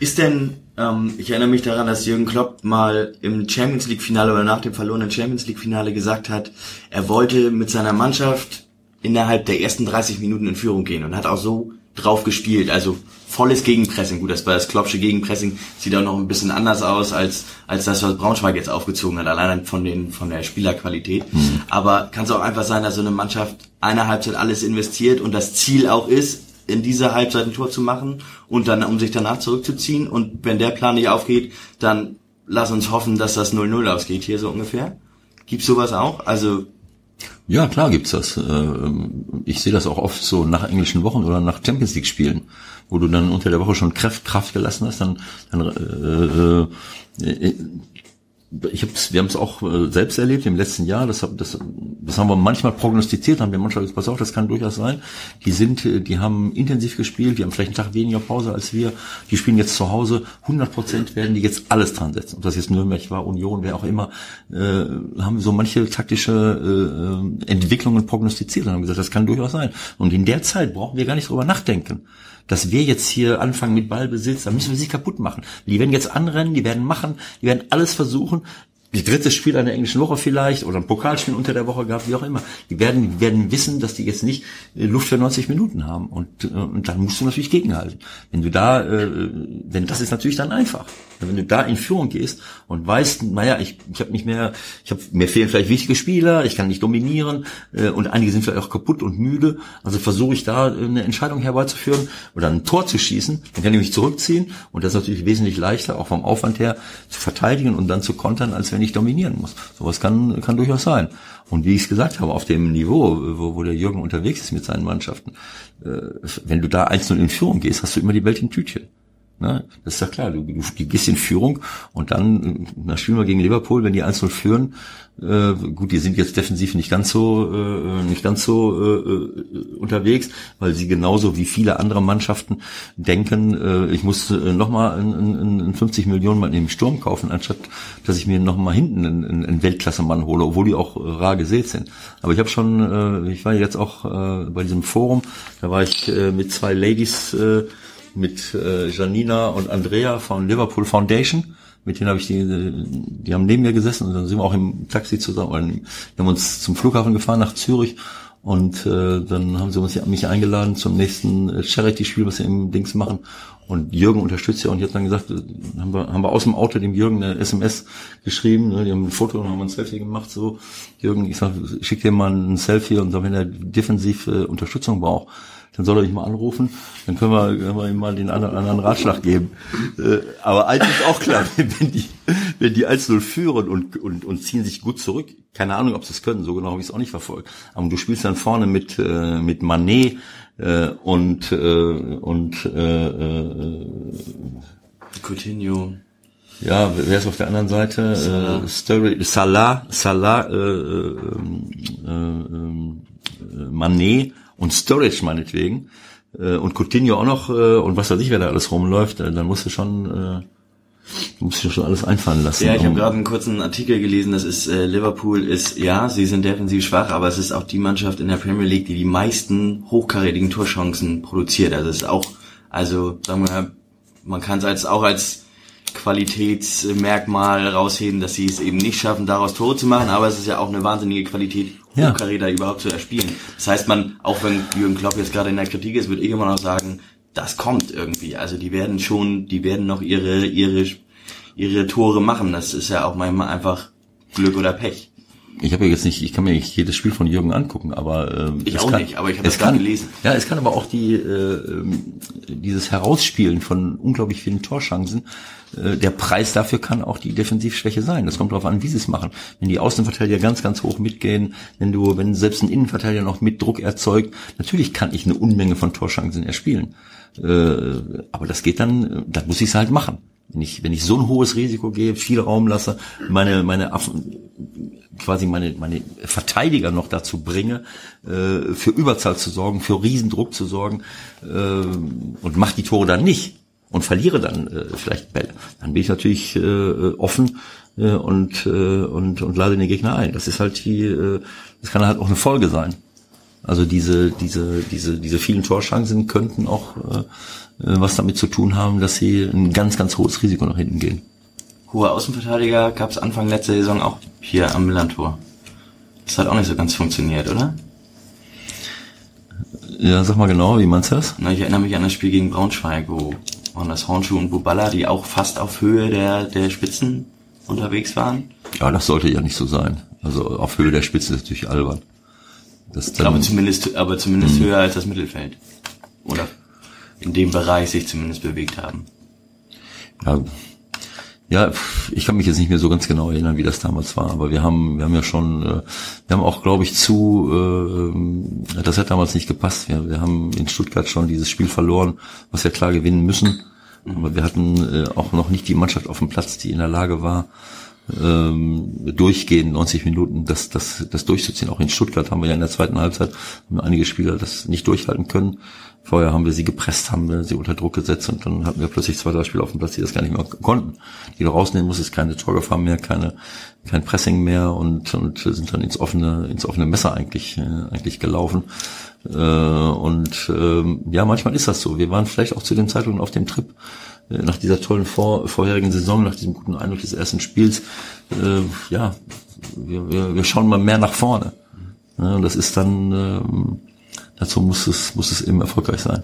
Ist denn, ähm, ich erinnere mich daran, dass Jürgen Klopp mal im Champions League Finale oder nach dem verlorenen Champions League Finale gesagt hat, er wollte mit seiner Mannschaft innerhalb der ersten 30 Minuten in Führung gehen und hat auch so drauf gespielt, also volles Gegenpressing. Gut, das war das Kloppsche Gegenpressing, sieht auch noch ein bisschen anders aus als als das, was Braunschweig jetzt aufgezogen hat, allein von den von der Spielerqualität. Aber kann es auch einfach sein, dass so eine Mannschaft eine Halbzeit alles investiert und das Ziel auch ist, in dieser Halbzeit ein Tor zu machen und dann, um sich danach zurückzuziehen. Und wenn der Plan nicht aufgeht, dann lass uns hoffen, dass das 0-0 ausgeht, hier so ungefähr. Gibt's sowas auch? Also, Ja, klar gibt's das. Ähm, Ich sehe das auch oft so nach englischen Wochen oder nach Champions League Spielen, wo du dann unter der Woche schon Kraft, Kraft gelassen hast, dann, dann äh, äh, ich hab's, wir haben es auch äh, selbst erlebt im letzten Jahr. Das, hab- das, das haben wir manchmal prognostiziert, haben wir manchmal gesagt, pass auf, das kann durchaus sein. Die sind, äh, die haben intensiv gespielt, die haben vielleicht einen Tag weniger Pause als wir. Die spielen jetzt zu Hause. 100 Prozent werden die jetzt alles dran setzen. Ob das jetzt Nürnberg war, Union, wer auch immer, äh, haben so manche taktische äh, Entwicklungen prognostiziert und haben gesagt, das kann durchaus sein. Und in der Zeit brauchen wir gar nicht drüber nachdenken. Dass wir jetzt hier anfangen mit Ballbesitz, dann müssen wir sich kaputt machen. Die werden jetzt anrennen, die werden machen, die werden alles versuchen die dritte Spiel einer englischen Woche vielleicht oder ein Pokalspiel unter der Woche gehabt, wie auch immer. Die werden, die werden wissen, dass die jetzt nicht äh, Luft für 90 Minuten haben und, äh, und dann musst du natürlich gegenhalten. Wenn du da, äh, denn das ist natürlich dann einfach. Wenn du da in Führung gehst und weißt, naja, ich, ich habe nicht mehr, ich habe mir fehlen vielleicht wichtige Spieler, ich kann nicht dominieren äh, und einige sind vielleicht auch kaputt und müde, also versuche ich da äh, eine Entscheidung herbeizuführen oder ein Tor zu schießen, dann kann ich mich zurückziehen und das ist natürlich wesentlich leichter, auch vom Aufwand her zu verteidigen und dann zu kontern, als wenn ich dominieren muss. Sowas kann, kann durchaus sein. Und wie ich es gesagt habe, auf dem Niveau, wo, wo der Jürgen unterwegs ist mit seinen Mannschaften, äh, wenn du da 1-0 in Führung gehst, hast du immer die Welt in Tütchen. Ne? Das ist ja klar, du, du, gehst in Führung und dann, na spielen wir gegen Liverpool, wenn die 1-0 führen, äh, gut, die sind jetzt defensiv nicht ganz so äh, nicht ganz so äh, unterwegs, weil sie genauso wie viele andere Mannschaften denken, äh, ich muss äh, nochmal einen 50 Millionen Mann im Sturm kaufen, anstatt dass ich mir nochmal hinten einen, einen Weltklassemann hole, obwohl die auch äh, rar gesät sind. Aber ich habe schon, äh, ich war jetzt auch äh, bei diesem Forum, da war ich äh, mit zwei Ladies äh, mit äh, Janina und Andrea von Liverpool Foundation. Mit denen habe ich die, die haben neben mir gesessen und dann sind wir auch im Taxi zusammen. Wir haben uns zum Flughafen gefahren nach Zürich und äh, dann haben sie uns mich eingeladen zum nächsten äh, Charity-Spiel, was sie im Dings machen. Und Jürgen unterstützt ja und jetzt dann gesagt, äh, haben wir, haben wir aus dem Auto dem Jürgen eine SMS geschrieben, ne, die haben ein Foto und haben ein Selfie gemacht, so, Jürgen, ich sag, schick dir mal ein Selfie und sag, wenn er defensiv äh, Unterstützung braucht, dann soll er mich mal anrufen, dann können wir, können wir ihm mal den anderen, anderen Ratschlag geben. Äh, aber eins ist auch klar, [laughs] wenn die, wenn die 1-0 führen und, und, und ziehen sich gut zurück, keine Ahnung, ob sie es können, so genau habe ich es auch nicht verfolgt. Aber du spielst dann vorne mit, äh, mit Manet äh, und, äh, und äh, äh, Coutinho. Ja, wer ist auf der anderen Seite? Salah, äh, Story, Salah, Salah äh, äh, äh, äh, Manet und Storage meinetwegen äh, und Coutinho auch noch äh, und was weiß ich, wer da alles rumläuft, äh, dann musst du schon äh, musst du schon alles einfallen lassen. Ja, ich habe gerade einen kurzen Artikel gelesen, das ist äh, Liverpool ist ja, sie sind defensiv schwach, aber es ist auch die Mannschaft in der Premier League, die die meisten hochkarätigen Torchancen produziert. Also es ist auch also sagen wir man kann es als auch als Qualitätsmerkmal rausheben, dass sie es eben nicht schaffen, daraus Tore zu machen, aber es ist ja auch eine wahnsinnige Qualität, ja. Hochkaräter überhaupt zu erspielen. Das heißt, man, auch wenn Jürgen Klopp jetzt gerade in der Kritik ist, würde ich immer noch sagen, das kommt irgendwie. Also die werden schon, die werden noch ihre, ihre, ihre Tore machen. Das ist ja auch manchmal einfach Glück oder Pech. Ich habe jetzt nicht, ich kann mir nicht jedes Spiel von Jürgen angucken, aber ähm, ich auch kann, nicht, aber ich habe es kann, gelesen. Ja, es kann aber auch die äh, ähm, dieses Herausspielen von unglaublich vielen Torchancen äh, der Preis dafür kann auch die Defensivschwäche sein. Das kommt darauf an, wie sie es machen. Wenn die Außenverteidiger ganz, ganz hoch mitgehen, wenn du, wenn selbst ein Innenverteidiger noch mit Druck erzeugt, natürlich kann ich eine Unmenge von Torchancen erspielen. Äh, aber das geht dann, dann muss ich es halt machen. Wenn ich, wenn ich so ein hohes Risiko gehe, viel Raum lasse, meine, meine Affen, quasi meine, meine Verteidiger noch dazu bringe, äh, für Überzahl zu sorgen, für Riesendruck zu sorgen äh, und mache die Tore dann nicht, und verliere dann äh, vielleicht Bälle, dann bin ich natürlich äh, offen äh, und, äh, und, und lade den Gegner ein. Das ist halt die, äh, das kann halt auch eine Folge sein. Also diese, diese, diese, diese vielen Torchancen könnten auch äh, äh, was damit zu tun haben, dass sie ein ganz, ganz hohes Risiko nach hinten gehen. Hohe Außenverteidiger gab es Anfang letzter Saison auch hier am Millantor. Das hat auch nicht so ganz funktioniert, oder? Ja, sag mal genau, wie meinst du das? Na, ich erinnere mich an das Spiel gegen Braunschweig, wo waren das Hornschuh und Buballa, die auch fast auf Höhe der, der Spitzen unterwegs waren? Ja, das sollte ja nicht so sein. Also auf Höhe der Spitzen ist natürlich albern. Das dann, aber zumindest, aber zumindest mh. höher als das Mittelfeld. Oder in dem Bereich sich zumindest bewegt haben. Ja, ja, ich kann mich jetzt nicht mehr so ganz genau erinnern, wie das damals war, aber wir haben, wir haben ja schon, äh, wir haben auch, glaube ich, zu, äh, das hat damals nicht gepasst. Wir, wir haben in Stuttgart schon dieses Spiel verloren, was wir klar gewinnen müssen. Aber wir hatten äh, auch noch nicht die Mannschaft auf dem Platz, die in der Lage war, ähm, durchgehend 90 Minuten das, das, das durchzuziehen. Auch in Stuttgart haben wir ja in der zweiten Halbzeit einige Spieler das nicht durchhalten können. Vorher haben wir sie gepresst, haben wir sie unter Druck gesetzt und dann hatten wir plötzlich zwei, drei Spieler auf dem Platz, die das gar nicht mehr konnten. Die du rausnehmen musst, ist keine Torgefahr mehr, keine, kein Pressing mehr und, und sind dann ins offene, ins offene Messer eigentlich, äh, eigentlich gelaufen. Äh, und ähm, ja, manchmal ist das so. Wir waren vielleicht auch zu den Zeitungen auf dem Trip äh, nach dieser tollen vor, vorherigen Saison, nach diesem guten Eindruck des ersten Spiels. Äh, ja, wir, wir, wir schauen mal mehr nach vorne. Ja, und das ist dann, ähm, dazu muss es, muss es eben erfolgreich sein.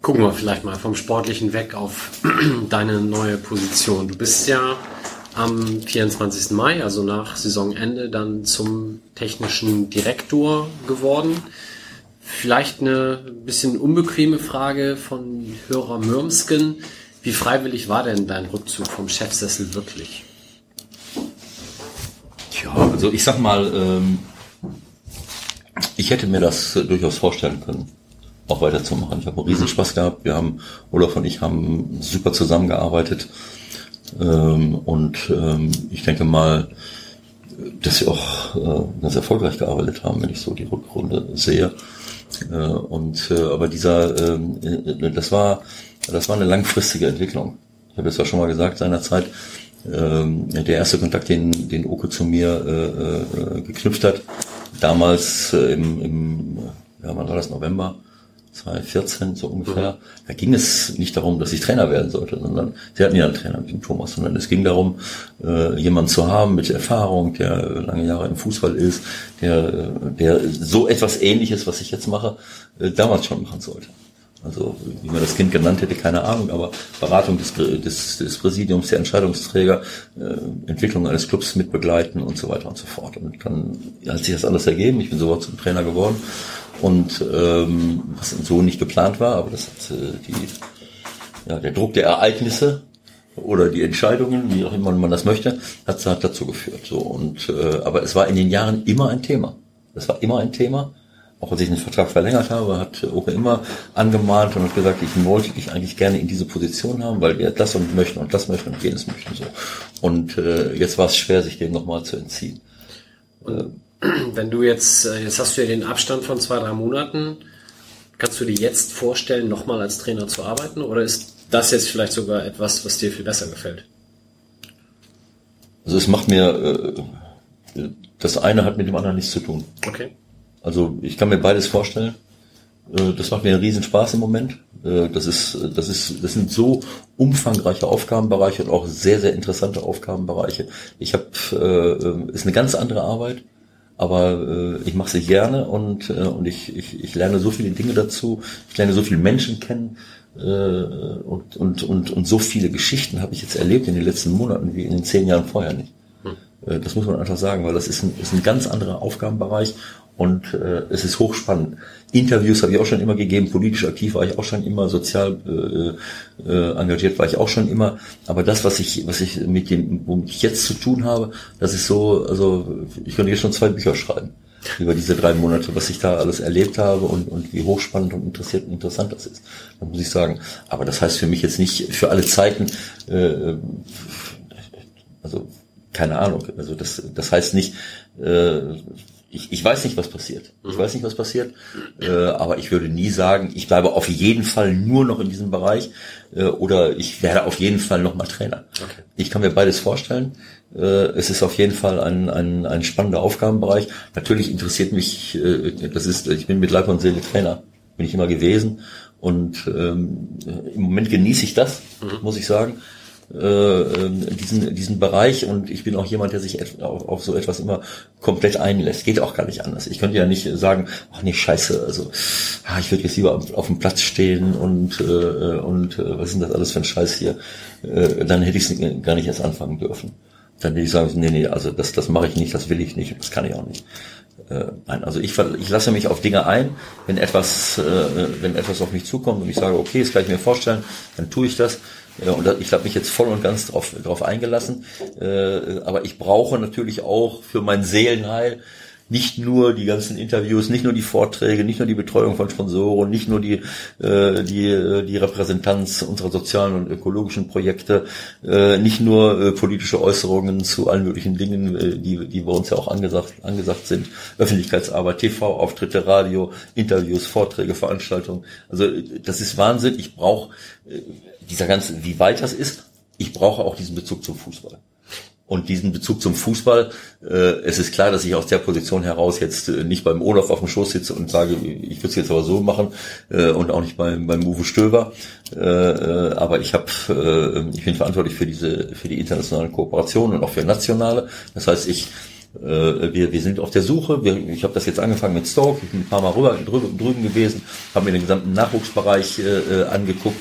Gucken wir vielleicht mal vom Sportlichen weg auf [clears throat] deine neue Position. Du bist ja am 24. Mai, also nach Saisonende, dann zum technischen Direktor geworden. Vielleicht eine bisschen unbequeme Frage von Hörer Mürmsken. Wie freiwillig war denn dein Rückzug vom Chefsessel wirklich? Tja, also ich sag mal, ähm, ich hätte mir das durchaus vorstellen können, auch weiterzumachen. Ich habe einen Riesenspaß gehabt. Wir haben, Olaf und ich haben super zusammengearbeitet. Ähm, und ähm, ich denke mal, dass wir auch äh, ganz erfolgreich gearbeitet haben, wenn ich so die Rückrunde sehe. Äh, und äh, aber dieser, äh, das war, das war eine langfristige Entwicklung. Ich habe das ja schon mal gesagt seinerzeit. Ähm, der erste Kontakt, den, den Oko zu mir äh, äh, geknüpft hat, damals äh, im, im, ja, wann war das, November 2014 so ungefähr, da ging es nicht darum, dass ich Trainer werden sollte, sondern sie hatten ja einen Trainer mit dem Thomas, sondern es ging darum, äh, jemanden zu haben mit Erfahrung, der lange Jahre im Fußball ist, der, der so etwas ähnliches, was ich jetzt mache, äh, damals schon machen sollte. Also wie man das Kind genannt hätte, keine Ahnung, aber Beratung des, des, des Präsidiums, der Entscheidungsträger, äh, Entwicklung eines Clubs mitbegleiten und so weiter und so fort. Und dann hat sich das alles ergeben. Ich bin sofort zum Trainer geworden und ähm, was so nicht geplant war, aber das hat äh, die, ja, der Druck der Ereignisse oder die Entscheidungen, wie auch immer man das möchte, hat, hat dazu geführt. So und äh, aber es war in den Jahren immer ein Thema. Es war immer ein Thema auch als ich den Vertrag verlängert habe, hat Oke immer angemahnt und hat gesagt, ich wollte dich eigentlich gerne in diese Position haben, weil wir das und möchten und das möchten und jenes möchten so. Und äh, jetzt war es schwer, sich dem nochmal zu entziehen. Und wenn du jetzt, äh, jetzt hast du ja den Abstand von zwei, drei Monaten, kannst du dir jetzt vorstellen, nochmal als Trainer zu arbeiten? Oder ist das jetzt vielleicht sogar etwas, was dir viel besser gefällt? Also es macht mir, äh, das eine hat mit dem anderen nichts zu tun. Okay. Also ich kann mir beides vorstellen. Äh, das macht mir einen riesen Spaß im Moment. Äh, das ist, das ist, das sind so umfangreiche Aufgabenbereiche und auch sehr, sehr interessante Aufgabenbereiche. Ich habe, äh, ist eine ganz andere Arbeit, aber ich mache sie gerne und und ich, ich, ich lerne so viele Dinge dazu. Ich lerne so viele Menschen kennen und und und und so viele Geschichten habe ich jetzt erlebt in den letzten Monaten wie in den zehn Jahren vorher nicht. Hm. Das muss man einfach sagen, weil das ist ein, ist ein ganz anderer Aufgabenbereich und äh, es ist hochspannend. Interviews habe ich auch schon immer gegeben, politisch aktiv war ich auch schon immer, sozial äh, äh, engagiert war ich auch schon immer. Aber das, was ich, was ich mit dem, womit ich jetzt zu tun habe, das ist so, also ich könnte jetzt schon zwei Bücher schreiben über diese drei Monate, was ich da alles erlebt habe und, und wie hochspannend und interessiert und interessant das ist. Das muss ich sagen. Aber das heißt für mich jetzt nicht für alle Zeiten, äh, also keine Ahnung. Also das, das heißt nicht, äh, ich, ich weiß nicht, was passiert. Ich weiß nicht, was passiert. Äh, aber ich würde nie sagen, ich bleibe auf jeden Fall nur noch in diesem Bereich äh, oder ich werde auf jeden Fall noch mal Trainer. Okay. Ich kann mir beides vorstellen. Äh, es ist auf jeden Fall ein, ein, ein spannender Aufgabenbereich. Natürlich interessiert mich, äh, das ist, ich bin mit Leib und Seele Trainer, bin ich immer gewesen. Und ähm, im Moment genieße ich das, mhm. muss ich sagen äh, diesen, diesen Bereich und ich bin auch jemand, der sich auf, auf so etwas immer komplett einlässt. Geht auch gar nicht anders. Ich könnte ja nicht sagen, ach nee, scheiße, also ah, ich würde jetzt lieber auf, dem Platz stehen und, äh, und äh, was ist denn das alles für ein Scheiß hier? Äh, dann hätte ich es gar nicht erst anfangen dürfen. Dann würde ich sagen, nee, nee, also das, das mache ich nicht, das will ich nicht, das kann ich auch nicht. Äh, nein, also ich, ich lasse mich auf Dinge ein, wenn etwas, äh, wenn etwas auf mich zukommt und ich sage, okay, das kann ich mir vorstellen, dann tue ich das. Ja, und ich habe mich jetzt voll und ganz drauf, drauf eingelassen. Äh, aber ich brauche natürlich auch für mein Seelenheil nicht nur die ganzen Interviews, nicht nur die Vorträge, nicht nur die Betreuung von Sponsoren, nicht nur die, äh, die, äh, die Repräsentanz unserer sozialen und ökologischen Projekte, äh, nicht nur äh, politische Äußerungen zu allen möglichen Dingen, äh, die, die bei uns ja auch angesagt, angesagt sind, Öffentlichkeitsarbeit, TV-Auftritte, Radio, Interviews, Vorträge, Veranstaltungen. Also das ist Wahnsinn. Ich brauche äh, dieser ganze, wie weit das ist, ich brauche auch diesen Bezug zum Fußball. Und diesen Bezug zum Fußball, äh, es ist klar, dass ich aus der Position heraus jetzt äh, nicht beim Olaf auf dem Schoß sitze und sage, ich würde es jetzt aber so machen äh, und auch nicht beim, beim Uwe Stöber. Äh, äh, aber ich habe, äh, ich bin verantwortlich für diese, für die internationale Kooperation und auch für nationale. Das heißt, ich äh, wir, wir sind auf der Suche. Wir, ich habe das jetzt angefangen mit Stoke, ich bin ein paar Mal rüber, drüben, drüben gewesen, habe mir den gesamten Nachwuchsbereich äh, angeguckt.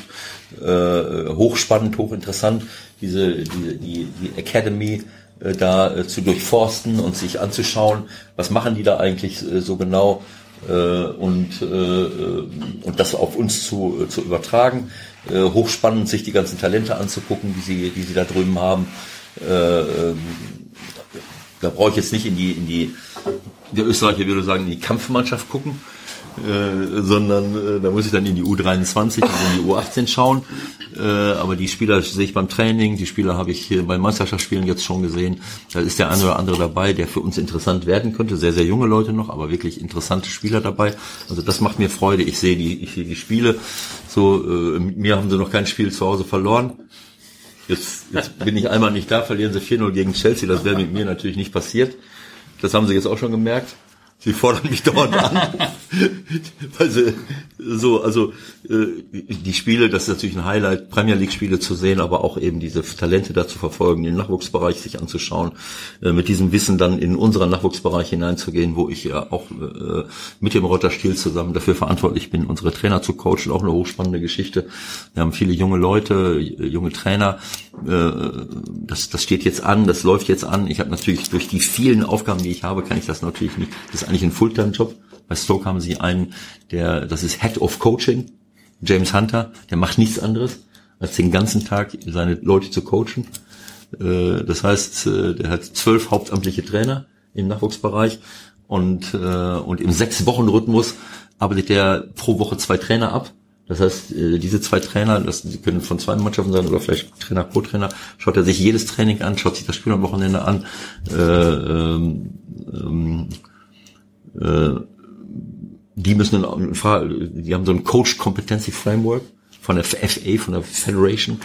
Äh, hochspannend, hochinteressant diese, die, die, die Academy äh, da äh, zu durchforsten und sich anzuschauen, was machen die da eigentlich äh, so genau äh, und, äh, äh und das auf uns zu, äh, zu übertragen. Äh, hochspannend, sich die ganzen Talente anzugucken, die sie, die sie da drüben haben. Äh, äh, da brauche ich jetzt nicht in die, in die, der Österreicher würde sagen, in die Kampfmannschaft gucken, äh, sondern äh, da muss ich dann in die U23 und in die U18 schauen. Äh, aber die Spieler sehe ich beim Training, die Spieler habe ich hier bei Meisterschaftsspielen jetzt schon gesehen. Da ist der eine oder andere dabei, der für uns interessant werden könnte. Sehr, sehr junge Leute noch, aber wirklich interessante Spieler dabei. Also das macht mir Freude. Ich sehe die, ich sehe die Spiele. So, äh, mit mir haben sie noch kein Spiel zu Hause verloren. Jetzt, jetzt bin ich einmal nicht da, verlieren sie 4-0 gegen Chelsea. Das wäre mit mir natürlich nicht passiert. Das haben sie jetzt auch schon gemerkt. Sie fordern mich dauernd an. [laughs] weil sie, so, also äh, die Spiele, das ist natürlich ein Highlight, Premier League Spiele zu sehen, aber auch eben diese Talente da zu verfolgen, den Nachwuchsbereich sich anzuschauen, äh, mit diesem Wissen dann in unseren Nachwuchsbereich hineinzugehen, wo ich ja auch äh, mit dem Rotter Stiel zusammen dafür verantwortlich bin, unsere Trainer zu coachen, auch eine hochspannende Geschichte. Wir haben viele junge Leute, junge Trainer, äh, das, das steht jetzt an, das läuft jetzt an. Ich habe natürlich durch die vielen Aufgaben, die ich habe, kann ich das natürlich nicht. Das eigentlich ein Fulltime-Job. Bei Stoke haben sie einen, der, das ist Head of Coaching, James Hunter, der macht nichts anderes, als den ganzen Tag seine Leute zu coachen. Äh, das heißt, äh, der hat zwölf hauptamtliche Trainer im Nachwuchsbereich und, und im Sechs-Wochen-Rhythmus arbeitet der pro Woche zwei Trainer ab das heißt, äh, diese zwei Trainer, das können von zwei Mannschaften sein oder vielleicht Trainer pro Trainer, schaut er sich jedes Training an, schaut sich das Spiel am Wochenende an. Äh, ähm, ähm, äh, die müssen, die haben so ein Coach Competency Framework von der FA, von der Federation.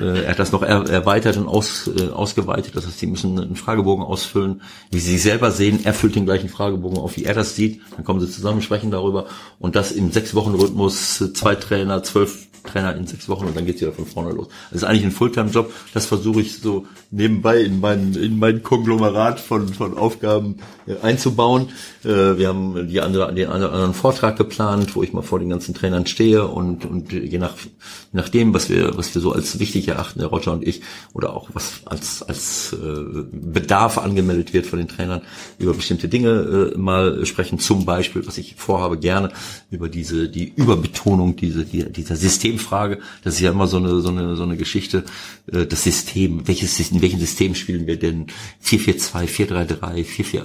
Äh, er hat das noch erweitert und aus, äh, ausgeweitet. Das heißt, sie müssen einen Fragebogen ausfüllen, wie sie sich selber sehen. Er füllt den gleichen Fragebogen auf, wie er das sieht. Dann kommen sie zusammen, sprechen darüber. Und das im sechs Wochen Rhythmus, zwei Trainer, zwölf Trainer in sechs Wochen und dann geht's wieder von vorne los. Das ist eigentlich ein Fulltime-Job. Das versuche ich so nebenbei in mein, in mein Konglomerat von, von Aufgaben einzubauen. Äh, wir haben die andere, den anderen Vortrag geplant, wo ich mal vor den ganzen Trainern stehe und, und je nach, nach dem, was wir, was wir so als wichtig erachten, der Roger und ich, oder auch was als, als äh, Bedarf angemeldet wird von den Trainern, über bestimmte Dinge äh, mal sprechen. Zum Beispiel, was ich vorhabe, gerne über diese, die Überbetonung, diese, die, dieser Systemfrage. Das ist ja immer so eine, so eine, so eine Geschichte, äh, das System, welches, in welchem System spielen wir denn? 442, 433, 44,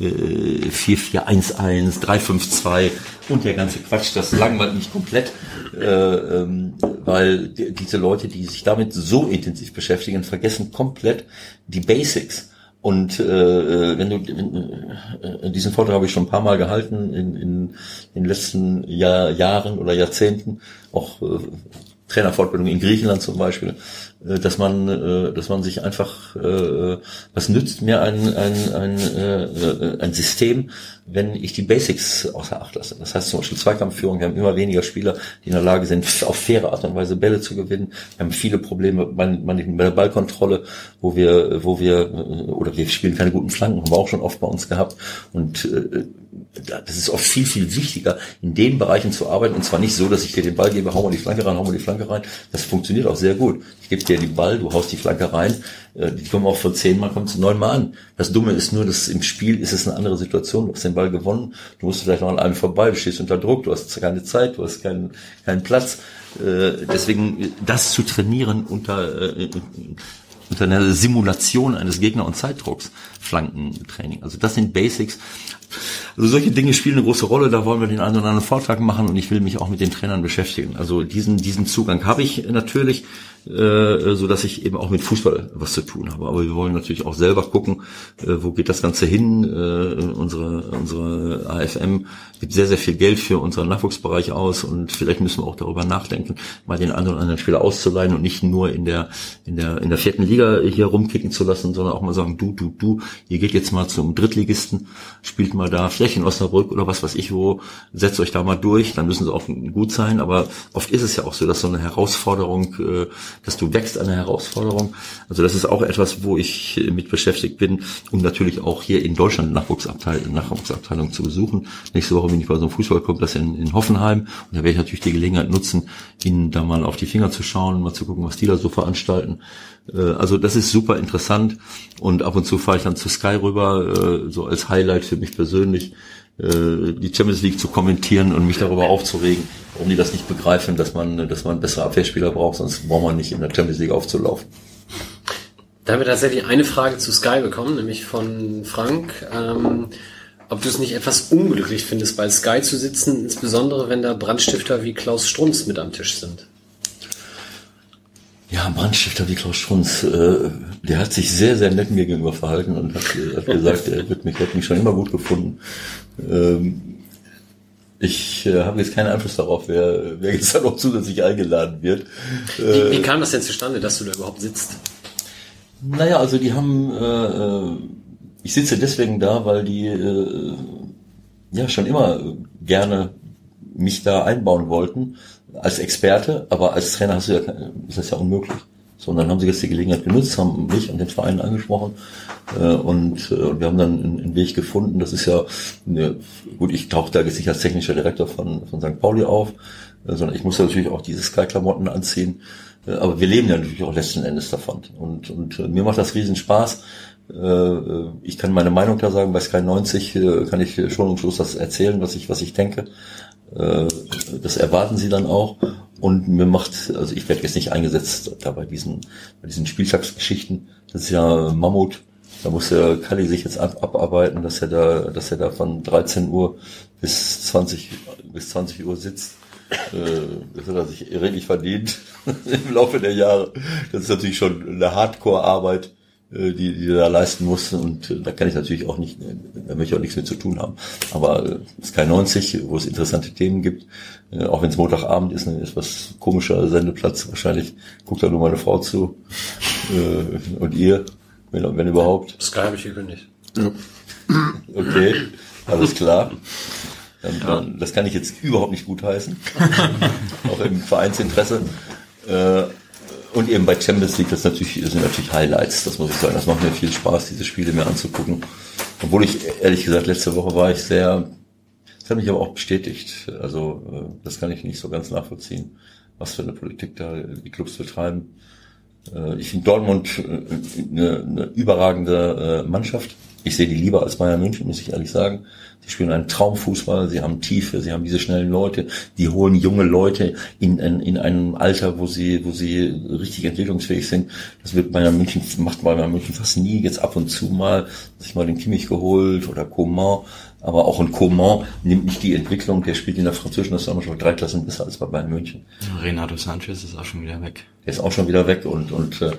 äh, 4411, 352 und der ganze Quatsch, das langweilt mich komplett, äh, ähm, weil die, diese Leute, die sich damit so intensiv beschäftigen, vergessen komplett die Basics. Und äh, wenn du wenn, äh, diesen Vortrag habe ich schon ein paar Mal gehalten in, in den letzten Jahr, Jahren oder Jahrzehnten, auch äh, Trainerfortbildung in Griechenland zum Beispiel. Äh, dass man, äh, dass man sich einfach, äh, was nützt mir ein, ein, ein, ein System, wenn ich die Basics außer Acht lasse. Das heißt zum Beispiel Zweikampfführung, wir haben immer weniger Spieler, die in der Lage sind, [laughs] auf faire Art und Weise Bälle zu gewinnen. Wir haben viele Probleme bei, der Ballkontrolle, wo wir, wo wir, oder wir spielen keine guten Flanken, haben wir auch schon oft bei uns gehabt. Und das ist oft viel, viel wichtiger, in den Bereichen zu arbeiten. Und zwar nicht so, dass ich dir den Ball gebe, hau mal die Flanke rein, hau mal die Flanke rein. Das funktioniert auch sehr gut. Ich gebe dir den Ball, du haust die Flanke rein, äh, die kommen auch von zehn Mal, kommt zu neun Mal an. Das Dumme ist nur, dass im Spiel ist es eine andere Situation. Du hast den Ball gewonnen, du musst vielleicht noch an einem vorbei, du stehst unter Druck, du hast keine Zeit, du hast keinen, keinen Platz. Äh, deswegen das zu trainieren unter äh, unter einer Simulation eines Gegner- und Zeitdrucks, Flankentraining. Also das sind Basics. Also solche Dinge spielen eine große Rolle, da wollen wir den einen oder anderen Vortrag machen und ich will mich auch mit den Trainern beschäftigen. Also diesen, diesen Zugang habe ich natürlich. Äh, so dass ich eben auch mit Fußball was zu tun habe. Aber wir wollen natürlich auch selber gucken, äh, wo geht das Ganze hin. Äh, unsere unsere AFM gibt sehr sehr viel Geld für unseren Nachwuchsbereich aus und vielleicht müssen wir auch darüber nachdenken, mal den anderen anderen Spieler auszuleihen und nicht nur in der in der in der vierten Liga hier rumkicken zu lassen, sondern auch mal sagen, du du du, ihr geht jetzt mal zum Drittligisten, spielt mal da vielleicht in Osnabrück oder was weiß ich wo, setzt euch da mal durch, dann müssen sie auch gut sein. Aber oft ist es ja auch so, dass so eine Herausforderung dass du wächst an der Herausforderung. Also das ist auch etwas, wo ich mit beschäftigt bin, um natürlich auch hier in Deutschland Nachwuchsabteilung, Nachwuchsabteilung zu besuchen. Nächste Woche bin ich bei so einem Fußballclub, in, in Hoffenheim. Und da werde ich natürlich die Gelegenheit nutzen, ihnen da mal auf die Finger zu schauen, mal zu gucken, was die da so veranstalten. Äh, also das ist super interessant und ab und zu fahre ich dann zu Sky rüber, äh, so als Highlight für mich persönlich die Champions League zu kommentieren und mich darüber aufzuregen, warum die das nicht begreifen, dass man, dass man bessere Abwehrspieler braucht, sonst braucht man nicht in der Champions League aufzulaufen. Da haben wir tatsächlich eine Frage zu Sky bekommen, nämlich von Frank. Ähm, ob du es nicht etwas unglücklich findest, bei Sky zu sitzen, insbesondere wenn da Brandstifter wie Klaus Strunz mit am Tisch sind? Ja, Brandstifter wie Klaus Strunz, äh, der hat sich sehr, sehr nett mir gegenüber verhalten und hat, hat gesagt, er wird mich, hat mich schon immer gut gefunden. Ähm, ich äh, habe jetzt keinen Einfluss darauf, wer, wer jetzt [laughs] da noch zusätzlich eingeladen wird. Wie, wie kam das denn zustande, dass du da überhaupt sitzt? Naja, also die haben, äh, äh, ich sitze deswegen da, weil die äh, ja schon immer gerne mich da einbauen wollten als Experte, aber als Trainer hast du ja, ist das ja unmöglich. So, und dann haben sie jetzt die Gelegenheit genutzt, haben mich und den Verein angesprochen äh, und äh, wir haben dann einen, einen, Weg gefunden. Das ist ja, eine, gut, ich tauche da jetzt nicht als technischer Direktor von, von St. Pauli auf, äh, sondern ich muss natürlich auch diese Sky-Klamotten anziehen. Äh, aber wir leben ja natürlich auch letzten Endes davon. Und, und äh, mir macht das riesen Spaß. Äh, ich kann meine Meinung da sagen, bei Sky 90 kann ich schon am Schluss das erzählen, was ich, was ich denke. Das erwarten sie dann auch. Und mir macht, also ich werde jetzt nicht eingesetzt da bei diesen, bei diesen Spieltagsgeschichten. Das ist ja Mammut. Da muss der Kalli sich jetzt ab, abarbeiten, dass er da, dass er da von 13 Uhr bis 20, bis 20 Uhr sitzt. Äh, das hat er sich redlich verdient [laughs] im Laufe der Jahre. Das ist natürlich schon eine Hardcore-Arbeit. Äh, die, die da leisten muss. Und äh, da kann ich natürlich auch nicht, da möchte ich auch nichts mit zu tun haben. Aber äh, Sky 90, wo es interessante Themen gibt, auch wenn es Montagabend ist, ein etwas komischer Sendeplatz, wahrscheinlich guckt da nur meine Frau zu. und ihr, wenn, wenn überhaupt. Sky habe ich gekündigt. Ja. Okay, alles klar. Dann, dann, das kann ich jetzt überhaupt nicht gutheißen. [laughs] auch im Vereinsinteresse. Und eben bei Champions League, das, natürlich, sind natürlich Highlights, das muss ich sagen. Das macht mir viel Spaß, diese Spiele mir anzugucken. Obwohl ich, ehrlich gesagt, letzte Woche war ich sehr, das hat mich aber auch bestätigt. Also, äh, das kann ich nicht so ganz nachvollziehen, was für eine Politik da die Clubs betreiben. Äh, ich finde Dortmund äh, eine, eine überragende Mannschaft. Ich sehe die lieber als Bayern München, muss ich ehrlich sagen. Sie spielen einen Traumfußball, sie haben Tiefe, sie haben diese schnellen Leute, die holen junge Leute in, in, in einem Alter, wo sie, wo sie richtig entwicklungsfähig sind. Das wird Bayern München, macht Bayern München fast nie, jetzt ab und zu mal, sich mal den Kimmich geholt oder Coman, aber auch ein Coman nimmt nicht die Entwicklung, der spielt in der französischen Nationalmannschaft drei Klassen besser als bei Bayern München. Renato Sanchez ist auch schon wieder weg. Der ist auch schon wieder weg und, und äh,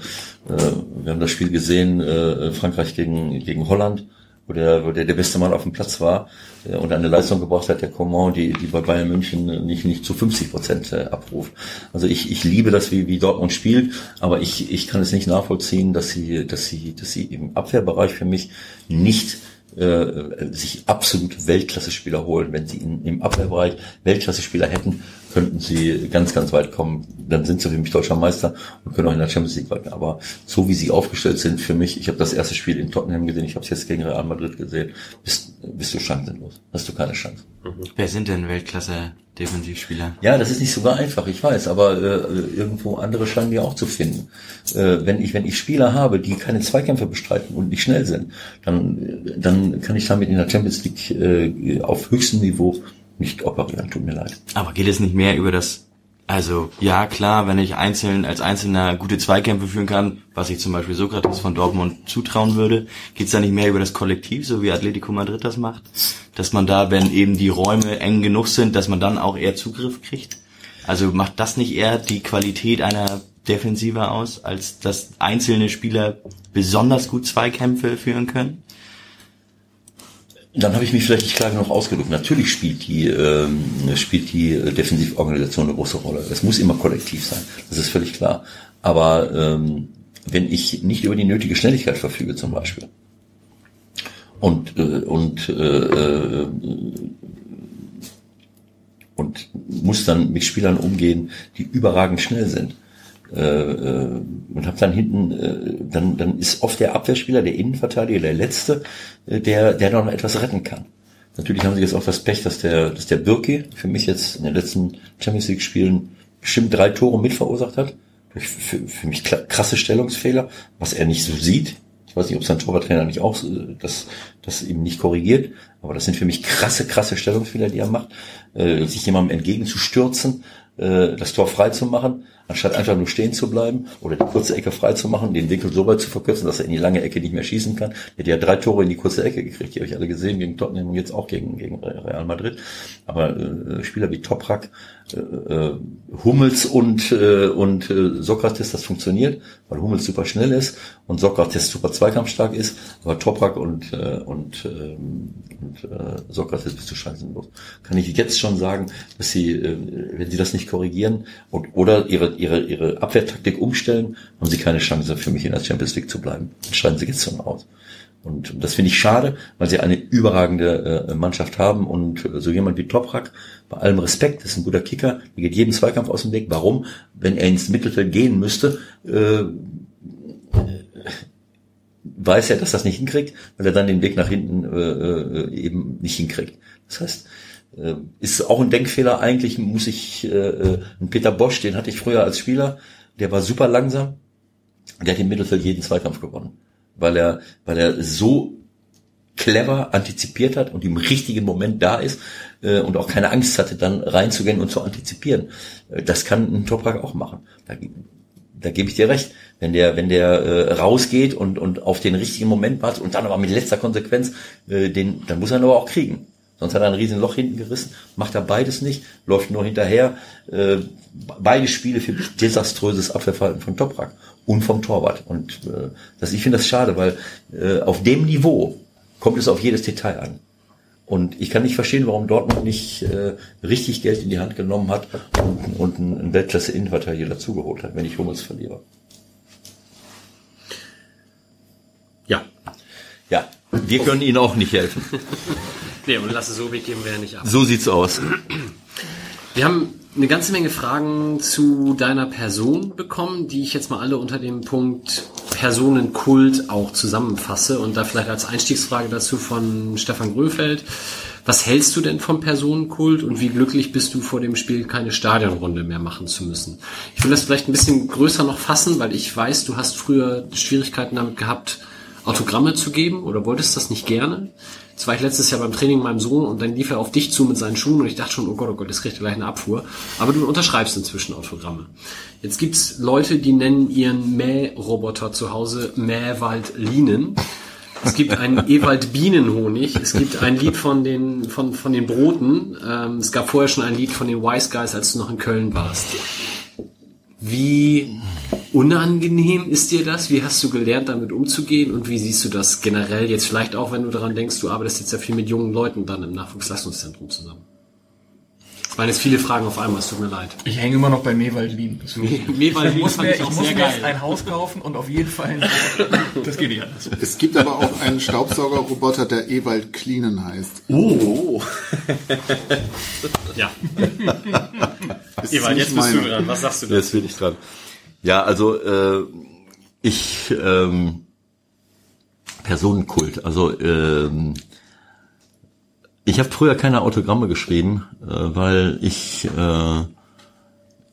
wir haben das Spiel gesehen, äh, Frankreich gegen, gegen Holland wo der, wo der der beste Mann auf dem Platz war äh, und eine Leistung gebracht hat, der Coman, die, die bei Bayern München nicht, nicht zu 50 Prozent äh, abruft. Also ich, ich liebe das, wie, wie Dortmund spielt, aber ich, ich kann es nicht nachvollziehen, dass sie, dass sie, dass sie im Abwehrbereich für mich nicht äh, sich absolut Weltklasse-Spieler holen. Wenn sie in, im Abwehrbereich Weltklasse-Spieler hätten, könnten sie ganz, ganz weit kommen. Dann sind sie für mich deutscher Meister und können auch in der Champions League weiter. Aber so wie sie aufgestellt sind, für mich, ich habe das erste Spiel in Tottenham gesehen, ich habe es jetzt gegen Real Madrid gesehen, bist, bist du chancenlos. Hast du keine Chance. Mhm. Wer sind denn Weltklasse Defensivspieler? Ja, das ist nicht sogar einfach, ich weiß, aber äh, irgendwo andere scheinen wir auch zu finden. Äh, wenn ich wenn ich Spieler habe, die keine Zweikämpfe bestreiten und nicht schnell sind, dann dann kann ich damit in der Champions League äh, auf höchstem Niveau nicht operieren, tut mir leid. Aber geht es nicht mehr über das, also ja klar, wenn ich einzeln als Einzelner gute Zweikämpfe führen kann, was ich zum Beispiel Sokrates von Dortmund zutrauen würde, geht es da nicht mehr über das Kollektiv, so wie Atletico Madrid das macht? Dass man da, wenn eben die Räume eng genug sind, dass man dann auch eher Zugriff kriegt? Also macht das nicht eher die Qualität einer defensiver aus, als dass einzelne Spieler besonders gut Zweikämpfe führen können? Dann habe ich mich vielleicht nicht klar genug ausgedrückt. Natürlich spielt die, ähm, spielt die Defensivorganisation eine große Rolle. Es muss immer kollektiv sein, das ist völlig klar. Aber ähm, wenn ich nicht über die nötige Schnelligkeit verfüge zum Beispiel und, äh, und, äh, und muss dann mit Spielern umgehen, die überragend schnell sind, äh, äh, und habe dann hinten, äh, dann, dann ist oft der Abwehrspieler, der Innenverteidiger, der Letzte, äh, der, der noch etwas retten kann. Natürlich haben sie jetzt auch das Pech, dass der, dass der Birki für mich jetzt in den letzten Champions League Spielen bestimmt drei Tore mit verursacht hat. Durch für, für mich krasse Stellungsfehler, was er nicht so sieht. Ich weiß nicht, ob sein Torwarttrainer nicht auch das, das eben nicht korrigiert, aber das sind für mich krasse, krasse Stellungsfehler, die er macht, äh, sich jemandem entgegenzustürzen, äh, das Tor frei zu machen anstatt einfach nur stehen zu bleiben oder die kurze Ecke frei zu machen, den Winkel so weit zu verkürzen, dass er in die lange Ecke nicht mehr schießen kann. Er hat ja drei Tore in die kurze Ecke gekriegt, die habe ich alle gesehen, gegen Tottenham und jetzt auch gegen, gegen Real Madrid. Aber äh, Spieler wie Toprak, äh, äh, Hummels und, äh, und äh, Sokrates, das funktioniert, weil Hummels super schnell ist und Sokrates super zweikampfstark ist, aber Toprak und, äh, und, äh, und äh, Sokrates bist du chancenlos. Kann ich jetzt schon sagen, dass sie, äh, wenn sie das nicht korrigieren und, oder ihre, ihre, ihre Abwehrtaktik umstellen, haben sie keine Chance für mich in der Champions League zu bleiben. Dann scheiden sie jetzt schon aus. Und das finde ich schade, weil sie eine überragende äh, Mannschaft haben und äh, so jemand wie Toprak, bei allem Respekt, ist ein guter Kicker, der geht jeden Zweikampf aus dem Weg. Warum? Wenn er ins Mittelfeld gehen müsste, äh, weiß er, dass das nicht hinkriegt, weil er dann den Weg nach hinten äh, äh eben nicht hinkriegt. Das heißt, äh, ist auch ein Denkfehler. Eigentlich muss ich äh, äh Peter Bosch, den hatte ich früher als Spieler, der war super langsam, der hat im Mittelfeld jeden Zweikampf gewonnen weil er, weil er so clever antizipiert hat und im richtigen Moment da ist äh, und auch keine Angst hatte, dann reinzugehen und zu antizipieren. Äh, das kann ein Toprak auch machen. Da, da gebe ich dir recht. Wenn der, wenn der äh, rausgeht und, und auf den richtigen Moment wartet und dann aber mit letzter Konsequenz, äh, den, dann muss er ihn aber auch kriegen. Sonst hat er ein riesen Loch hinten gerissen, macht er beides nicht, läuft nur hinterher. Äh, beide Spiele für desaströses Abwehrverhalten von Toprak und vom Torwart. Und äh, das, ich finde das schade, weil äh, auf dem Niveau kommt es auf jedes Detail an. Und ich kann nicht verstehen, warum Dortmund nicht äh, richtig Geld in die Hand genommen hat und, und einen Weltklasse-Innenverteidiger dazugeholt hat, wenn ich Hummels verliere. Ja. Ja, wir können Ihnen auch nicht helfen. [laughs] nee, und lasse so geben wir ja nicht ab. So sieht's aus. Wir haben eine ganze Menge Fragen zu deiner Person bekommen, die ich jetzt mal alle unter dem Punkt Personenkult auch zusammenfasse und da vielleicht als Einstiegsfrage dazu von Stefan Gröfeld. Was hältst du denn vom Personenkult und wie glücklich bist du vor dem Spiel keine Stadionrunde mehr machen zu müssen? Ich will das vielleicht ein bisschen größer noch fassen, weil ich weiß, du hast früher Schwierigkeiten damit gehabt, Autogramme zu geben oder wolltest das nicht gerne. Das war ich letztes Jahr beim Training mit meinem Sohn und dann lief er auf dich zu mit seinen Schuhen und ich dachte schon, oh Gott, oh Gott, jetzt kriegt er gleich eine Abfuhr. Aber du unterschreibst inzwischen Autogramme. Jetzt gibt's Leute, die nennen ihren Mähroboter zu Hause Mähwald Linen. Es gibt einen [laughs] Ewald Bienenhonig. Es gibt ein Lied von den, von, von den Broten. Ähm, es gab vorher schon ein Lied von den Wise Guys, als du noch in Köln warst. Wie unangenehm ist dir das? Wie hast du gelernt, damit umzugehen? Und wie siehst du das generell jetzt vielleicht auch, wenn du daran denkst, du arbeitest jetzt ja viel mit jungen Leuten dann im Nachwuchsleistungszentrum zusammen? Das waren jetzt viele Fragen auf einmal, es tut mir leid. Ich hänge immer noch bei Mewaldwin. [laughs] Mewaldwin muss mir, ich, ich muss mir geil. ein Haus kaufen und auf jeden Fall ein, Das geht nicht anders. Es gibt aber auch einen Staubsaugerroboter, der Ewald Cleanen heißt. Oh! ja. [laughs] Ewald, jetzt bist du dran. Was sagst du denn? Jetzt bin ich dran. Ja, also äh, ich ähm, Personenkult. Also ähm, ich habe früher keine Autogramme geschrieben, äh, weil ich äh,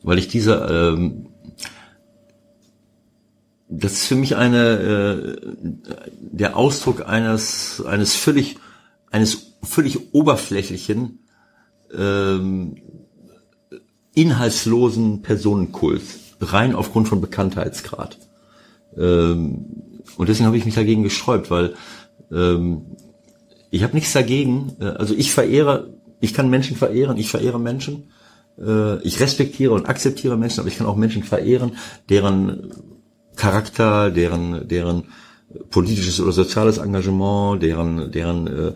weil ich diese ähm, das ist für mich eine äh, der Ausdruck eines eines völlig eines völlig oberflächlichen ähm, inhaltslosen Personenkults rein aufgrund von Bekanntheitsgrad. Ähm, und deswegen habe ich mich dagegen gesträubt, weil ähm, ich habe nichts dagegen. Äh, also ich verehre, ich kann Menschen verehren, ich verehre Menschen. Äh, ich respektiere und akzeptiere Menschen, aber ich kann auch Menschen verehren, deren Charakter, deren, deren politisches oder soziales Engagement, deren, deren äh,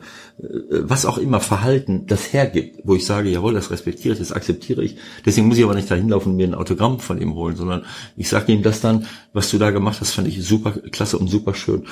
was auch immer Verhalten das hergibt, wo ich sage, jawohl, das respektiere ich, das akzeptiere ich. Deswegen muss ich aber nicht dahin laufen und mir ein Autogramm von ihm holen, sondern ich sage ihm das dann, was du da gemacht hast, fand ich super klasse und super schön.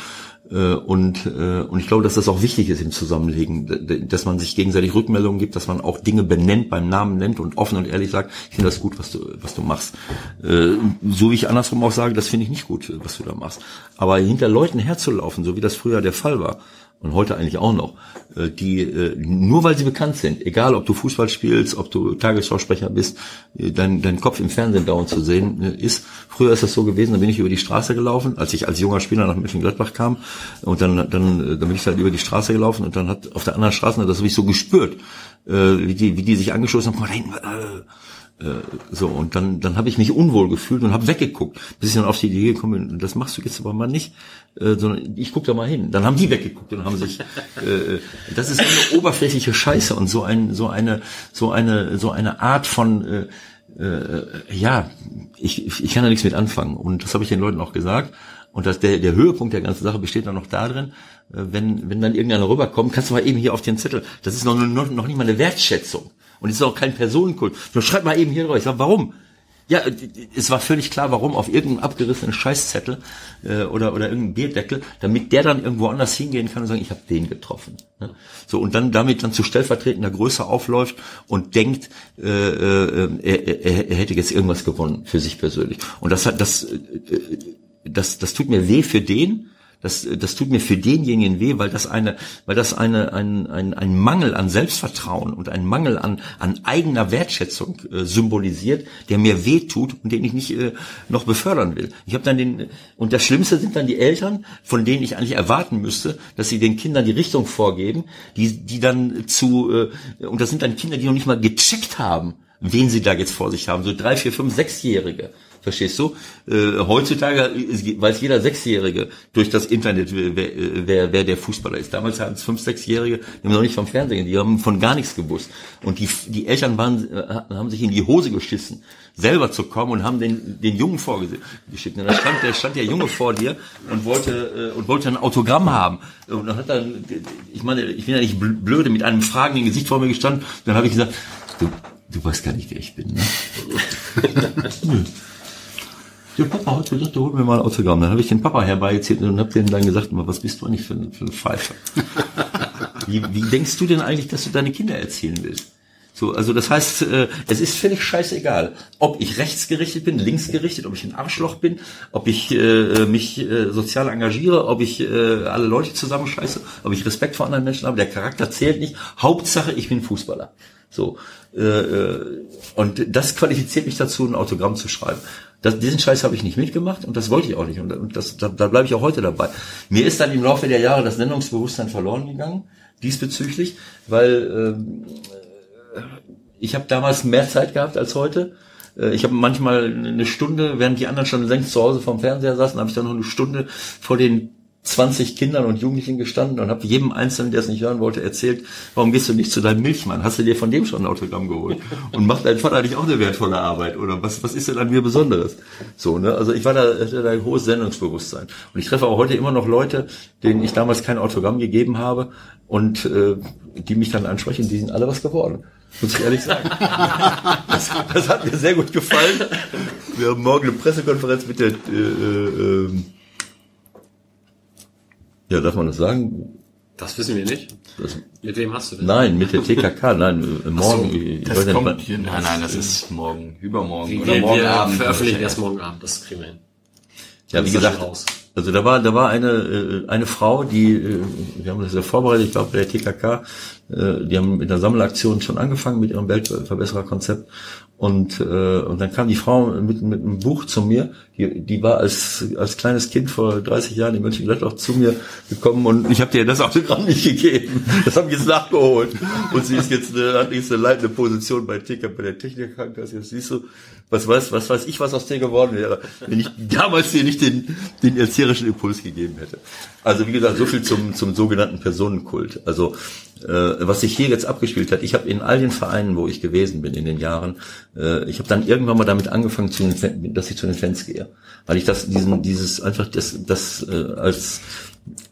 Äh, und, äh, und ich glaube, dass das auch wichtig ist im Zusammenlegen, dass man sich gegenseitig Rückmeldungen gibt, dass man auch Dinge benennt, beim Namen nennt und offen und ehrlich sagt, ich finde das gut, was du, was du machst. Äh, so wie ich andersrum auch sage, das finde ich nicht gut, was du da machst. Aber hinter Leuten herzulaufen, so wie das früher der Fall war, und heute eigentlich auch noch, äh, die äh, nur weil sie bekannt sind, egal ob du Fußball spielst, ob du Tagesschausprecher bist, äh, dein, dein Kopf im Fernsehen dauernd zu sehen ist. Früher ist das so gewesen, da bin ich über die Straße gelaufen, als ich als junger Spieler nach Mönchengladbach kam. Und dann, dann, dann bin ich halt über die Straße gelaufen und dann hat auf der anderen Straße, das habe ich so gespürt, wie die, wie die sich angeschossen haben, guck mal da so. Und dann dann habe ich mich unwohl gefühlt und habe weggeguckt, bis ich dann auf die Idee gekommen bin, das machst du jetzt aber mal nicht, äh, sondern ich guck da mal hin. Dann haben die weggeguckt und haben sich [laughs] äh, äh das ist eine oberflächliche Scheiße und so ein so eine so eine so eine Art von äh, äh, ja, ich, ich kann da nichts mit anfangen und das habe ich den Leuten auch gesagt und dass der der Höhepunkt der ganzen Sache besteht dann noch darin, wenn wenn dann irgendeiner rüberkommt, kannst du mal eben hier auf den Zettel, das ist noch noch, noch nicht mal eine Wertschätzung und es ist auch kein Personenkult. Nur schreib mal eben hier drauf. Ich sag, warum? Ja, es war völlig klar, warum auf irgendeinem abgerissenen Scheißzettel äh, oder oder irgendeinem Bierdeckel, damit der dann irgendwo anders hingehen kann und sagen, ich habe den getroffen. Ne? So und dann damit dann zu stellvertretender Größe aufläuft und denkt, äh, äh, er, er, er hätte jetzt irgendwas gewonnen für sich persönlich. Und das hat das äh, das das tut mir weh für den, das, das tut mir für denjenigen weh, weil das eine, weil das eine, ein, ein, ein Mangel an Selbstvertrauen und ein Mangel an, an eigener Wertschätzung äh, symbolisiert, der mir weh tut und den ich nicht äh, noch befördern will. Ich habe dann den, und das Schlimmste sind dann die Eltern, von denen ich eigentlich erwarten müsste, dass sie den Kindern die Richtung vorgeben, die, die dann zu, äh, und das sind dann Kinder, die noch nicht mal gecheckt haben, wen sie da jetzt vor sich haben, so drei, vier, fünf, sechsjährige. Verstehst du? Äh, heutzutage weiß jeder Sechsjährige durch das Internet, wer, wer, wer der Fußballer ist. Damals hatten es fünf, sechsjährige, die haben noch nicht vom Fernsehen, die haben von gar nichts gewusst. Und die, die Eltern waren, äh, haben sich in die Hose geschissen, selber zu kommen und haben den, den Jungen vorgeschickt. Und da stand, da stand der Junge vor dir und wollte, äh, und wollte ein Autogramm haben. Und dann hat dann, ich meine, ich bin ja nicht blöde, mit einem fragenden Gesicht vor mir gestanden. Dann habe ich gesagt, du, du weißt gar nicht, wer ich bin, ne? [laughs] [laughs] Der Papa hat gesagt, hol mir mal ein Autogramm. Dann habe ich den Papa herbeigezählt und habe denen dann gesagt, was bist du eigentlich für, für eine Pfeife? [laughs] wie, wie denkst du denn eigentlich, dass du deine Kinder erzielen willst? So, also das heißt, äh, es ist völlig scheißegal, ob ich rechtsgerichtet bin, linksgerichtet, ob ich ein Arschloch bin, ob ich äh, mich äh, sozial engagiere, ob ich äh, alle Leute zusammenscheiße, ob ich Respekt vor anderen Menschen habe. Der Charakter zählt nicht. Hauptsache, ich bin Fußballer. So äh, äh und das qualifiziert mich dazu, ein Autogramm zu schreiben. Das, diesen Scheiß habe ich nicht mitgemacht und das wollte ich auch nicht. Und, das, da, da bleibe ich auch heute dabei. Mir ist dann im Laufe der Jahre das Nennungsbewusstsein verloren gegangen, diesbezüglich, weil ähm, ich habe damals mehr Zeit gehabt als heute. Äh, ich habe manchmal eine Stunde, während die anderen schon längst zu Hause vom Fernseher saßen, habe ich dann noch eine Stunde vor den 20 Kindern und Jugendlichen gestanden und habe jedem Einzelnen, der es nicht hören wollte, erzählt, warum gehst du nicht zu deinem Milchmann? Hast du dir von dem schon ein Autogramm geholt? [laughs] Und macht dein Vater nicht auch eine wertvolle Arbeit? Oder was, was ist denn an mir Besonderes? So, ne? Also ich war da, hatte da ein hohes Sendungsbewusstsein. Und ich treffe auch heute immer noch Leute, denen ich damals kein Autogramm gegeben habe und äh, die mich dann ansprechen, die sind alle was geworden. Muss ich ehrlich sagen. [laughs] Das, das hat mir sehr gut gefallen. Wir haben morgen eine Pressekonferenz mit der äh, äh, ähm, ja, darf man das sagen? Das wissen wir nicht. Das, mit wem hast du denn? Nein, mit der TKK. Nein, äh, morgen. So, ich das weiß kommt nicht, hier nein, nein, das ist morgen, übermorgen wir, oder morgen wir Abend. veröffentlichen erst morgen Abend. Das kriegen wir hin. Ja, wie gesagt, also da war da war eine äh, eine Frau, die äh, wir haben das ja vorbereitet, ich glaube bei der TKK, die haben mit der Sammelaktion schon angefangen mit ihrem Weltverbessererkonzept und, äh, und dann kam die Frau mit, mit einem Buch zu mir, die, die war als, als kleines Kind vor 30 Jahren in Mönchengladbach zu mir gekommen und ich habe dir das Autogramm nicht gegeben. Das habe ich jetzt nachgeholt. Und sie ist jetzt eine, hat jetzt eine leitende Position bei TK, bei der Technikerkrankenkasse. Jetzt siehst du, was weiß, was weiß ich, was aus dir geworden wäre, wenn ich damals dir nicht den, den erzieherischen Impuls gegeben hätte. Also wie gesagt, so viel zum, zum sogenannten Personenkult. Also äh, was sich hier jetzt abgespielt hat, ich habe in all den Vereinen, wo ich gewesen bin in den Jahren, äh, ich habe dann irgendwann mal damit angefangen, dass ich zu den Fans gehe, weil ich das diesen dieses einfach das das äh, als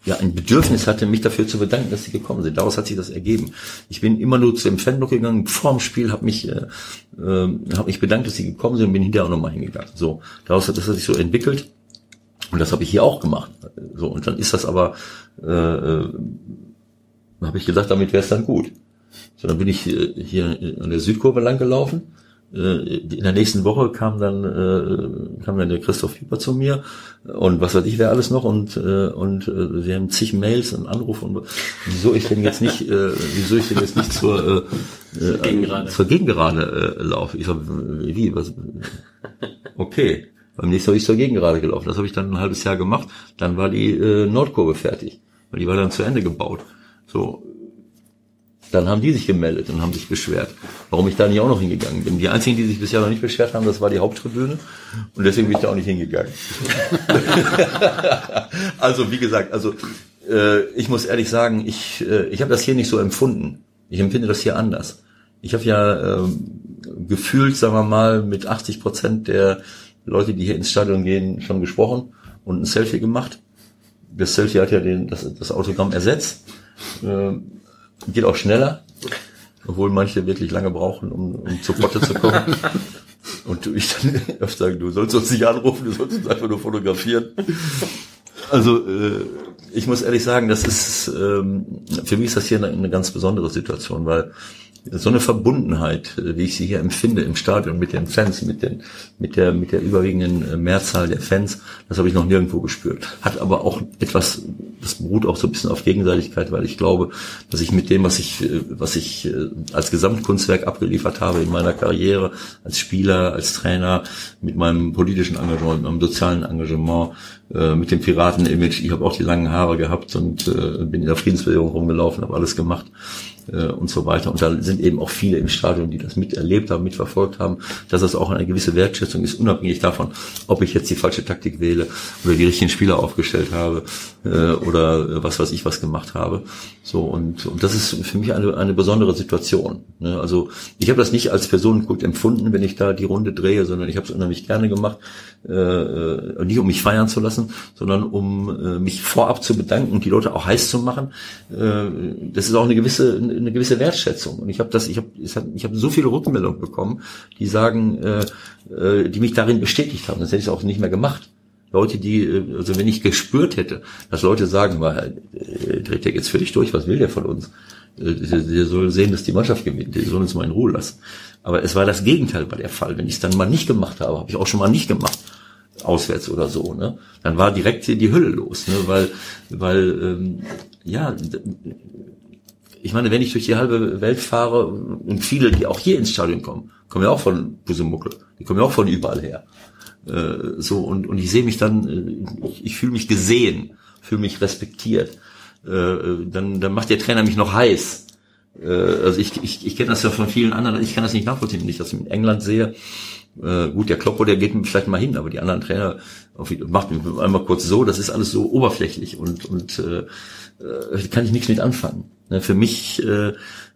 ja ein Bedürfnis hatte, mich dafür zu bedanken, dass sie gekommen sind. Daraus hat sich das ergeben. Ich bin immer nur zu dem Fanblock gegangen, vorm Spiel, habe mich äh, äh, habe mich bedankt, dass sie gekommen sind und bin hinterher auch nochmal hingegangen. So, daraus hat das hat sich so entwickelt. Und das habe ich hier auch gemacht. So, und dann ist das aber äh, äh habe ich gedacht, damit wäre es dann gut. So, dann bin ich äh, hier an der Südkurve lang gelaufen. Äh, in der nächsten Woche kam dann äh, kam dann der Christoph Hieper zu mir und was weiß ich wer alles noch und und wir haben zig Mails und Anrufe und wieso ich denn jetzt nicht wieso ich denn jetzt nicht zur äh, Gegengerade. zur Gegengerade äh, laufe. Ich sag, wie was okay beim nächsten Mal bin ich zur Gegengerade gelaufen. Das habe ich dann ein halbes Jahr gemacht. Dann war die äh, Nordkurve fertig, weil die war dann zu Ende gebaut. So, dann haben die sich gemeldet und haben sich beschwert, warum ich da nicht auch noch hingegangen bin. Die einzigen, die sich bisher noch nicht beschwert haben, das war die Haupttribüne und deswegen bin ich da auch nicht hingegangen. [laughs] also wie gesagt, also äh, ich muss ehrlich sagen, ich äh, ich habe das hier nicht so empfunden. Ich empfinde das hier anders. Ich habe ja äh, gefühlt, sagen wir mal, mit 80 Prozent der Leute, die hier ins Stadion gehen, schon gesprochen und ein Selfie gemacht. Das Selfie hat ja den, das, das Autogramm ersetzt. Äh, geht auch schneller, obwohl manche wirklich lange brauchen, um, um zur Potte zu kommen. [laughs] Und ich dann [laughs] öfter sagen, du sollst uns nicht anrufen, du sollst uns einfach nur fotografieren. Also äh, ich muss ehrlich sagen, das ist ähm, für mich ist das hier eine, eine ganz besondere Situation, weil so eine Verbundenheit, äh, wie ich sie hier empfinde im Stadion mit den Fans, mit den, mit der, mit der überwiegenden äh, Mehrzahl der Fans, das habe ich noch nirgendwo gespürt. Hat aber auch etwas, das beruht auch so ein bisschen auf Gegenseitigkeit, weil ich glaube, dass ich mit dem, was ich, äh, was ich als Gesamtkunstwerk abgeliefert habe in meiner Karriere, als Spieler, als Trainer, mit meinem politischen Engagement, mit meinem sozialen Engagement, mit dem Piraten-Image, ich habe auch die langen Haare gehabt und bin in der Friedensbewegung rumgelaufen, habe alles gemacht äh, und so weiter. Und da sind eben auch viele im Stadion, die das miterlebt haben, mitverfolgt haben, dass das auch eine gewisse Wertschätzung ist, unabhängig davon, ob ich jetzt die falsche Taktik wähle oder die richtigen Spieler aufgestellt habe äh, oder was weiß ich was gemacht habe. So und, und das ist für mich eine, eine besondere Situation. Ne? Also ich habe das nicht als Personenkult empfunden, wenn ich da die Runde drehe, sondern ich habe es unheimlich gerne gemacht, äh, äh, nicht um mich feiern zu lassen, sondern um äh, mich vorab zu bedanken und die Leute auch heiß zu machen. Äh, das ist auch eine gewisse eine gewisse Wertschätzung. Und ich habe das, ich habe ich habe so viele Rückmeldungen bekommen, die sagen, äh, äh, die mich darin bestätigt haben. Das hätte ich auch nicht mehr gemacht. Leute, die, äh, also wenn ich gespürt hätte, dass Leute sagen, war, äh, dreht der jetzt völlig durch, was will der von uns? Der soll sehen, dass die Mannschaft gewinnt, die soll uns mal in Ruhe lassen. Aber es war das Gegenteil bei der Fall. Wenn ich es dann mal nicht gemacht habe, habe ich auch schon mal nicht gemacht auswärts oder so, ne? Dann war direkt die Hölle los, ne? Weil, weil ähm, ja, ich meine, wenn ich durch die halbe Welt fahre und viele, die auch hier ins Stadion kommen, kommen ja auch von Busemuckel, die kommen ja auch von überall her. Äh, so und und ich sehe mich dann, äh, ich, ich fühle mich gesehen, fühle mich respektiert. Äh, dann dann macht der Trainer mich noch heiß. Äh, also ich ich, ich kenne das ja von vielen anderen, ich kann das nicht nachvollziehen, wenn ich das in England sehe. Äh, gut, der Kloppo, der geht vielleicht mal hin, aber die anderen Trainer auf, macht einmal kurz so, das ist alles so oberflächlich und und äh, äh kann ich nichts mit anfangen. Ne, für mich, äh,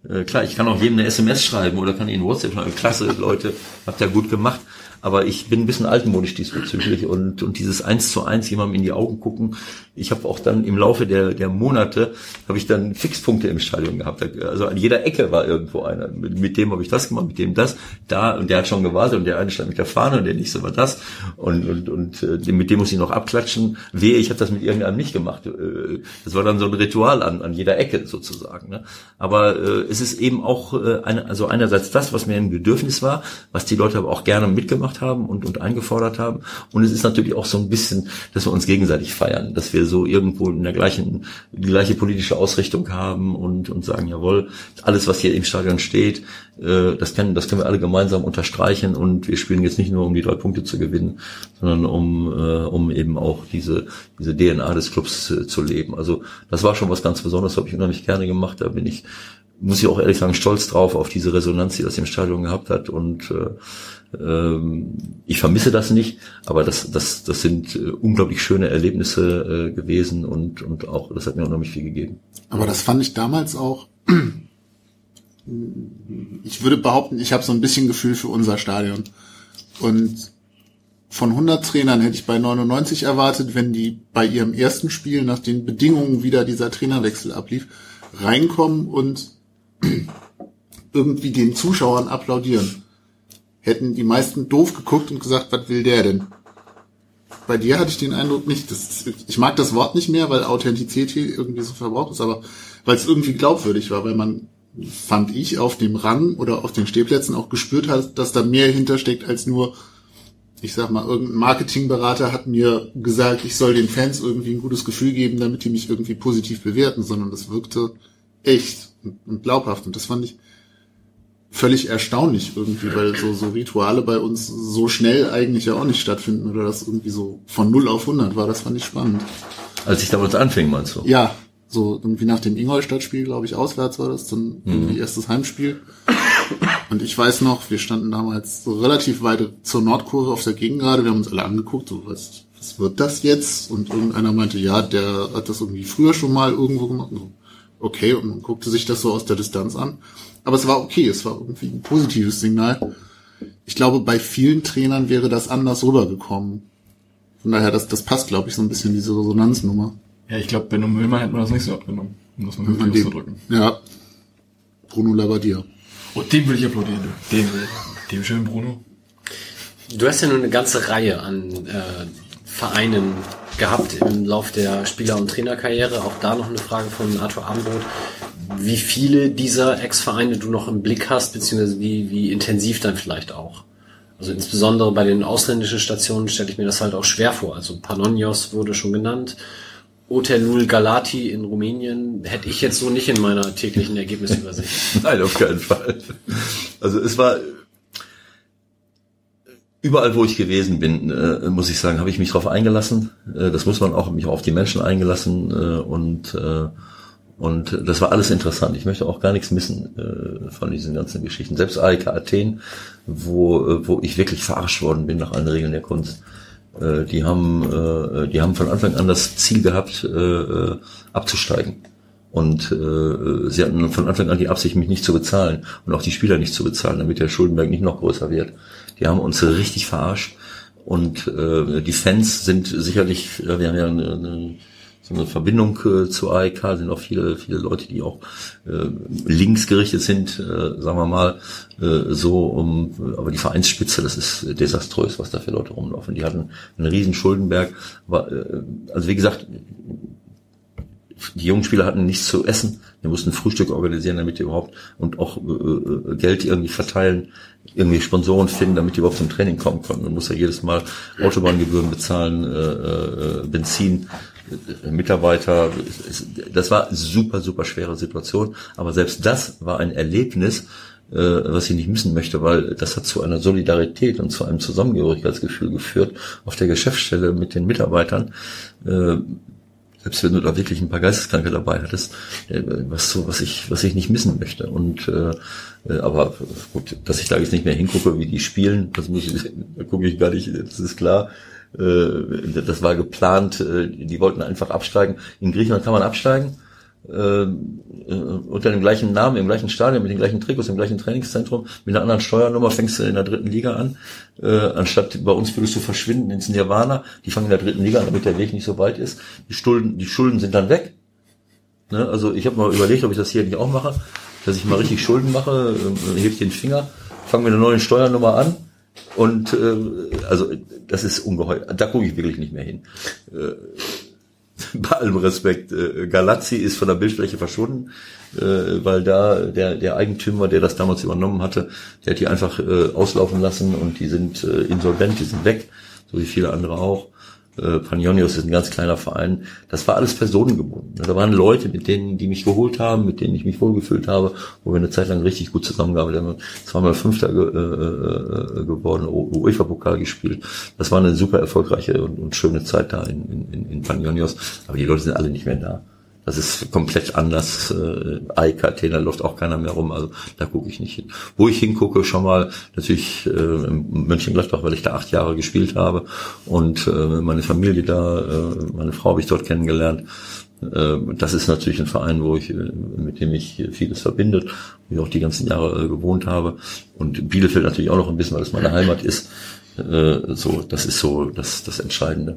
äh, klar, ich kann auch jedem eine SMS schreiben oder kann Ihnen WhatsApp schreiben. Klasse, Leute, habt ihr gut gemacht. Aber ich bin ein bisschen altmodisch diesbezüglich und, und dieses eins zu eins jemandem in die Augen gucken. Ich habe auch dann im Laufe der, der Monate, habe ich dann Fixpunkte im Stadion gehabt. Also an jeder Ecke war irgendwo einer. Mit, mit dem habe ich das gemacht, mit dem das, da und der hat schon gewartet und der eine stand mit der Fahne und der nächste war das. Und, und, und äh, mit dem muss ich noch abklatschen. Wehe, ich habe das mit irgendeinem nicht gemacht. Äh, das war dann so ein Ritual an, an jeder Ecke sozusagen. Ne? Aber äh, es ist eben auch äh, eine, also einerseits das, was mir ein Bedürfnis war, was die Leute aber auch gerne mitgemacht gemacht haben und, und eingefordert haben. Und es ist natürlich auch so ein bisschen, dass wir uns gegenseitig feiern, dass wir so irgendwo in der gleichen, die gleiche politische Ausrichtung haben und, und sagen, jawohl, alles, was hier im Stadion steht, äh, das, können, das können wir alle gemeinsam unterstreichen und wir spielen jetzt nicht nur, um die drei Punkte zu gewinnen, sondern um, äh, um eben auch diese, diese DNA des Clubs äh, zu leben. Also das war schon was ganz Besonderes, habe ich unheimlich gerne gemacht. Da bin ich muss ich auch ehrlich sagen, stolz drauf auf diese Resonanz, die das im Stadion gehabt hat. Und äh, ich vermisse das nicht, aber das, das, das sind äh, unglaublich schöne Erlebnisse äh, gewesen und, und auch, das hat mir unheimlich viel gegeben. Aber das fand ich damals auch, [clears throat] ich würde behaupten, ich habe so ein bisschen Gefühl für unser Stadion. Und von 100 Trainern hätte ich bei 99 erwartet, wenn die bei ihrem ersten Spiel nach den Bedingungen wieder dieser Trainerwechsel ablief, reinkommen und [clears throat] irgendwie den Zuschauern applaudieren. Hätten die meisten doof geguckt und gesagt, was will der denn? Bei dir hatte ich den Eindruck nicht. Das, ich mag das Wort nicht mehr, weil Authentizität irgendwie so verbraucht ist, aber weil es irgendwie glaubwürdig war, weil man, fand ich, auf dem Rang oder auf den Stehplätzen auch gespürt hat, dass da mehr hintersteckt als nur, ich sag mal, irgendein Marketingberater hat mir gesagt, ich soll den Fans irgendwie ein gutes Gefühl geben, damit die mich irgendwie positiv bewerten, sondern das wirkte echt und glaubhaft. Und das fand ich völlig erstaunlich irgendwie, weil so, so Rituale bei uns so schnell eigentlich ja auch nicht stattfinden oder das irgendwie so von 0 auf 100 war. Das fand ich spannend. Als ich damals anfing, meinst du? Ja, so irgendwie nach dem Ingolstadt-Spiel, glaube ich, auswärts war das, dann irgendwie erstes Heimspiel. Und ich weiß noch, wir standen damals so relativ weit zur Nordkurve auf der Gegengrade, wir haben uns alle angeguckt, so was, was wird das jetzt? Und irgendeiner meinte, ja, der hat das irgendwie früher schon mal irgendwo gemacht. So, okay, und man guckte sich das so aus der Distanz an. Aber es war okay, es war irgendwie ein positives Signal. Ich glaube, bei vielen Trainern wäre das anders rübergekommen. Von daher, das, das passt, glaube ich, so ein bisschen diese Resonanznummer. Ja, ich glaube, Benno Müllmann hätte man das nicht so abgenommen, um das mal wirklich dem- auszudrücken. Ja. Bruno Labbadia. Oh, dem will ich applaudieren. Dem. Dem schönen Bruno. Du hast ja nur eine ganze Reihe an äh, Vereinen gehabt im Lauf der Spieler- und Trainerkarriere. Auch da noch eine Frage von Arthur Abendroth. Wie viele dieser Ex-Vereine du noch im Blick hast, beziehungsweise wie, wie intensiv dann vielleicht auch? Also insbesondere bei den ausländischen Stationen stelle ich mir das halt auch schwer vor. Also Panionios wurde schon genannt. Otelul Galati in Rumänien hätte ich jetzt so nicht in meiner täglichen Ergebnisübersicht. [laughs] Nein, auf keinen Fall. Also es war überall, wo ich gewesen bin, äh, muss ich sagen, habe ich mich darauf eingelassen. Äh, das muss man auch mich auch auf die Menschen eingelassen äh, und äh, und das war alles interessant. Ich möchte auch gar nichts missen äh, von diesen ganzen Geschichten. Selbst AEK Athen, wo äh, wo ich wirklich verarscht worden bin nach allen Regeln der Kunst. Äh, die haben äh, die haben von Anfang an das Ziel gehabt, äh, äh, abzusteigen. Und äh, sie hatten von Anfang an die Absicht, mich nicht zu bezahlen und auch die Spieler nicht zu bezahlen, damit der Schuldenberg nicht noch größer wird. Die haben uns richtig verarscht. Und äh, die Fans sind sicherlich, ja, wir haben ja eine, eine, so eine Verbindung äh, zu AEK, sind auch viele, viele Leute, die auch äh, linksgerichtet sind, äh, sagen wir mal, äh, so um, aber die Vereinsspitze, das ist desaströs, was da für Leute rumlaufen. Die hatten einen riesen Schuldenberg, aber äh, also wie gesagt, die jungen Spieler hatten nichts zu essen. Wir mussten Frühstück organisieren, damit die überhaupt und auch äh, Geld irgendwie verteilen, irgendwie Sponsoren finden, damit die überhaupt zum Training kommen konnten. Man muss ja jedes Mal Autobahngebühren bezahlen, äh, äh, Benzin, äh, Mitarbeiter. Das war super, super schwere Situation. Aber selbst das war ein Erlebnis, äh, was ich nicht missen möchte, weil das hat zu einer Solidarität und zu einem Zusammengehörigkeitsgefühl geführt auf der Geschäftsstelle mit den Mitarbeitern. Äh, selbst wenn du da wirklich ein paar Geisteskranke dabei hattest, äh, was so, was ich, was ich nicht missen möchte. Und äh, aber gut, dass ich da jetzt nicht mehr hingucke, wie die spielen, das muss ich, da gucke ich gar nicht, das ist klar. Äh, Das war geplant, äh, die wollten einfach absteigen. In Griechenland kann man absteigen. Äh, unter dem gleichen Namen, im gleichen Stadion, mit den gleichen Trikots, im gleichen Trainingszentrum, mit einer anderen Steuernummer fängst du in der dritten Liga an. Anstatt bei uns würdest du verschwinden ins Nirvana. Die fangen in der dritten Liga an, damit der Weg nicht so weit ist. Die Schulden, die Schulden sind dann weg. Ne? Also ich habe mal überlegt, ob ich das hier nicht auch mache, dass ich mal richtig Schulden mache, äh, heb den Finger, fange mit einer neuen Steuernummer an und äh, also das ist ungeheuer. Da gucke ich wirklich nicht mehr hin. Äh, [laughs] bei allem Respekt, äh, Galazzi ist von der Bildfläche verschwunden, äh, weil da der, der Eigentümer, der das damals übernommen hatte, der hat die einfach äh, auslaufen lassen und die sind äh, insolvent, die sind weg, so wie viele andere auch. Äh, Panionios ist ein ganz kleiner Verein. Das war alles personengebunden. Da waren Leute, mit denen, die mich geholt haben, mit denen ich mich wohlgefühlt habe, wo wir eine Zeit lang richtig gut zusammengearbeitet haben. Zweimal Fünfter ge äh, äh, geworden, UEFA-Pokal gespielt. Das war eine super erfolgreiche und, und schöne Zeit da in, in, in Panionios. Aber die Leute sind alle nicht mehr da. Das ist komplett anders. Äh, AEK Athena läuft auch keiner mehr rum, also da gucke ich nicht hin. Wo ich hingucke, schon mal natürlich äh, in Mönchengladbach, weil ich da acht Jahre gespielt habe und äh, meine Familie da, äh, meine Frau habe ich dort kennengelernt. Äh, das ist natürlich ein Verein, wo ich, äh, mit dem ich vieles verbindet, wo ich auch die ganzen Jahre äh, gewohnt habe. Und Bielefeld natürlich auch noch ein bisschen, weil es meine Heimat ist. So, das ist so das, das Entscheidende.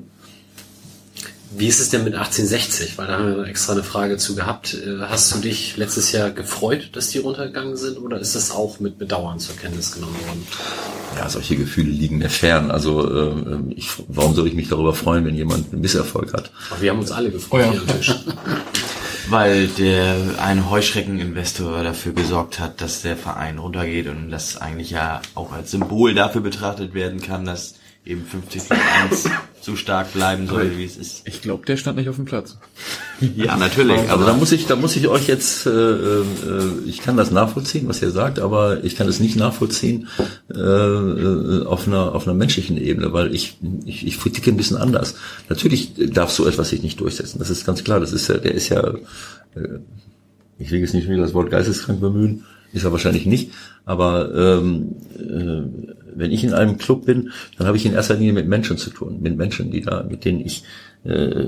Wie ist es denn mit 1860? Weil da haben wir extra eine Frage zu gehabt. Äh, hast du dich letztes Jahr gefreut, dass die runtergegangen sind oder ist das auch mit Bedauern zur Kenntnis genommen worden? Ja, solche Gefühle liegen mir fern. Also äh, ich, warum soll ich mich darüber freuen, wenn jemand einen Misserfolg hat? Aber wir haben uns alle gefreut oh ja. hier am Tisch. [laughs] Weil der ein Heuschreckeninvestor dafür gesorgt hat, dass der Verein runtergeht und das eigentlich ja auch als Symbol dafür betrachtet werden kann, dass eben 50 gegen 1 so stark bleiben soll, wie es ist. Ich glaube, der stand nicht auf dem Platz. [laughs] ja, natürlich. Also da muss ich, da muss ich euch jetzt, äh, äh, ich kann das nachvollziehen, was ihr sagt, aber ich kann es nicht nachvollziehen äh, äh, auf einer auf einer menschlichen Ebene, weil ich ich, ich ticke ein bisschen anders. Natürlich darf so etwas sich nicht durchsetzen. Das ist ganz klar. Das ist ja, der ist ja, äh, ich will jetzt nicht wieder das Wort geisteskrank bemühen, ist er wahrscheinlich nicht, aber ähm, äh, wenn ich in einem Club bin, dann habe ich in erster Linie mit Menschen zu tun, mit Menschen, die da, mit denen ich, äh,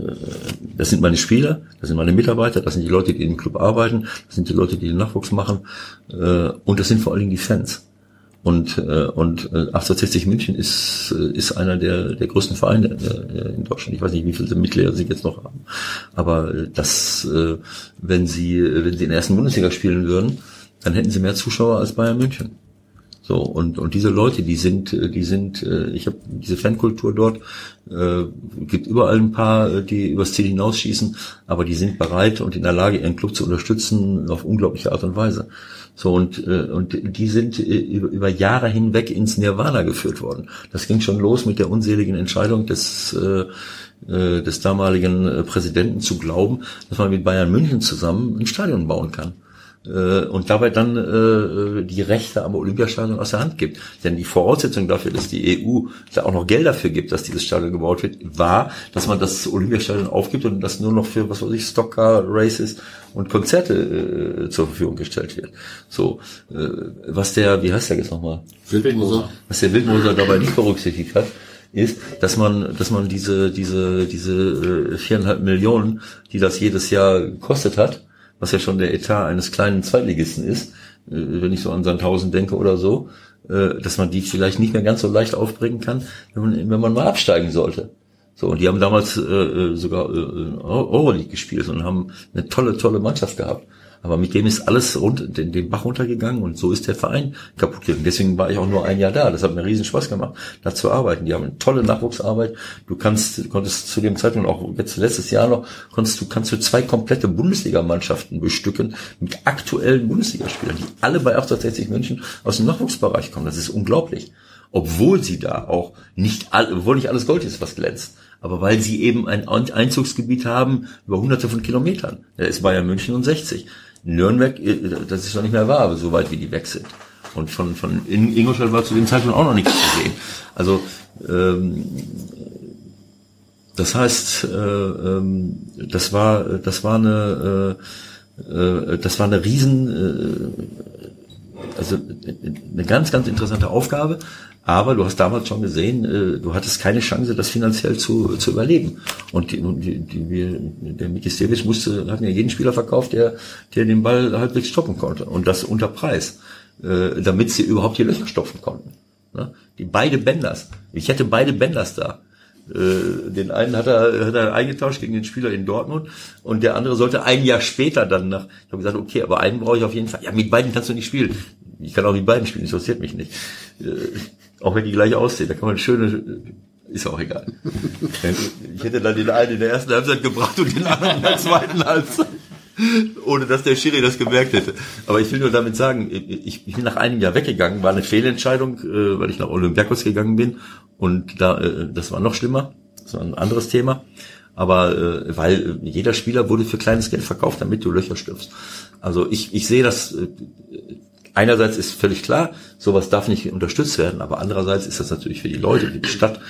das sind meine Spieler, das sind meine Mitarbeiter, das sind die Leute, die im Club arbeiten, das sind die Leute, die den Nachwuchs machen, äh, und das sind vor allen Dingen die Fans. Und, äh, und äh, 1860 München ist, äh, ist einer der, der größten Vereine äh, in Deutschland. Ich weiß nicht, wie viele Mitglieder sie jetzt noch haben. Aber äh, das, äh, wenn sie, wenn sie in der ersten Bundesliga spielen würden, dann hätten sie mehr Zuschauer als Bayern München. So, und, und diese Leute, die sind, äh, die sind, äh, ich habe diese Fankultur dort, äh, gibt überall ein paar, äh, die übers Ziel hinausschießen, aber die sind bereit und in der Lage, ihren Club zu unterstützen auf unglaubliche Art und Weise. So, und, äh, und die sind über, Jahre hinweg ins Nirvana geführt worden. Das ging schon los mit der unseligen Entscheidung des, äh, des damaligen Präsidenten zu glauben, dass man mit Bayern München zusammen ein Stadion bauen kann und dabei dann äh, die Rechte am Olympiastadion aus der Hand gibt. Denn die Voraussetzung dafür, dass die EU da auch noch Geld dafür gibt, dass dieses Stadion gebaut wird, war, dass man das Olympiastadion aufgibt und das nur noch für, was weiß ich, Stockcar Races und Konzerte äh, zur Verfügung gestellt wird. So, äh, was der, wie heißt der jetzt nochmal? Wildmoser. Was der Wildmoser dabei nicht berücksichtigt hat, ist, dass man, dass man diese, diese, diese äh, viereinhalb Millionen, die das jedes Jahr gekostet hat, was ja schon der Etat eines kleinen Zweitligisten ist, äh, wenn ich so an Sandhausen denke oder so, äh, dass man die vielleicht nicht mehr ganz so leicht aufbringen kann, wenn man, wenn man mal absteigen sollte. So, und die haben damals äh, äh sogar äh, Euroleague gespielt und haben eine tolle, tolle Mannschaft gehabt. Aber mit dem ist alles rund, den, den Bach runtergegangen und so ist der Verein kaputt gegangen. Deswegen war ich auch nur ein Jahr da. Das hat mir riesen Spaß gemacht, da zu arbeiten. Die haben eine tolle Nachwuchsarbeit. Du kannst, du konntest zu dem Zeitpunkt auch jetzt letztes Jahr noch, konntest du, kannst du zwei komplette Bundesligamannschaften bestücken mit aktuellen Bundesligaspielern, die alle bei 1860 München aus dem Nachwuchsbereich kommen. Das ist unglaublich. Obwohl sie da auch nicht, obwohl nicht alles Gold ist, was glänzt aber weil sie eben ein Einzugsgebiet haben über hunderte von Kilometern. Da ist Bayern München und 60. Nürnberg, äh, das ist noch nicht mehr wahr, aber so weit wie die weg sind. Und von, von Ingolstadt war zu dem Zeitpunkt auch noch nichts zu sehen. Also ähm, das heißt, äh, ähm, das war das war eine äh, äh, das war eine riesen äh, also eine ganz ganz interessante Aufgabe, aber du hast damals schon gesehen, äh, du hattest keine Chance, das finanziell zu, zu überleben. Und die, die, die, wir, der Mikistevic musste, hat mir jeden Spieler verkauft, der, der den Ball halbwegs stoppen konnte. Und das unter Preis, äh, damit sie überhaupt die Löcher stopfen konnten. Ne? Die beide Benders. Ich hätte beide Benders da. Äh, den einen hat er, hat er eingetauscht gegen den Spieler in Dortmund und der andere sollte ein Jahr später dann nach. Ich habe gesagt, okay, aber einen brauche ich auf jeden Fall. Ja, mit beiden kannst du nicht spielen. Ich kann auch mit beiden spielen, interessiert mich nicht. Auch wenn die gleich aussehen, da kann man schöne, ist auch egal. Ich hätte dann den einen in der ersten Halbzeit gebracht und den anderen in der zweiten Halbzeit. Ohne dass der Schiri das gemerkt hätte. Aber ich will nur damit sagen, ich, bin nach einem Jahr weggegangen, war eine Fehlentscheidung, äh, weil ich nach Olympiakos gegangen bin. Und da, äh, das war noch schlimmer. Das war ein anderes Thema. Aber äh, weil jeder Spieler wurde für kleines Geld verkauft, damit du Löcher stirbst. Also ich, ich sehe das einerseits ist völlig klar, sowas darf nicht unterstützt werden, aber andererseits ist das natürlich für die Leute, für die Stadt,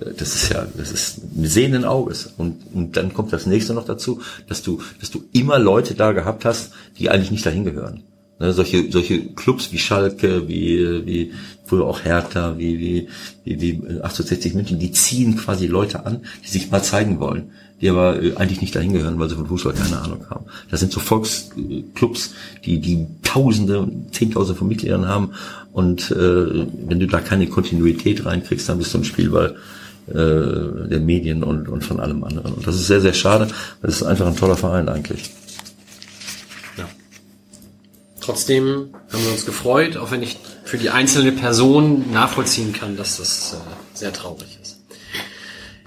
äh, das ist ja, das ist ein sehenden Auges. Und, und dann kommt das nächste noch dazu, dass du, dass du immer Leute da gehabt hast, die eigentlich nicht dahin gehören. Ne, solche, solche Clubs wie Schalke, wie, wie früher auch Hertha, wie, wie, wie, wie 1860 München, die ziehen quasi Leute an, die sich mal zeigen wollen die aber äh, eigentlich nicht dahin gehören, weil sie von Fußball keine Ahnung haben. Das sind so Volksclubs, die die Tausende, Zehntausende von Mitgliedern haben und äh, wenn du da keine Kontinuität reinkriegst, dann bist du ein Spielball äh, der Medien und, und von allem anderen. Und das ist sehr, sehr schade, es ist einfach ein toller Verein eigentlich. Ja. Trotzdem haben wir uns gefreut, auch wenn ich für die einzelne Person nachvollziehen kann, dass das äh, sehr traurig ist.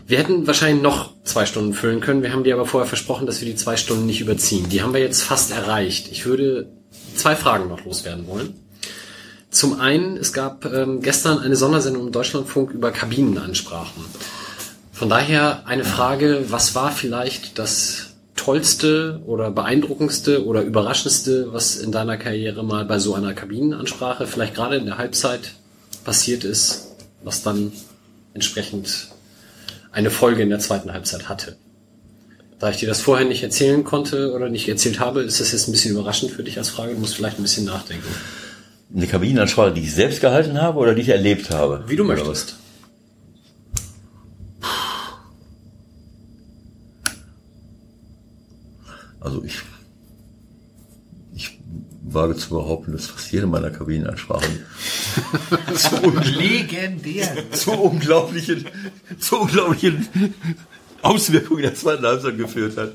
Wir hätten wahrscheinlich noch zwei Stunden füllen können. Wir haben dir aber vorher versprochen, dass wir die zwei Stunden nicht überziehen. Die haben wir jetzt fast erreicht. Ich würde zwei Fragen noch loswerden wollen. Zum einen, es gab ähm, gestern eine Sondersendung im Deutschlandfunk über Kabinenansprachen. Von daher eine Frage, was war vielleicht das tollste oder beeindruckendste oder überraschendste, was in deiner Karriere mal bei so einer Kabinenansprache, vielleicht gerade in der Halbzeit passiert ist, was dann entsprechend eine Folge in der zweiten Halbzeit hatte. Da ich dir das vorher nicht erzählen konnte oder nicht erzählt habe, ist das jetzt ein bisschen überraschend für dich als Frage. Du musst vielleicht ein bisschen nachdenken. Eine Kabinenansprache, die ich selbst gehalten habe oder die ich erlebt habe? Wie du Oder möchtest. Also ich, ich wage zu behaupten, dass fast jede meiner Kabinenansprachen [laughs] zu, Legendär. zu unglaublichen, zu unglaublichen Auswirkungen der zweiten Halbzeit geführt hat.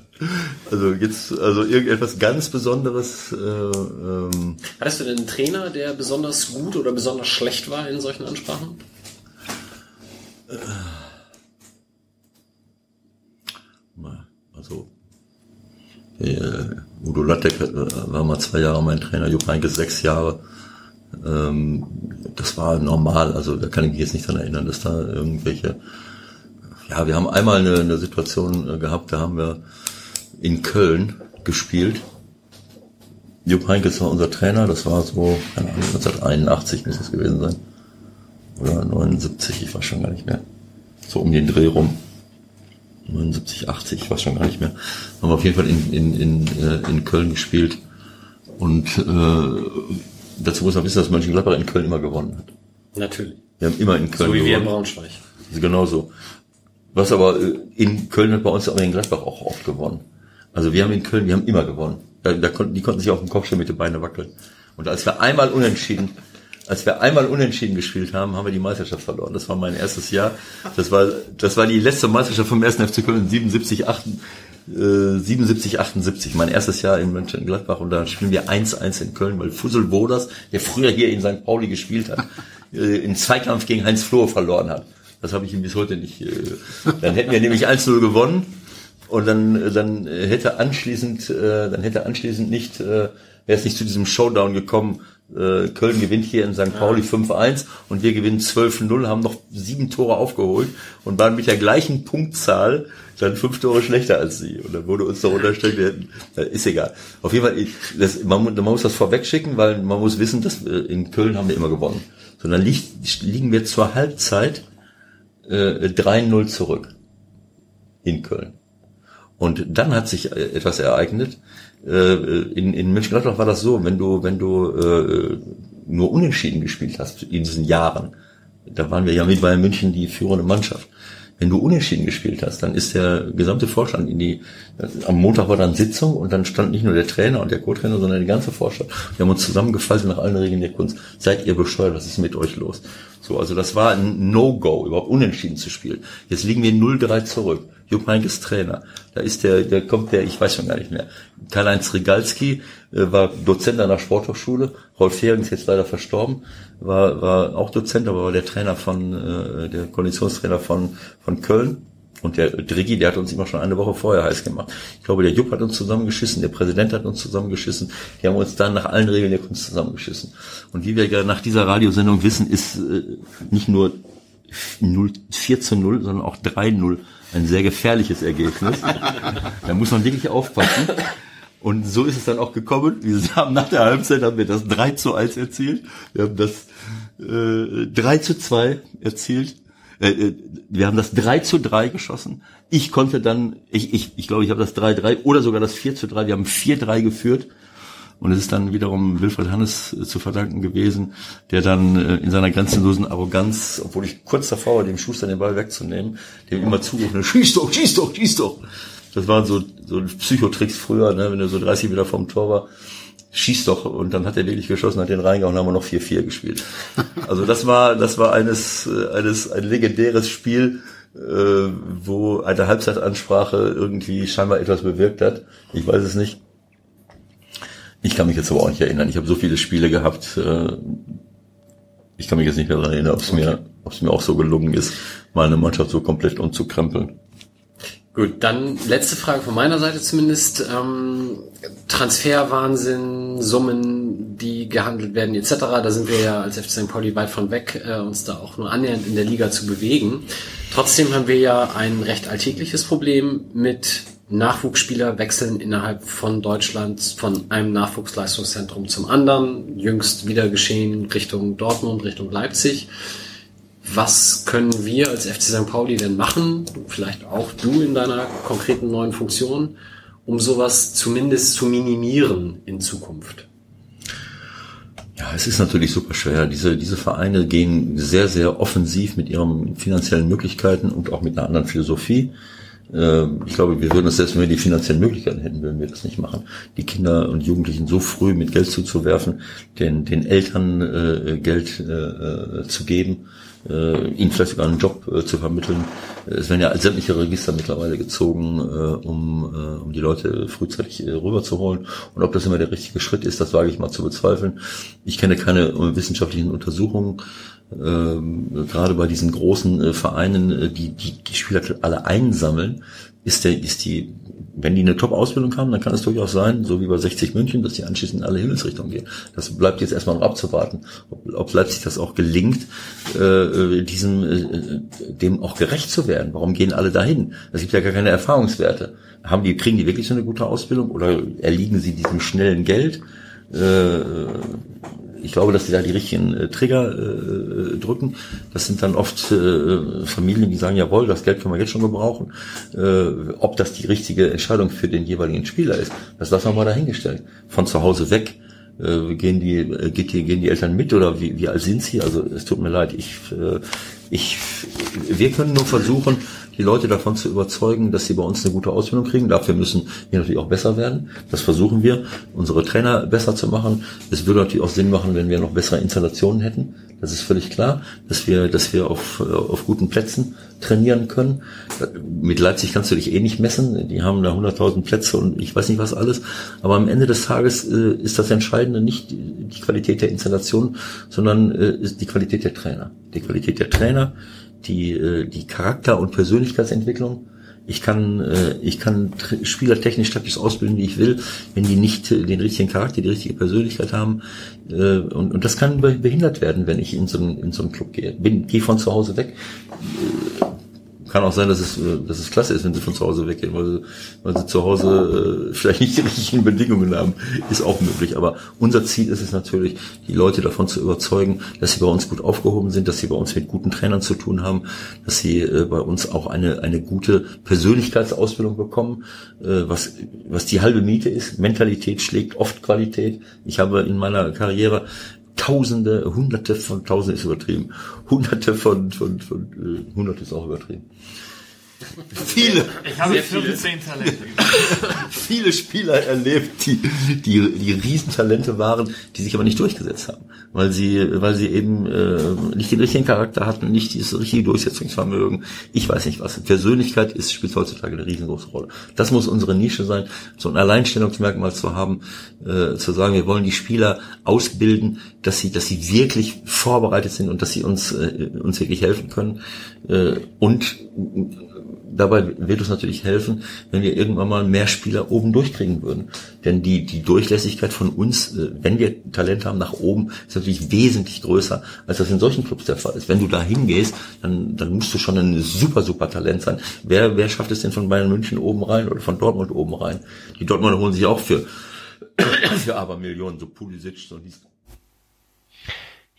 Also jetzt, also irgendetwas ganz Besonderes. Äh, ähm, Hattest du denn einen Trainer, der besonders gut oder besonders schlecht war in solchen Ansprachen? Also äh, Udo Lattek war mal zwei Jahre mein Trainer, Jupp Heynckes sechs Jahre. Ähm, das war normal, also da kann ich mich jetzt nicht dran erinnern, dass da irgendwelche. Ja, wir haben einmal eine, eine Situation äh, gehabt, da haben wir in Köln gespielt. Jupp Heynckes war unser Trainer, das war so, keine Ahnung, 1981 muss das gewesen sein. Oder 79, ich weiß schon gar nicht mehr. So um den Dreh rum. 79, 80, ich weiß schon gar nicht mehr. Haben wir auf jeden Fall in, in, in, äh, in Köln gespielt. Und äh, dazu muss man wissen, dass Mönchengladbach in Köln immer gewonnen hat. Natürlich. Wir haben immer in Köln So wie wir in gewonnen. Braunschweig. Genau so. Was aber äh, in Köln hat bei uns aber in Gladbach auch oft gewonnen. Also wir haben in Köln, wir haben immer gewonnen. Da, da konnten, die konnten sich auf den Kopf stellen mit den Beinen wackeln. Und als wir einmal unentschieden, als wir einmal unentschieden gespielt haben, haben wir die Meisterschaft verloren. Das war mein erstes Jahr. Das war, das war die letzte Meisterschaft vom 1. FC Köln 77, 8, äh, 77, 78. Mein erstes Jahr in Mönchengladbach. Und da spielen wir 1-1 in Köln, weil Fussel Boders, der früher hier in St. Pauli gespielt hat, [laughs] äh, in Zweikampf gegen Heinz Flohe verloren hat. Das habe ich ihm bis heute nicht. Äh, dann hätten wir nämlich 1-0 gewonnen. Und dann, dann hätte anschließend, äh, dann hätte anschließend nicht, äh, wäre es nicht zu diesem Showdown gekommen. Äh, Köln gewinnt hier in St. Pauli 5-1 und wir gewinnen 12-0, haben noch sieben Tore aufgeholt und waren mit der gleichen Punktzahl dann fünf Tore schlechter als sie. Und dann wurde uns doch unterstellt, wir hätten, ist egal. Auf jeden Fall, das, man, man muss das vorwegschicken, weil man muss wissen, dass wir in Köln haben wir immer gewonnen. So, dann liegt, liegen wir zur Halbzeit äh, 3-0 zurück in Köln. Und dann hat sich äh, etwas ereignet. Äh, In, in Mönchengladbach war das so, wenn du, wenn du äh, nur unentschieden gespielt hast in diesen Jahren, da waren wir ja mit Bayern München die führende Mannschaft. Wenn du unentschieden gespielt hast, dann ist der gesamte Vorstand in die, am Montag war dann Sitzung und dann stand nicht nur der Trainer und der Co-Trainer, sondern die ganze Vorstand. Wir haben uns zusammengefaltet nach allen Regeln der Kunst. Seid ihr bescheuert? Was ist mit euch los? So, also das war ein No-Go, überhaupt unentschieden zu spielen. Jetzt liegen wir 0-3 zurück. Jupp Heynckes Trainer. Da ist der, der kommt der, ich weiß schon gar nicht mehr. Karl-Heinz Regalski äh, war Dozent an der Sporthochschule. Rolf Hering ist jetzt leider verstorben. War, war auch Dozent, aber war der Trainer von, äh, der Konditionstrainer von, von Köln. Und der Driggi, der hat uns immer schon eine Woche vorher heiß gemacht. Ich glaube, der Jupp hat uns zusammengeschissen, der Präsident hat uns zusammengeschissen. Die haben uns dann nach allen Regeln der Kunst zusammengeschissen. Und wie wir ja nach dieser Radiosendung wissen, ist äh, nicht nur 0, 4 zu 0, sondern auch 3-0 ein sehr gefährliches Ergebnis. da muss man wirklich aufpassen. Und so ist es dann auch gekommen. Wir haben nach der Halbzeit haben wir das 3 zu 1 erzielt. Wir haben das äh, 3 zu 2 erzielt. Äh, äh, wir haben das 3 zu 3 geschossen. Ich konnte dann, ich, ich, ich glaube, ich habe das 3-3 oder sogar das 4 zu 3. Wir haben 4-3 geführt. Und es ist dann wiederum Wilfried Hannes äh, zu verdanken gewesen, der dann äh, in seiner grenzenlosen Arroganz, obwohl ich kurz davor war, dem Schuster den Ball wegzunehmen, dem immer zurufen, schieß doch, schieß doch, schieß doch. Das waren so, so Psychotricks früher, ne, wenn er so 30 Meter vom Tor war schieß doch und dann hat er wirklich geschossen, hat den reingehauen, haben wir noch 4-4 gespielt. Also das war das war eines äh, eines ein legendäres Spiel, äh, wo eine Halbzeitansprache irgendwie scheinbar etwas bewirkt hat. Ich weiß es nicht. Ich kann mich jetzt aber auch nicht erinnern. Ich habe so viele Spiele gehabt. Äh, ich kann mich jetzt nicht mehr daran erinnern, ob es okay. mir, ob es mir auch so gelungen ist, meine Mannschaft so komplett umzukrempeln. Gut, dann letzte Frage von meiner Seite zumindest. Ähm, Transferwahnsinn, Summen, die gehandelt werden etc. Da sind wir ja als FC St. Pauli weit von weg, äh, uns da auch nur annähernd in der Liga zu bewegen. Trotzdem haben wir ja ein recht alltägliches Problem mit Nachwuchsspielerwechseln innerhalb von Deutschland von einem Nachwuchsleistungszentrum zum anderen. Jüngst wieder geschehen Richtung Dortmund, Richtung Leipzig. Was können wir als FC St. Pauli denn machen? Vielleicht auch du in deiner konkreten neuen Funktion, um sowas zumindest zu minimieren in Zukunft? Ja, es ist natürlich super schwer. Diese, diese Vereine gehen sehr, sehr offensiv mit ihren finanziellen Möglichkeiten und auch mit einer anderen Philosophie. Ähm, ich glaube, wir würden es selbst, wenn wir die finanziellen Möglichkeiten hätten, würden wir das nicht machen. Die Kinder und Jugendlichen so früh mit Geld zuzuwerfen, den, den Eltern äh, Geld äh, äh zu geben, äh, ihnen vielleicht sogar einen Job äh, zu vermitteln. Es werden ja sämtliche Register mittlerweile gezogen, äh, um, äh, um die Leute frühzeitig äh, rüberzuholen. Und ob das immer der richtige Schritt ist, das wage ich mal zu bezweifeln. Ich kenne keine äh, wissenschaftlichen Untersuchungen, ähm, gerade bei diesen großen äh, Vereinen, äh, die, die die Spieler alle einsammeln, ist der, ist die wenn die eine Top-Ausbildung haben, dann kann es durchaus sein, so wie bei 60 München, dass die anschließend in alle Himmelsrichtungen gehen. Das bleibt jetzt erstmal noch abzuwarten, ob, ob Leipzig das auch gelingt, äh, diesem äh, dem auch gerecht zu werden. Warum gehen alle dahin? Es gibt ja gar keine Erfahrungswerte. Haben die, kriegen die wirklich so eine gute Ausbildung oder erliegen sie diesem schnellen Geld? Äh, ich glaube, dass sie da die richtigen äh, Trigger äh, drücken. Das sind dann oft äh, Familien, die sagen, jawohl, das Geld können wir jetzt schon gebrauchen. Äh, ob das die richtige Entscheidung für den jeweiligen Spieler ist, das lassen wir mal dahingestellt. Von zu Hause weg äh, gehen die, äh, geht die, gehen die Eltern mit oder wie, wie alt sind sie? Also es tut mir leid, ich, äh, ich, wir können nur versuchen, die Leute davon zu überzeugen, dass sie bei uns eine gute Ausbildung kriegen. Dafür müssen wir natürlich auch besser werden. Das versuchen wir, unsere Trainer besser zu machen. Es würde natürlich auch Sinn machen, wenn wir noch bessere Installationen hätten. Das ist völlig klar, dass wir, dass wir auf, auf guten Plätzen trainieren können. Mit Leipzig kannst du dich eh nicht messen. Die haben da 100.000 Plätze und ich weiß nicht was alles. Aber am Ende des Tages äh, ist das Entscheidende nicht die Qualität der Installation, sondern äh, ist die Qualität der Trainer. Die Qualität der Trainer, die, äh, die Charakter- und Persönlichkeitsentwicklung. Ich kann, äh, ich kann Spieler technisch taktisch ausbilden, wie ich will, wenn die nicht äh, den richtigen Charakter, die richtige Persönlichkeit haben. Und, und das kann behindert werden, wenn ich in so einen, in so einen Club gehe. Bin, gehe von zu Hause weg. Kann auch sein, dass es, äh, dass es klasse ist, wenn sie von zu Hause weggehen, weil sie, weil sie zu Hause äh, vielleicht nicht die [laughs] richtigen Bedingungen haben. Ist auch möglich. Aber unser Ziel ist es natürlich, die Leute davon zu überzeugen, dass sie bei uns gut aufgehoben sind, dass sie bei uns mit guten Trainern zu tun haben, dass sie äh, bei uns auch eine, eine gute Persönlichkeitsausbildung bekommen, äh, was, was die halbe Miete ist. Mentalität schlägt oft Qualität. Ich habe in meiner Karriere Tausende, Hunderte von, Tausende ist übertrieben, Hunderte von, von, von, äh, Hunderte ist auch übertrieben. Viele. Ich habe 15 Talente. [laughs] viele Spieler erlebt, die, die, die Riesentalente waren, die sich aber nicht durchgesetzt haben. Weil sie, weil sie eben äh, nicht den richtigen Charakter hatten, nicht dieses richtige Durchsetzungsvermögen. Ich weiß nicht was. Persönlichkeit ist, spielt heutzutage eine riesengroße Rolle. Das muss unsere Nische sein, so ein Alleinstellungsmerkmal zu haben, äh, zu sagen, wir wollen die Spieler ausbilden, dass sie, dass sie wirklich vorbereitet sind und dass sie uns, äh, uns wirklich helfen können. Äh, und dabei wird es natürlich helfen, wenn wir irgendwann mal mehr Spieler oben durchkriegen würden. Denn die, die Durchlässigkeit von uns, äh, wenn wir Talent haben nach oben, ist natürlich wesentlich größer, als das in solchen Clubs der Fall ist. Wenn du da hingehst, dann, dann musst du schon ein super, super Talent sein. Wer, wer schafft es denn von Bayern München oben rein oder von Dortmund oben rein? Die Dortmunder holen sich auch für, [coughs] für aber Millionen, so Pulisic, so dies.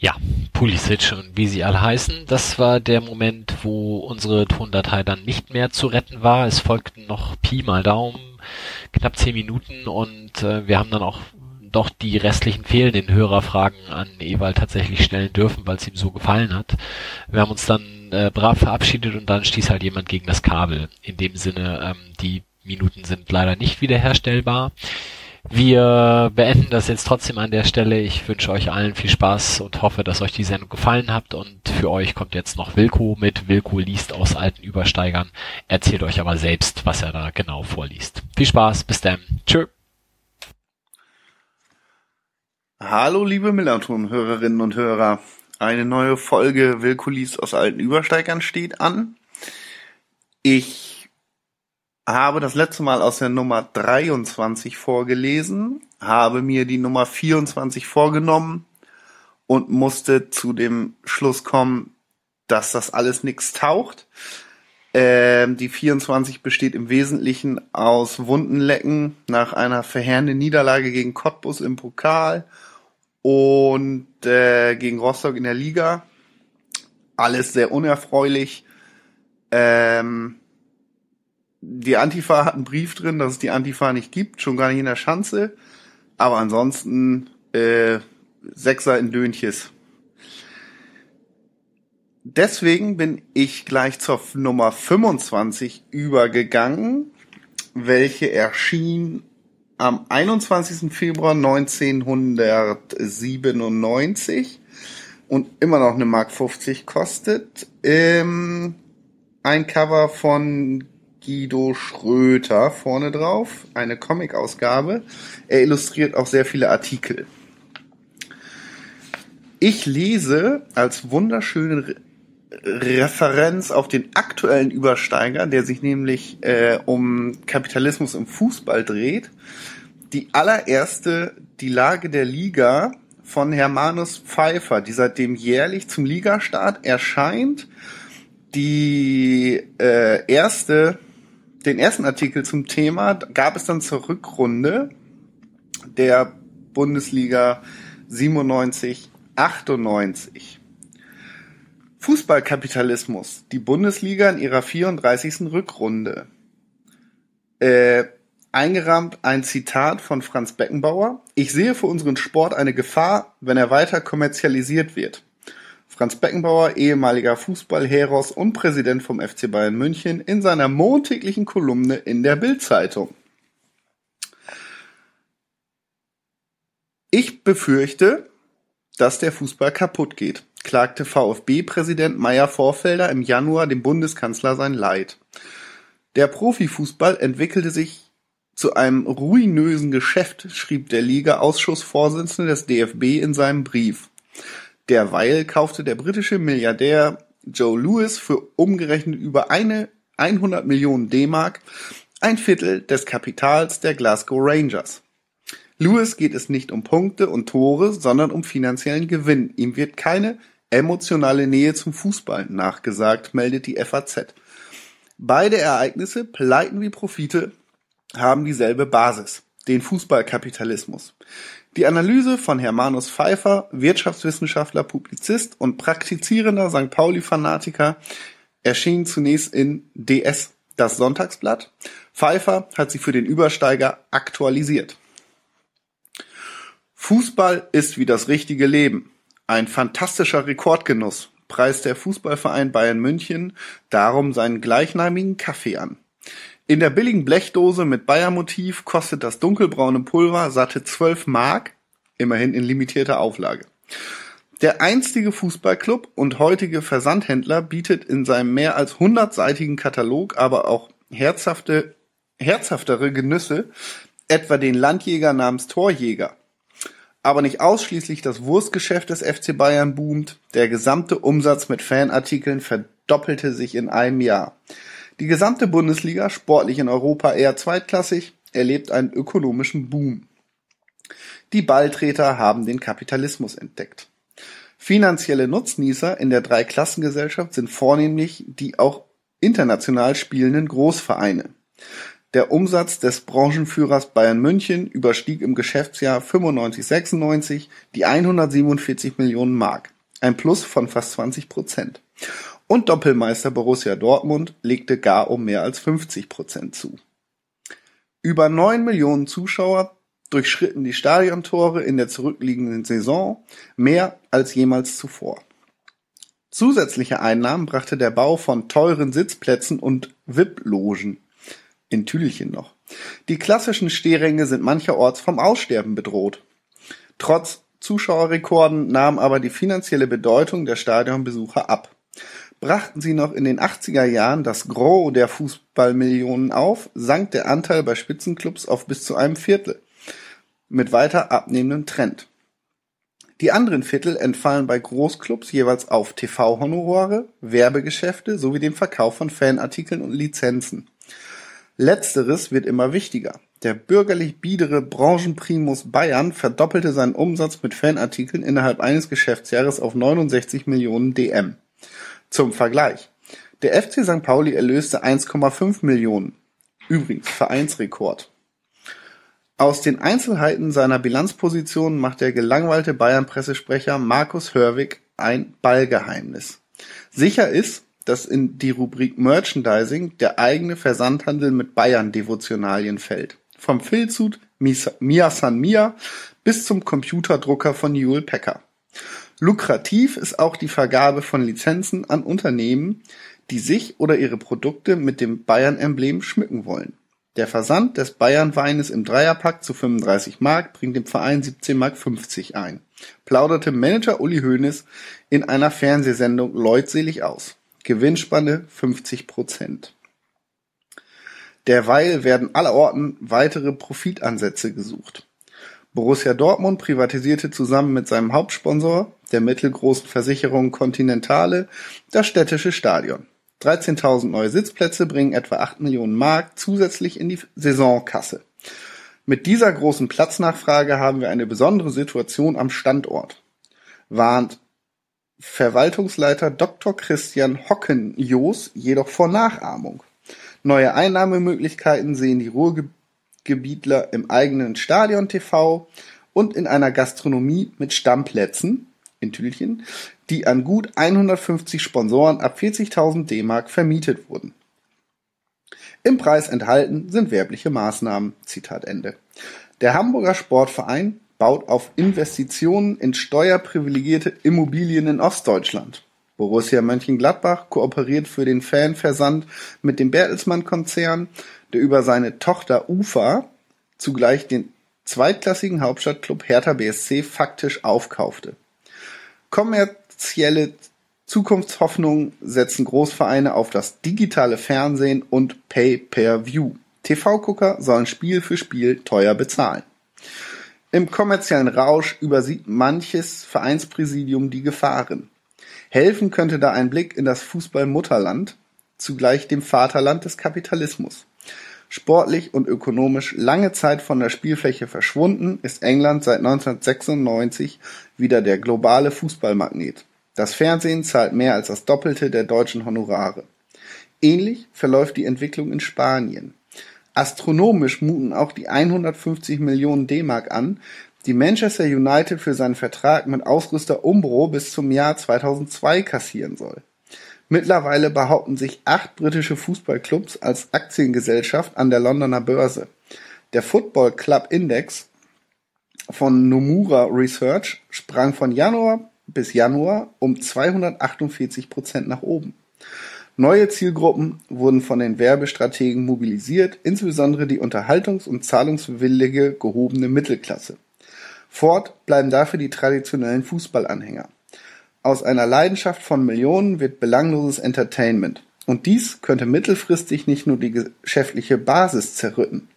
Ja, Pulisic und wie sie alle heißen. Das war der Moment, wo unsere Tondatei dann nicht mehr zu retten war. Es folgten noch Pi mal Daumen, knapp zehn Minuten und äh, wir haben dann auch doch die restlichen fehlenden Hörerfragen an Ewald tatsächlich stellen dürfen, weil es ihm so gefallen hat. Wir haben uns dann äh, brav verabschiedet und dann stieß halt jemand gegen das Kabel. In dem Sinne, ähm, die Minuten sind leider nicht wiederherstellbar. Wir beenden das jetzt trotzdem an der Stelle. Ich wünsche euch allen viel Spaß und hoffe, dass euch die Sendung gefallen hat. Und für euch kommt jetzt noch Wilko mit. Wilko liest aus alten Übersteigern, erzählt euch aber selbst, was er da genau vorliest. Viel Spaß, bis dann. Tschö. Hallo liebe Millanton-Hörerinnen und Hörer. Eine neue Folge Wilko liest aus alten Übersteigern steht an. Ich habe das letzte Mal aus der Nummer 23 vorgelesen, habe mir die Nummer 24 vorgenommen und musste zu dem Schluss kommen, dass das alles nichts taucht. Ähm, die 24 besteht im Wesentlichen aus Wundenlecken nach einer verheerenden Niederlage gegen Cottbus im Pokal und äh, gegen Rostock in der Liga. Alles sehr unerfreulich. Ähm, die Antifa hat einen Brief drin, dass es die Antifa nicht gibt, schon gar nicht in der Schanze. Aber ansonsten äh, Sechser in Dönches. Deswegen bin ich gleich zur Nummer 25 übergegangen, welche erschien am 21. Februar 1997 und immer noch eine Mark 50 kostet. Ähm, ein Cover von Guido Schröter vorne drauf, eine Comic-Ausgabe. Er illustriert auch sehr viele Artikel. Ich lese als wunderschöne Re Referenz auf den aktuellen Übersteiger, der sich nämlich äh, um Kapitalismus im Fußball dreht, die allererste Die Lage der Liga von Hermanus Pfeiffer, die seitdem jährlich zum Ligastart erscheint. Die äh, erste den ersten Artikel zum Thema gab es dann zur Rückrunde der Bundesliga 97, 98. Fußballkapitalismus, die Bundesliga in ihrer 34. Rückrunde. Äh, eingerahmt ein Zitat von Franz Beckenbauer. Ich sehe für unseren Sport eine Gefahr, wenn er weiter kommerzialisiert wird. Franz Beckenbauer, ehemaliger Fußballheros und Präsident vom FC Bayern München, in seiner montäglichen Kolumne in der Bild-Zeitung. Ich befürchte, dass der Fußball kaputt geht, klagte VfB-Präsident Meyer Vorfelder im Januar dem Bundeskanzler sein Leid. Der Profifußball entwickelte sich zu einem ruinösen Geschäft, schrieb der Liga-Ausschussvorsitzende des DFB in seinem Brief. Derweil kaufte der britische Milliardär Joe Louis für umgerechnet über eine 100 Millionen D-Mark ein Viertel des Kapitals der Glasgow Rangers. Lewis geht es nicht um Punkte und Tore, sondern um finanziellen Gewinn. Ihm wird keine emotionale Nähe zum Fußball nachgesagt, meldet die FAZ. Beide Ereignisse, Pleiten wie Profite, haben dieselbe Basis, den Fußballkapitalismus. Die Analyse von Hermanus Pfeiffer, Wirtschaftswissenschaftler, Publizist und praktizierender St. Pauli-Fanatiker, erschien zunächst in DS, das Sonntagsblatt. Pfeiffer hat sie für den Übersteiger aktualisiert. Fußball ist wie das richtige Leben. Ein fantastischer Rekordgenuss, preist der Fußballverein Bayern München darum seinen gleichnamigen Kaffee an. In der billigen Blechdose mit Bayer-Motiv kostet das dunkelbraune Pulver satte 12 Mark, immerhin in limitierter Auflage. Der einstige Fußballclub und heutige Versandhändler bietet in seinem mehr als hundertseitigen Katalog aber auch herzhafte, herzhaftere Genüsse, etwa den Landjäger namens Torjäger. Aber nicht ausschließlich das Wurstgeschäft des FC Bayern boomt, der gesamte Umsatz mit Fanartikeln verdoppelte sich in einem Jahr. Die gesamte Bundesliga, sportlich in Europa eher zweitklassig, erlebt einen ökonomischen Boom. Die Balltreter haben den Kapitalismus entdeckt. Finanzielle Nutznießer in der Dreiklassengesellschaft sind vornehmlich die auch international spielenden Großvereine. Der Umsatz des Branchenführers Bayern München überstieg im Geschäftsjahr 95/96 die 147 Millionen Mark, ein Plus von fast 20 Prozent und Doppelmeister Borussia Dortmund legte gar um mehr als 50 Prozent zu. Über neun Millionen Zuschauer durchschritten die Stadiontore in der zurückliegenden Saison mehr als jemals zuvor. Zusätzliche Einnahmen brachte der Bau von teuren Sitzplätzen und VIP-Logen in Tüdelchen noch. Die klassischen Stehränge sind mancherorts vom Aussterben bedroht. Trotz Zuschauerrekorden nahm aber die finanzielle Bedeutung der Stadionbesucher ab. Brachten sie noch in den 80er Jahren das Gros der Fußballmillionen auf, sank der Anteil bei Spitzenclubs auf bis zu einem Viertel, mit weiter abnehmendem Trend. Die anderen Viertel entfallen bei Großclubs jeweils auf TV-Honorare, Werbegeschäfte sowie den Verkauf von Fanartikeln und Lizenzen. Letzteres wird immer wichtiger. Der bürgerlich biedere Branchenprimus Bayern verdoppelte seinen Umsatz mit Fanartikeln innerhalb eines Geschäftsjahres auf 69 Millionen DM. Zum Vergleich. Der FC St. Pauli erlöste 1,5 Millionen. Übrigens Vereinsrekord. Aus den Einzelheiten seiner Bilanzposition macht der gelangweilte Bayern-Pressesprecher Markus Hörwig ein Ballgeheimnis. Sicher ist, dass in die Rubrik Merchandising der eigene Versandhandel mit Bayern-Devotionalien fällt. Vom Filzhut Mia San Mia bis zum Computerdrucker von Newell Packer. Lukrativ ist auch die Vergabe von Lizenzen an Unternehmen, die sich oder ihre Produkte mit dem Bayern-Emblem schmücken wollen. Der Versand des Bayern-Weines im Dreierpack zu 35 Mark bringt dem Verein 17,50 Mark ein, plauderte Manager Uli Hoeneß in einer Fernsehsendung leutselig aus. Gewinnspanne 50 Prozent. Derweil werden allerorten weitere Profitansätze gesucht. Borussia Dortmund privatisierte zusammen mit seinem Hauptsponsor, der mittelgroßen Versicherung Continentale, das städtische Stadion. 13.000 neue Sitzplätze bringen etwa 8 Millionen Mark zusätzlich in die Saisonkasse. Mit dieser großen Platznachfrage haben wir eine besondere Situation am Standort, warnt Verwaltungsleiter Dr. Christian Hockenjoos jedoch vor Nachahmung. Neue Einnahmemöglichkeiten sehen die Ruhrgebietler im eigenen Stadion TV und in einer Gastronomie mit Stammplätzen in Tüdelchen, die an gut 150 Sponsoren ab 40.000 D-Mark vermietet wurden. Im Preis enthalten sind werbliche Maßnahmen. Zitat Ende. Der Hamburger Sportverein baut auf Investitionen in steuerprivilegierte Immobilien in Ostdeutschland. Borussia Mönchengladbach kooperiert für den Fanversand mit dem Bertelsmann-Konzern, der über seine Tochter UFA zugleich den zweitklassigen Hauptstadtklub Hertha BSC faktisch aufkaufte. Kommerzielle Zukunftshoffnungen setzen Großvereine auf das digitale Fernsehen und Pay-per-View. TV-Gucker sollen Spiel für Spiel teuer bezahlen. Im kommerziellen Rausch übersieht manches Vereinspräsidium die Gefahren. Helfen könnte da ein Blick in das Fußballmutterland, zugleich dem Vaterland des Kapitalismus. Sportlich und ökonomisch lange Zeit von der Spielfläche verschwunden, ist England seit 1996 wieder der globale Fußballmagnet. Das Fernsehen zahlt mehr als das Doppelte der deutschen Honorare. Ähnlich verläuft die Entwicklung in Spanien. Astronomisch muten auch die 150 Millionen D-Mark an, die Manchester United für seinen Vertrag mit Ausrüster Umbro bis zum Jahr 2002 kassieren soll. Mittlerweile behaupten sich acht britische Fußballclubs als Aktiengesellschaft an der Londoner Börse. Der Football Club Index von Nomura Research sprang von Januar bis Januar um 248 Prozent nach oben. Neue Zielgruppen wurden von den Werbestrategen mobilisiert, insbesondere die unterhaltungs- und zahlungswillige gehobene Mittelklasse. Fort bleiben dafür die traditionellen Fußballanhänger. Aus einer Leidenschaft von Millionen wird belangloses Entertainment. Und dies könnte mittelfristig nicht nur die geschäftliche Basis zerrütten.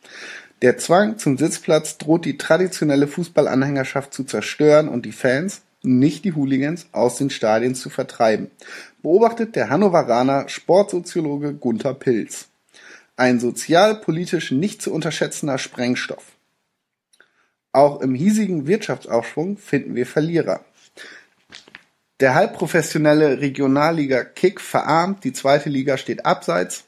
Der Zwang zum Sitzplatz droht die traditionelle Fußballanhängerschaft zu zerstören und die Fans, nicht die Hooligans, aus den Stadien zu vertreiben, beobachtet der Hannoveraner Sportsoziologe Gunther Pilz. Ein sozialpolitisch nicht zu unterschätzender Sprengstoff. Auch im hiesigen Wirtschaftsaufschwung finden wir Verlierer. Der halbprofessionelle Regionalliga Kick verarmt, die zweite Liga steht abseits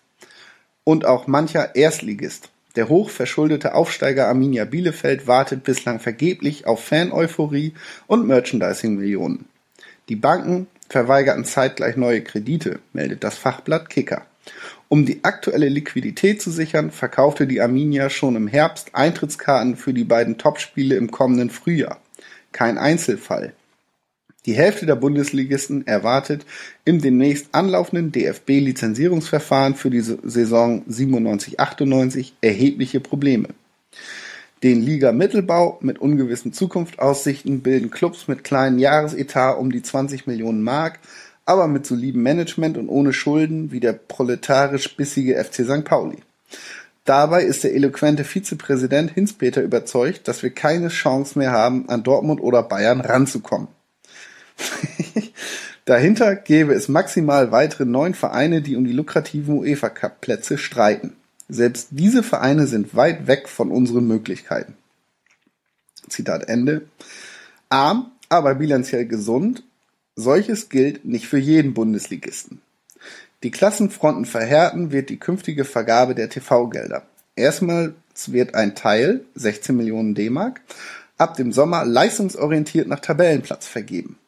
und auch mancher Erstligist. Der hochverschuldete Aufsteiger Arminia Bielefeld wartet bislang vergeblich auf Fan-Euphorie und Merchandising-Millionen. Die Banken verweigerten zeitgleich neue Kredite, meldet das Fachblatt Kicker. Um die aktuelle Liquidität zu sichern, verkaufte die Arminia schon im Herbst Eintrittskarten für die beiden Topspiele im kommenden Frühjahr. Kein Einzelfall. Die Hälfte der Bundesligisten erwartet im demnächst anlaufenden DFB-Lizenzierungsverfahren für die Saison 97/98 erhebliche Probleme. Den Liga-Mittelbau mit ungewissen Zukunftsaussichten bilden Clubs mit kleinen Jahresetat um die 20 Millionen Mark, aber mit solidem Management und ohne Schulden wie der proletarisch bissige FC St. Pauli. Dabei ist der eloquente Vizepräsident Hinspeter überzeugt, dass wir keine Chance mehr haben, an Dortmund oder Bayern ranzukommen. [laughs] Dahinter gäbe es maximal weitere neun Vereine, die um die lukrativen UEFA-Cup-Plätze streiten. Selbst diese Vereine sind weit weg von unseren Möglichkeiten. Zitat Ende. Arm, aber bilanziell gesund. Solches gilt nicht für jeden Bundesligisten. Die Klassenfronten verhärten wird die künftige Vergabe der TV-Gelder. Erstmals wird ein Teil, 16 Millionen D-Mark, ab dem Sommer leistungsorientiert nach Tabellenplatz vergeben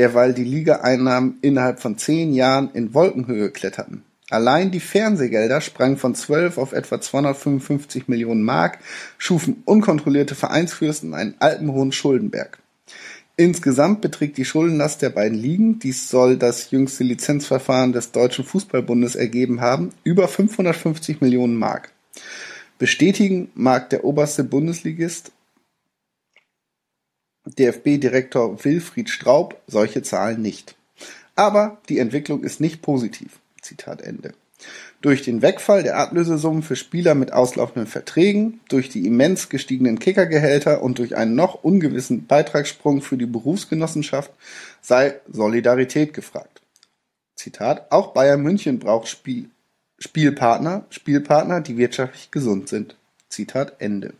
derweil die Ligaeinnahmen innerhalb von zehn Jahren in Wolkenhöhe kletterten. Allein die Fernsehgelder sprangen von 12 auf etwa 255 Millionen Mark, schufen unkontrollierte Vereinsfürsten einen alpenhohen Schuldenberg. Insgesamt beträgt die Schuldenlast der beiden Ligen, dies soll das jüngste Lizenzverfahren des Deutschen Fußballbundes ergeben haben, über 550 Millionen Mark. Bestätigen mag der oberste Bundesligist DFB-Direktor Wilfried Straub solche Zahlen nicht. Aber die Entwicklung ist nicht positiv. Zitat Ende. Durch den Wegfall der Ablösesummen für Spieler mit auslaufenden Verträgen, durch die immens gestiegenen Kickergehälter und durch einen noch ungewissen Beitragssprung für die Berufsgenossenschaft sei Solidarität gefragt. Zitat, auch Bayern München braucht Spiel, Spielpartner, Spielpartner, die wirtschaftlich gesund sind. Zitat Ende.